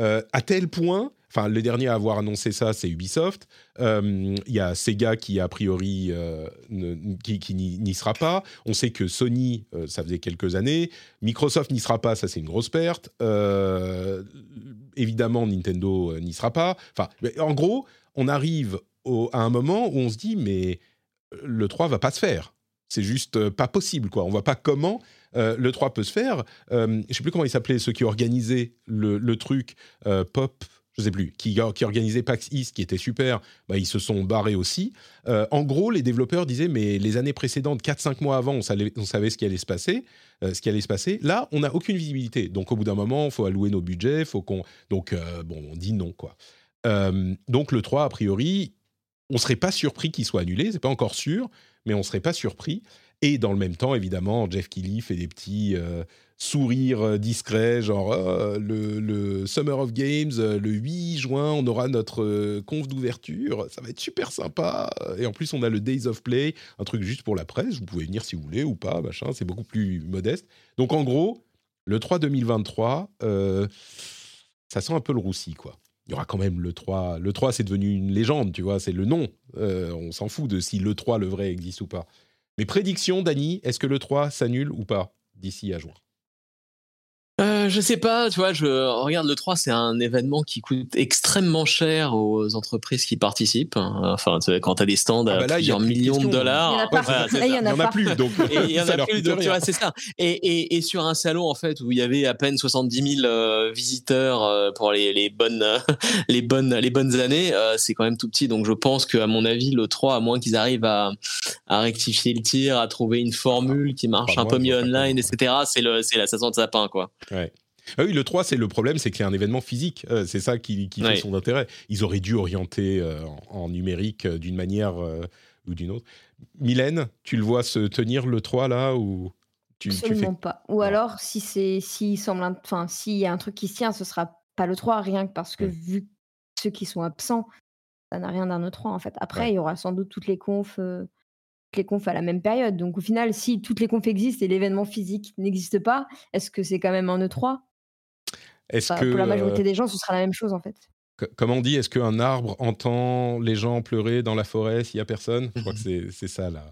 A: Euh, à tel point, enfin, le dernier à avoir annoncé ça, c'est Ubisoft. Euh, Il y a Sega qui, a priori, euh, ne- qui, n'y sera pas. On sait que Sony, euh, ça faisait quelques années. Microsoft n'y sera pas, ça c'est une grosse perte. Évidemment, Nintendo n'y sera pas. Enfin, en gros, on arrive à un moment où on se dit, mais le 3 va pas se faire. C'est juste pas possible, quoi. On voit pas comment le 3 peut se faire. Je sais plus comment ils s'appelaient, ceux qui organisaient le, truc, Pop, je sais plus, qui, organisaient PAX East, qui était super, bah, ils se sont barrés aussi. Euh, en gros, les développeurs disaient, mais les années précédentes, 4-5 mois avant, on savait, ce qui allait se passer. euh, ce qui allait se passer. Là, on n'a aucune visibilité. Donc, au bout d'un moment, il faut allouer nos budgets, faut qu'on... Donc, euh, bon, on dit non, quoi. Donc, le 3, a priori, on serait pas surpris qu'il soit annulé, c'est pas encore sûr, mais on serait pas surpris. Et dans le même temps, évidemment, Jeff Keighley fait des petits sourires euh, discrets, genre euh, le, Summer of Games, euh, le 8 juin, on aura notre conf d'ouverture, ça va être super sympa. Et en plus, on a le Days of Play, un truc juste pour la presse, vous pouvez venir si vous voulez ou pas, machin, c'est beaucoup plus modeste. Donc en gros, le 3 2023, euh, ça sent un peu le roussi, quoi. il y aura quand même le 3. Le 3, c'est devenu une légende, tu vois, c'est le nom. On s'en fout de si le 3, le vrai, existe ou pas. Mais prédiction, Dany, est-ce que le 3 s'annule ou pas d'ici à juin?
C: Uh, euh, je sais pas, tu vois, je regarde le 3, c'est un événement qui coûte extrêmement cher aux entreprises qui participent. Enfin, tu sais, quand tu as des stands
A: Ah
C: à
A: bah là, il y a
C: plusieurs millions de dollars,
B: Il
A: n'y en a plus, donc
C: il y en a plus, donc tu vois, c'est ça. Et, et, et sur un salon, en fait, où il y avait à peine 70 000 euh, visiteurs euh, pour les, les, bonnes, <laughs> les, bonnes, les bonnes années, euh, c'est quand même tout petit. Donc je pense qu'à mon avis, le 3, à moins qu'ils arrivent à, à rectifier le tir, à trouver une formule qui marche
A: Pas
C: un
A: moi,
C: peu mieux online, etc., c'est le- c'est la saison de sapin, quoi.
A: Ah oui, le 3, c'est le problème, c'est que c'est un événement physique. Euh, c'est ça qui, qui fait son intérêt. Ils auraient dû orienter euh, en, en numérique euh, d'une manière euh, ou d'une autre. Mylène, tu le vois se tenir le 3 là ou tu, tu fais
B: Absolument pas. Ou alors, si c'est s'il semble, un- enfin, s'il y a un truc qui se tient, ce sera pas le 3, rien que parce que
A: Ouais.
B: vu ceux qui sont absents, ça n'a rien d'un E3 en fait. Après,
A: Ouais.
B: il y aura sans doute toutes les confs, euh, toutes les confs à la même période. Donc au final, si toutes les confs existent et l'événement physique n'existe pas, est-ce que c'est quand même un E3
A: Est-ce
B: Enfin,
A: que
B: Pour la
A: euh,
B: majorité des gens, ce sera la même chose en fait.
A: co- comme on dit, est-ce qu'un arbre entend les gens pleurer dans la forêt s'il y a personne? Je crois que c'est c'est ça là.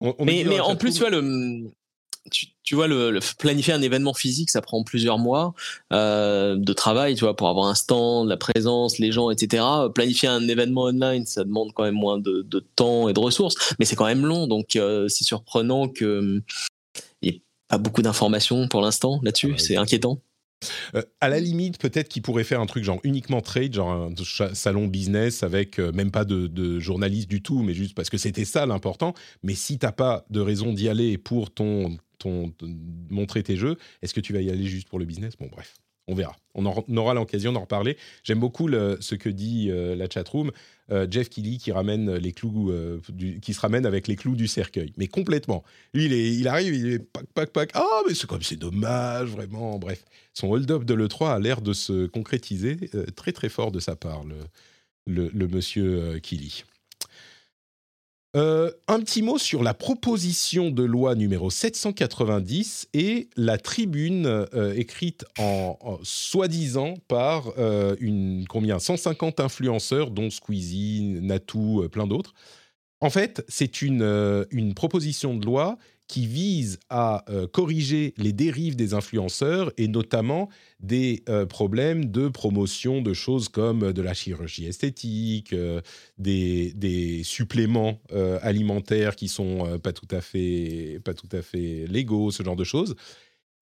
A: On- on
C: Mais, en plus, tu vois, le, tu, tu vois le, le- planifier un événement physique, ça prend plusieurs mois euh, de travail, tu vois, pour avoir un stand, la présence, les gens, etc. Planifier un événement online, ça demande quand même moins de, de temps et de ressources, mais c'est quand même long, donc euh, c'est surprenant que il n'y ait pas beaucoup d'informations pour l'instant là-dessus.
A: Ah ouais.
C: c'est inquiétant.
A: Euh, à la limite, peut-être qu'ils pourraient faire un truc genre uniquement trade, genre un salon business avec euh, même pas de, journalistes du tout, mais juste parce que c'était ça l'important. Mais si t'as pas de raison d'y aller pour ton, ton, montrer tes jeux, est-ce que tu vas y aller juste pour le business? Bon, bref, on verra. On, en- aura l'occasion d'en reparler. J'aime beaucoup ce que dit euh, la chatroom. Euh, Jeff Kelly euh, qui se ramène avec les clous du cercueil, mais complètement. Lui, il, est- il arrive, il est pac, pac, pac. Ah, mais c'est comme c'est dommage, vraiment. Bref, son hold-up de l'E3 a l'air de se concrétiser euh, très très fort de sa part, le, monsieur Killy. Euh, un petit mot sur la proposition de loi numéro 790 et la tribune euh, écrite en, soi-disant par euh, une combien 150 influenceurs dont Squeezie, Natou, plein d'autres. En fait, c'est une, une proposition de loi qui vise à euh, corriger les dérives des influenceurs et notamment des euh, problèmes de promotion de choses comme de la chirurgie esthétique, euh, des, suppléments euh, alimentaires qui sont euh, pas tout à fait pas tout à fait légaux, ce genre de choses.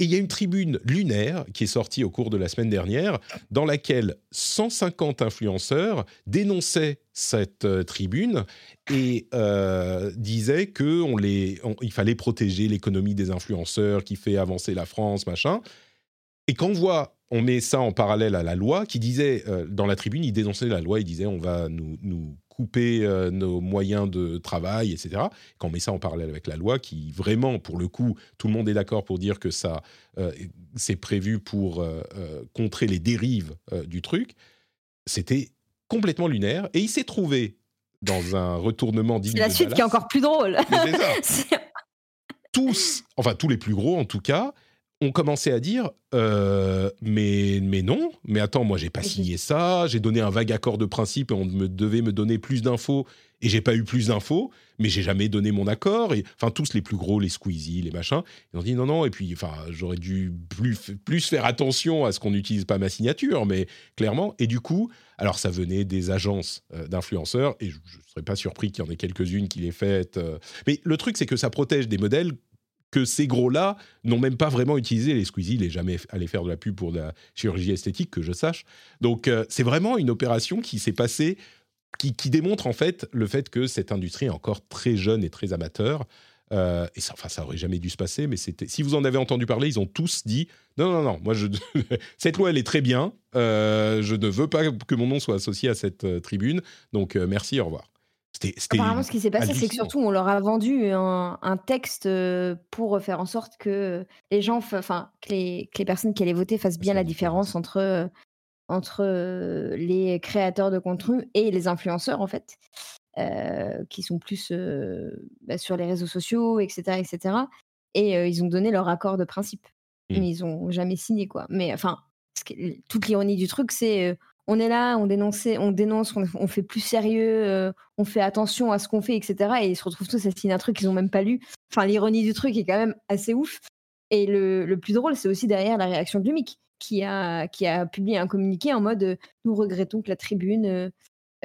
A: Et il y a une tribune lunaire qui est sortie au cours de la semaine dernière, dans laquelle 150 influenceurs dénonçaient cette euh, tribune et euh, disaient que on les, on- il fallait protéger l'économie des influenceurs qui fait avancer la France, machin. Et quand on voit, on met ça en parallèle à la loi qui disait, euh, dans la tribune, il dénonçait la loi, il disait on va nous couper euh, nos moyens de travail, etc. Quand on met ça en parallèle avec la loi qui vraiment, pour le coup, tout le monde est d'accord pour dire que ça, euh, c'est prévu pour euh, contrer les dérives du truc, c'était complètement lunaire. Et il s'est trouvé dans un retournement digne
B: C'est la suite qui est encore plus drôle.
A: Mais <laughs> tous, enfin tous les plus gros en tout cas, ont commencé à dire euh, mais mais non, mais attends, moi j'ai pas signé ça, j'ai donné un vague accord de principe et on me devait me donner plus d'infos et j'ai pas eu plus d'infos, mais j'ai jamais donné mon accord et enfin tous les plus gros, les Squeezie, les machins, ils ont dit non non et puis enfin j'aurais dû plus plus faire attention à ce qu'on n'utilise pas ma signature, mais clairement et du coup alors ça venait des agences euh, d'influenceurs et je ne serais pas surpris qu'il y en ait quelques-unes qui les faites. euh. Mais le truc c'est que ça protège des modèles que ces gros-là n'ont même pas vraiment utilisé. Les Squeezie, il n'est jamais allé faire de la pub pour de la chirurgie esthétique, que je sache. Donc, euh, c'est vraiment une opération qui s'est passée, qui, démontre en fait le fait que cette industrie est encore très jeune et très amateur. Euh, et ça, enfin, ça aurait jamais dû se passer, mais c'était. Si vous en avez entendu parler, ils ont tous dit non, non, non. Moi, <laughs> cette loi, elle est très bien. Euh, je ne veux pas que mon nom soit associé à cette tribune. Donc, merci, au revoir. C'était.
B: Apparemment, ce qui s'est passé, c'est que surtout, on leur a vendu un, un texte euh, pour faire en sorte que les gens, enfin, que les, que les personnes qui allaient voter fassent bien la différence entre, euh, entre euh, les créateurs de contenu et les influenceurs, en fait, euh, qui sont plus euh, bah, sur les réseaux sociaux, etc. etc. Et euh, ils ont donné leur accord de principe.
A: Mm.
B: Mais ils ont jamais signé, quoi. Mais enfin, toute l'ironie du truc, c'est on est là, on dénonce, on dénonce, on, fait plus sérieux, euh, on fait attention à ce qu'on fait, etc. Et ils se retrouvent tous à signer un truc qu'ils n'ont même pas lu. Enfin, l'ironie du truc est quand même assez ouf. Et le, plus drôle, c'est aussi derrière la réaction de Lumic, qui a, qui a publié un communiqué en mode Nous regrettons que la tribune euh,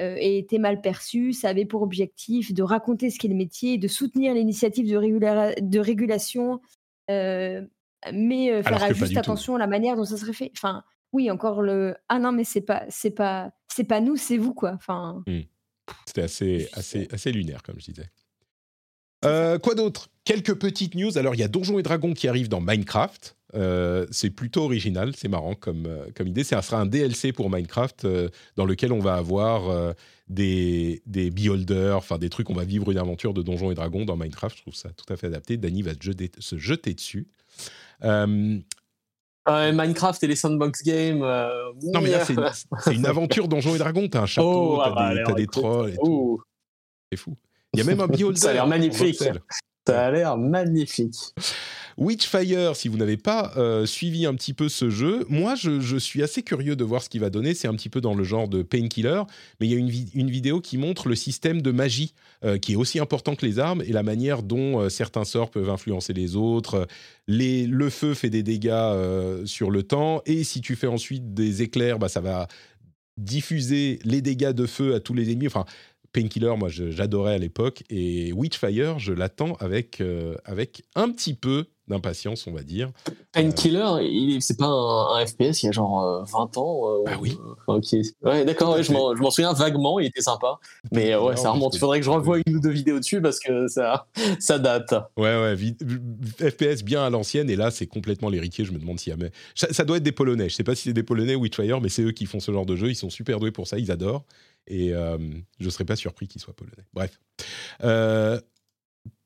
B: euh, ait été mal perçue. Ça avait pour objectif de raconter ce qu'est le métier, de soutenir l'initiative de, de régulation, mais faire juste attention à la manière dont ça serait fait. Enfin, oui, encore le ah non mais c'est pas c'est pas c'est pas nous, c'est vous quoi. Enfin.
A: Mmh. C'était assez assez assez lunaire comme je disais. Euh, quoi d'autre? Quelques petites news. Alors il y a Donjons et Dragons qui arrive dans Minecraft. Euh, c'est plutôt original, c'est marrant comme, euh, comme idée. Ça sera un DLC pour Minecraft dans lequel on va avoir des, des beholders, enfin des trucs, on va vivre une aventure de Donjons et Dragons dans Minecraft. Je trouve ça tout à fait adapté. Danny va se jeter, se jeter dessus.
C: Minecraft et les sandbox games. Euh,
A: non, mais là, c'est une, aventure Donjons et Dragons. T'as un château, oh, t'as ah bah, des, trolls. C'est fou. Il y a même un <laughs> beholder.
C: Ça a l'air magnifique. Ça a l'air magnifique.
A: Witchfire, si vous n'avez pas euh, suivi un petit peu ce jeu, moi je, suis assez curieux de voir ce qu'il va donner. C'est un petit peu dans le genre de Painkiller, mais il y a une, vidéo qui montre le système de magie euh, qui est aussi important que les armes et la manière dont euh, certains sorts peuvent influencer les autres. Le feu fait des dégâts sur le temps et si tu fais ensuite des éclairs, bah, ça va diffuser les dégâts de feu à tous les ennemis. Painkiller, moi j'adorais à l'époque, et Witchfire, je l'attends avec, avec un petit peu d'impatience, on va dire.
C: Painkiller, c'est pas un, FPS il y a genre 20 euh, ans
A: euh, Ah oui.
C: Ouais, d'accord, je m'en souviens vaguement, il était sympa. Mais ouais, ça remonte. Il faudrait que je revoie une ou deux vidéos dessus parce que ça, ça date.
A: Ouais, ouais, FPS bien à l'ancienne, et là, c'est complètement l'héritier. Je me demande s'il y a. Mais... Ça, doit être des Polonais. Je sais pas si c'est des Polonais ou Witchfire, mais c'est eux qui font ce genre de jeu. Ils sont super doués pour ça, ils adorent. Et euh, je serais pas surpris qu'ils soient polonais. Bref. Euh,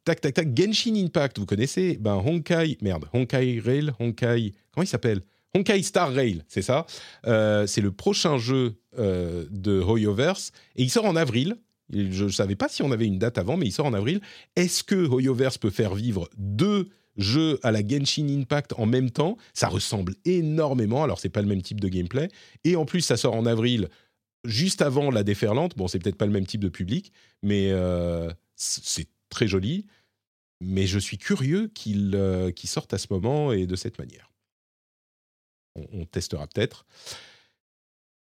A: tac, tac, tac. Genshin Impact, vous connaissez? Ben Honkai, merde, Honkai Rail, Honkai, comment il s'appelle? Honkai Star Rail, c'est ça? Euh, c'est le prochain jeu de Hoyoverse et il sort en avril. Je ne savais pas si on avait une date avant, mais il sort en avril. Est-ce que Hoyoverse peut faire vivre deux jeux à la Genshin Impact en même temps? Ça ressemble énormément. Alors, c'est pas le même type de gameplay. Et en plus, ça sort en avril, juste avant la déferlante. Bon, c'est peut-être pas le même type de public, mais euh, c'est très joli mais je suis curieux qu'il euh, sorte à ce moment et de cette manière. On, testera peut-être.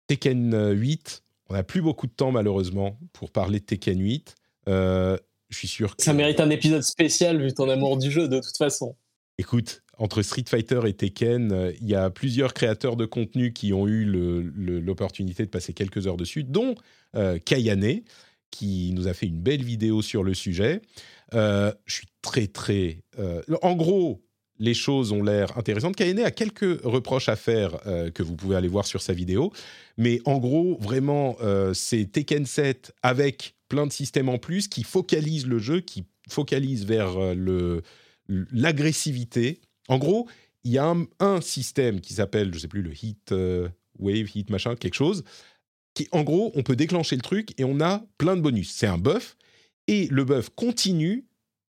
A: Tekken 8, on n'a plus beaucoup de temps malheureusement pour parler de Tekken 8. Euh, je suis sûr que...
C: Ça mérite un épisode spécial vu ton amour du jeu de toute façon.
A: Écoute, entre Street Fighter et Tekken, euh, il y a plusieurs créateurs de contenu qui ont eu l'opportunité de passer quelques heures dessus, dont Kayane, qui nous a fait une belle vidéo sur le sujet. Euh, je suis très, très. Euh, en gros, les choses ont l'air intéressantes. Kayane a quelques reproches à faire euh, que vous pouvez aller voir sur sa vidéo. Mais en gros, vraiment, c'est Tekken 7 avec plein de systèmes en plus qui focalisent le jeu, qui focalisent vers le, l'agressivité. En gros, il y a un, un système qui s'appelle, je sais plus, le Heat Wave, Heat machin, quelque chose. Qui, en gros, on peut déclencher le truc et on a plein de bonus. C'est un buff et le buff continue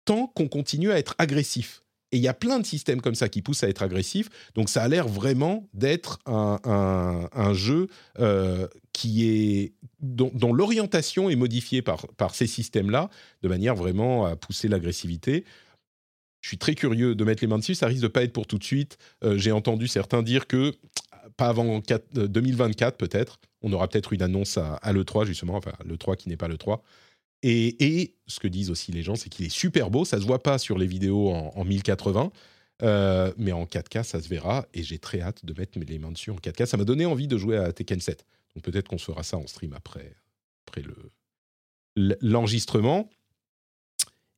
A: tant qu'on continue à être agressif. Et il y a plein de systèmes comme ça qui poussent à être agressif. Donc ça a l'air vraiment d'être un, jeu euh, qui est dont, l'orientation est modifiée par, par ces systèmes-là, de manière vraiment à pousser l'agressivité. Je suis très curieux de mettre les mains dessus. Ça risque de pas être pour tout de suite. Euh, j'ai entendu certains dire que pas avant 2024 euh, peut-être. On aura peut-être une annonce à, à l'E3 justement, enfin l'E3 qui n'est pas l'E3 et, ce que disent aussi les gens, c'est qu'il est super beau. Ça se voit pas sur les vidéos en, 1080, euh, mais en 4K, ça se verra. Et j'ai très hâte de mettre les mains dessus en 4K. Ça m'a donné envie de jouer à Tekken 7. Donc peut-être qu'on fera ça en stream après, après le, l'enregistrement.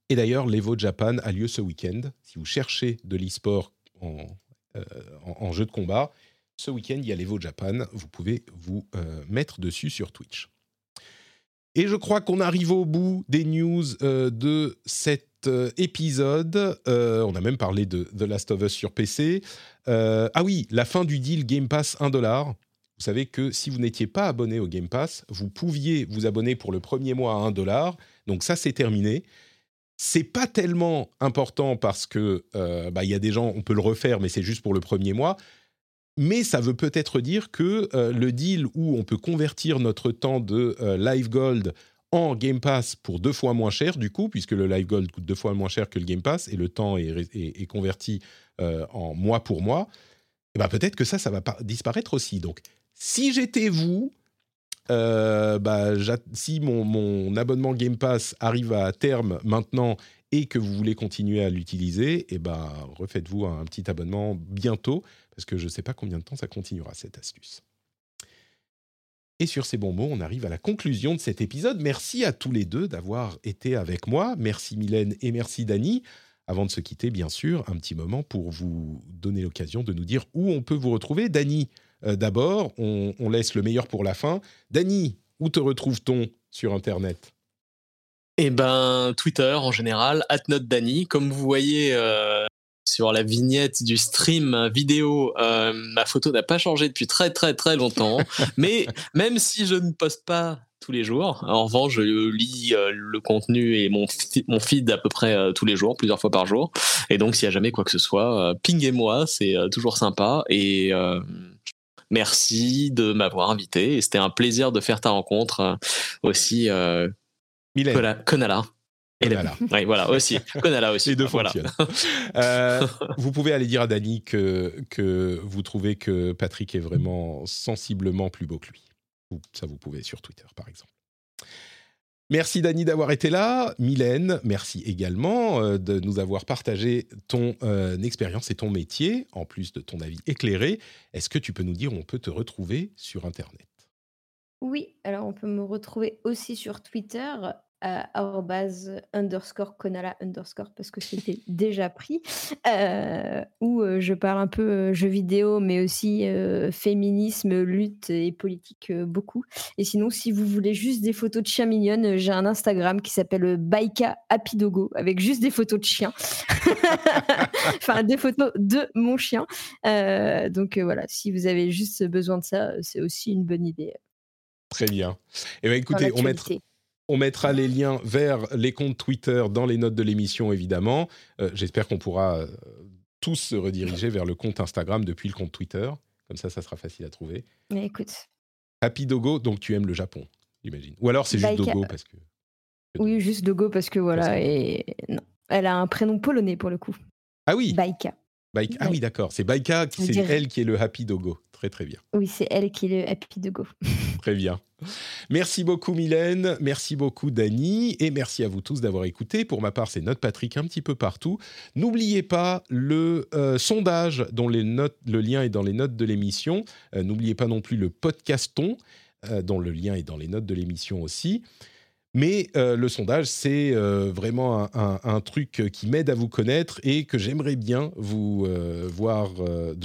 A: Et d'ailleurs, l'Evo Japan a lieu ce week-end. Si vous cherchez de l'e-sport en, euh, jeu de combat, ce week-end, il y a l'Evo Japan. Vous pouvez vous euh, mettre dessus sur Twitch. Et je crois qu'on arrive au bout des news euh, de cet épisode. On a même parlé de The Last of Us sur PC. ah oui, la fin du deal Game Pass 1 dollar. Vous savez que si vous n'étiez pas abonné au Game Pass, vous pouviez vous abonner pour le premier mois à 1 dollar. Donc ça, c'est terminé. C'est pas tellement important parce que bah, il y a des gens, on peut le refaire, mais c'est juste pour le premier mois. mais ça veut peut-être dire que euh, le deal où on peut convertir notre temps de euh, Live Gold en Game Pass pour deux fois moins cher, du coup, puisque le Live Gold coûte deux fois moins cher que le Game Pass et le temps est, est- converti euh, en mois pour mois, ben peut-être que ça, ça va disparaître aussi. Donc, si j'étais vous, euh, bah, si mon, mon abonnement Game Pass arrive à terme maintenant et que vous voulez continuer à l'utiliser, eh ben, refaites-vous un petit abonnement bientôt, parce que je ne sais pas combien de temps ça continuera cette astuce. Et sur ces bons mots, on arrive à la conclusion de cet épisode. Merci à tous les deux d'avoir été avec moi. Merci Mylène et merci Dany. Avant de se quitter, bien sûr, un petit moment pour vous donner l'occasion de nous dire où on peut vous retrouver. Dany, euh, d'abord, on, on laisse le meilleur pour la fin. Dany, où te retrouve-t-on sur Internet?
C: Eh ben, Twitter en général, @notdani. Comme vous voyez euh, sur la vignette du stream vidéo, euh, ma photo n'a pas changé depuis très très très longtemps. <laughs> Mais même si je ne poste pas tous les jours, en revanche, je lis euh, le contenu et mon, feed à peu près euh, tous les jours, plusieurs fois par jour. Et donc, s'il y a jamais quoi que ce soit, euh, pinguez-moi, c'est toujours sympa. Et merci de m'avoir invité. Et c'était un plaisir de faire ta rencontre euh, aussi. Euh, Konala.
A: Konala.
C: Oui, voilà, aussi. <laughs> Konala aussi.
A: les deux
C: voilà.
A: Euh, vous pouvez aller dire à Dany que, que vous trouvez que Patrick est vraiment sensiblement plus beau que lui. Ça, vous pouvez sur Twitter, par exemple. Merci Dany d'avoir été là. Mylène, merci également euh, de nous avoir partagé ton euh, expérience et ton métier, en plus de ton avis éclairé. Est-ce que tu peux nous dire où on peut te retrouver sur Internet?
B: Oui, alors on peut me retrouver aussi sur Twitter à arrobase underscore Konala underscore parce que c'était <laughs> déjà pris, euh, où euh, je parle un peu euh, jeux vidéo, mais aussi euh, féminisme, lutte et politique euh, beaucoup. Et sinon, si vous voulez juste des photos de chiens mignonnes, euh, j'ai un Instagram qui s'appelle euh, Baika Happy Dogo avec juste des photos de chiens. <laughs> enfin, des photos de mon chien. Euh, donc euh, voilà, si vous avez juste besoin de ça, euh, c'est aussi une bonne idée.
A: Très bien. Eh bien,
B: dans
A: écoutez, on mettra. On mettra les liens vers les comptes Twitter dans les notes de l'émission, évidemment. Euh, J'espère qu'on pourra euh, tous se rediriger vers le compte Instagram depuis le compte Twitter. Comme ça, ça sera facile à trouver.
B: Mais écoute,
A: Happy Dogo, donc tu aimes le Japon, j'imagine. Ou alors c'est juste
B: Baika-
A: Dogo parce que.
B: oui, juste Dogo parce que voilà, et non. Elle a un prénom polonais pour le coup.
A: Ah oui,
B: Baika.
A: Ah oui, d'accord. C'est
B: On
A: c'est elle qui est le Happy Dogo. Très très bien.
B: Oui, c'est elle qui est le Happy Dogo. <laughs>
A: Très bien. Merci beaucoup Mylène, merci beaucoup Dany et merci à vous tous d'avoir écouté. Pour ma part, c'est Note Patrick un petit peu partout. N'oubliez pas le euh, sondage dont les notes, le lien est dans les notes de l'émission. Euh, N'oubliez pas non plus le podcaston euh, dont le lien est dans les notes de l'émission aussi. Mais euh, le sondage, c'est euh, vraiment un, truc qui m'aide à vous connaître et que j'aimerais bien vous euh, voir,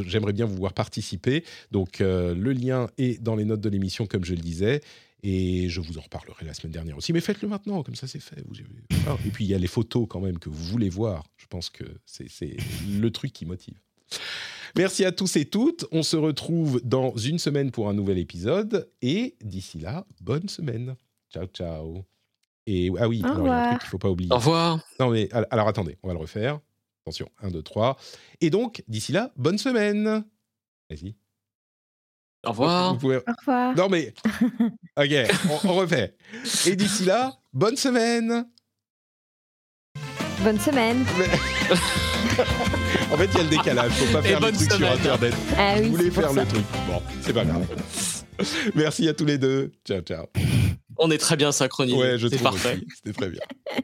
A: j'aimerais bien vous voir participer. Donc le lien est dans les notes de l'émission, comme je le disais. Et je vous en reparlerai la semaine dernière aussi. Mais faites-le maintenant, comme ça c'est fait. Ah, et puis il y a les photos quand même que vous voulez voir. Je pense que c'est le truc qui motive. Merci à tous et toutes. On se retrouve dans une semaine pour un nouvel épisode. Et d'ici là, bonne semaine. Ciao, ciao. Et ah oui,
B: Au
A: alors, il y a un truc qu'il faut pas oublier.
C: Au revoir.
A: Non mais al- alors attendez, on va le refaire. Attention, 1, 2, 3. Et donc, d'ici là, bonne semaine. Vas-y.
C: Au revoir.
A: Vous pouvez-
B: Au revoir.
A: Non mais, <laughs> ok, on, on refait. Et d'ici là, bonne semaine.
B: Bonne semaine. <laughs>
A: En fait, il y a le décalage. Faut pas faire
C: bonne
A: trucs sur. Internet.
B: Ah
A: Je
B: oui,
A: voulais faire
B: ça.
A: le truc. Bon, c'est pas grave. <laughs> Merci à tous les deux. Ciao, ciao.
C: On est très bien synchronisés.
A: Ouais, je
C: c'est
A: trouve
C: parfait.
A: C'était très bien. <laughs>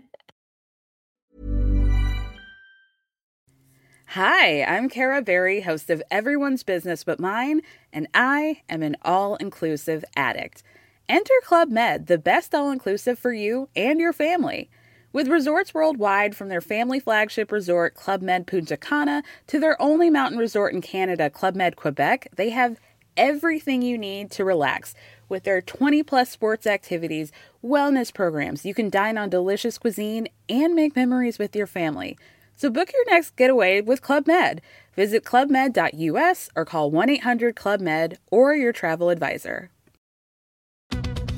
E: Hi, I'm Kara Berry, host of Everyone's Business But Mine, and I am an all inclusive addict. Enter Club Med, the best all inclusive for you and your family. With resorts worldwide, from their family flagship resort, Club Med Punta Cana, to their only mountain resort in Canada, Club Med Quebec, they have everything you need to relax. With their 20 plus sports activities, wellness programs, you can dine on delicious cuisine and make memories with your family. So book your next getaway with Club Med. Visit clubmed.us or call 1 800 Club Med or your travel advisor.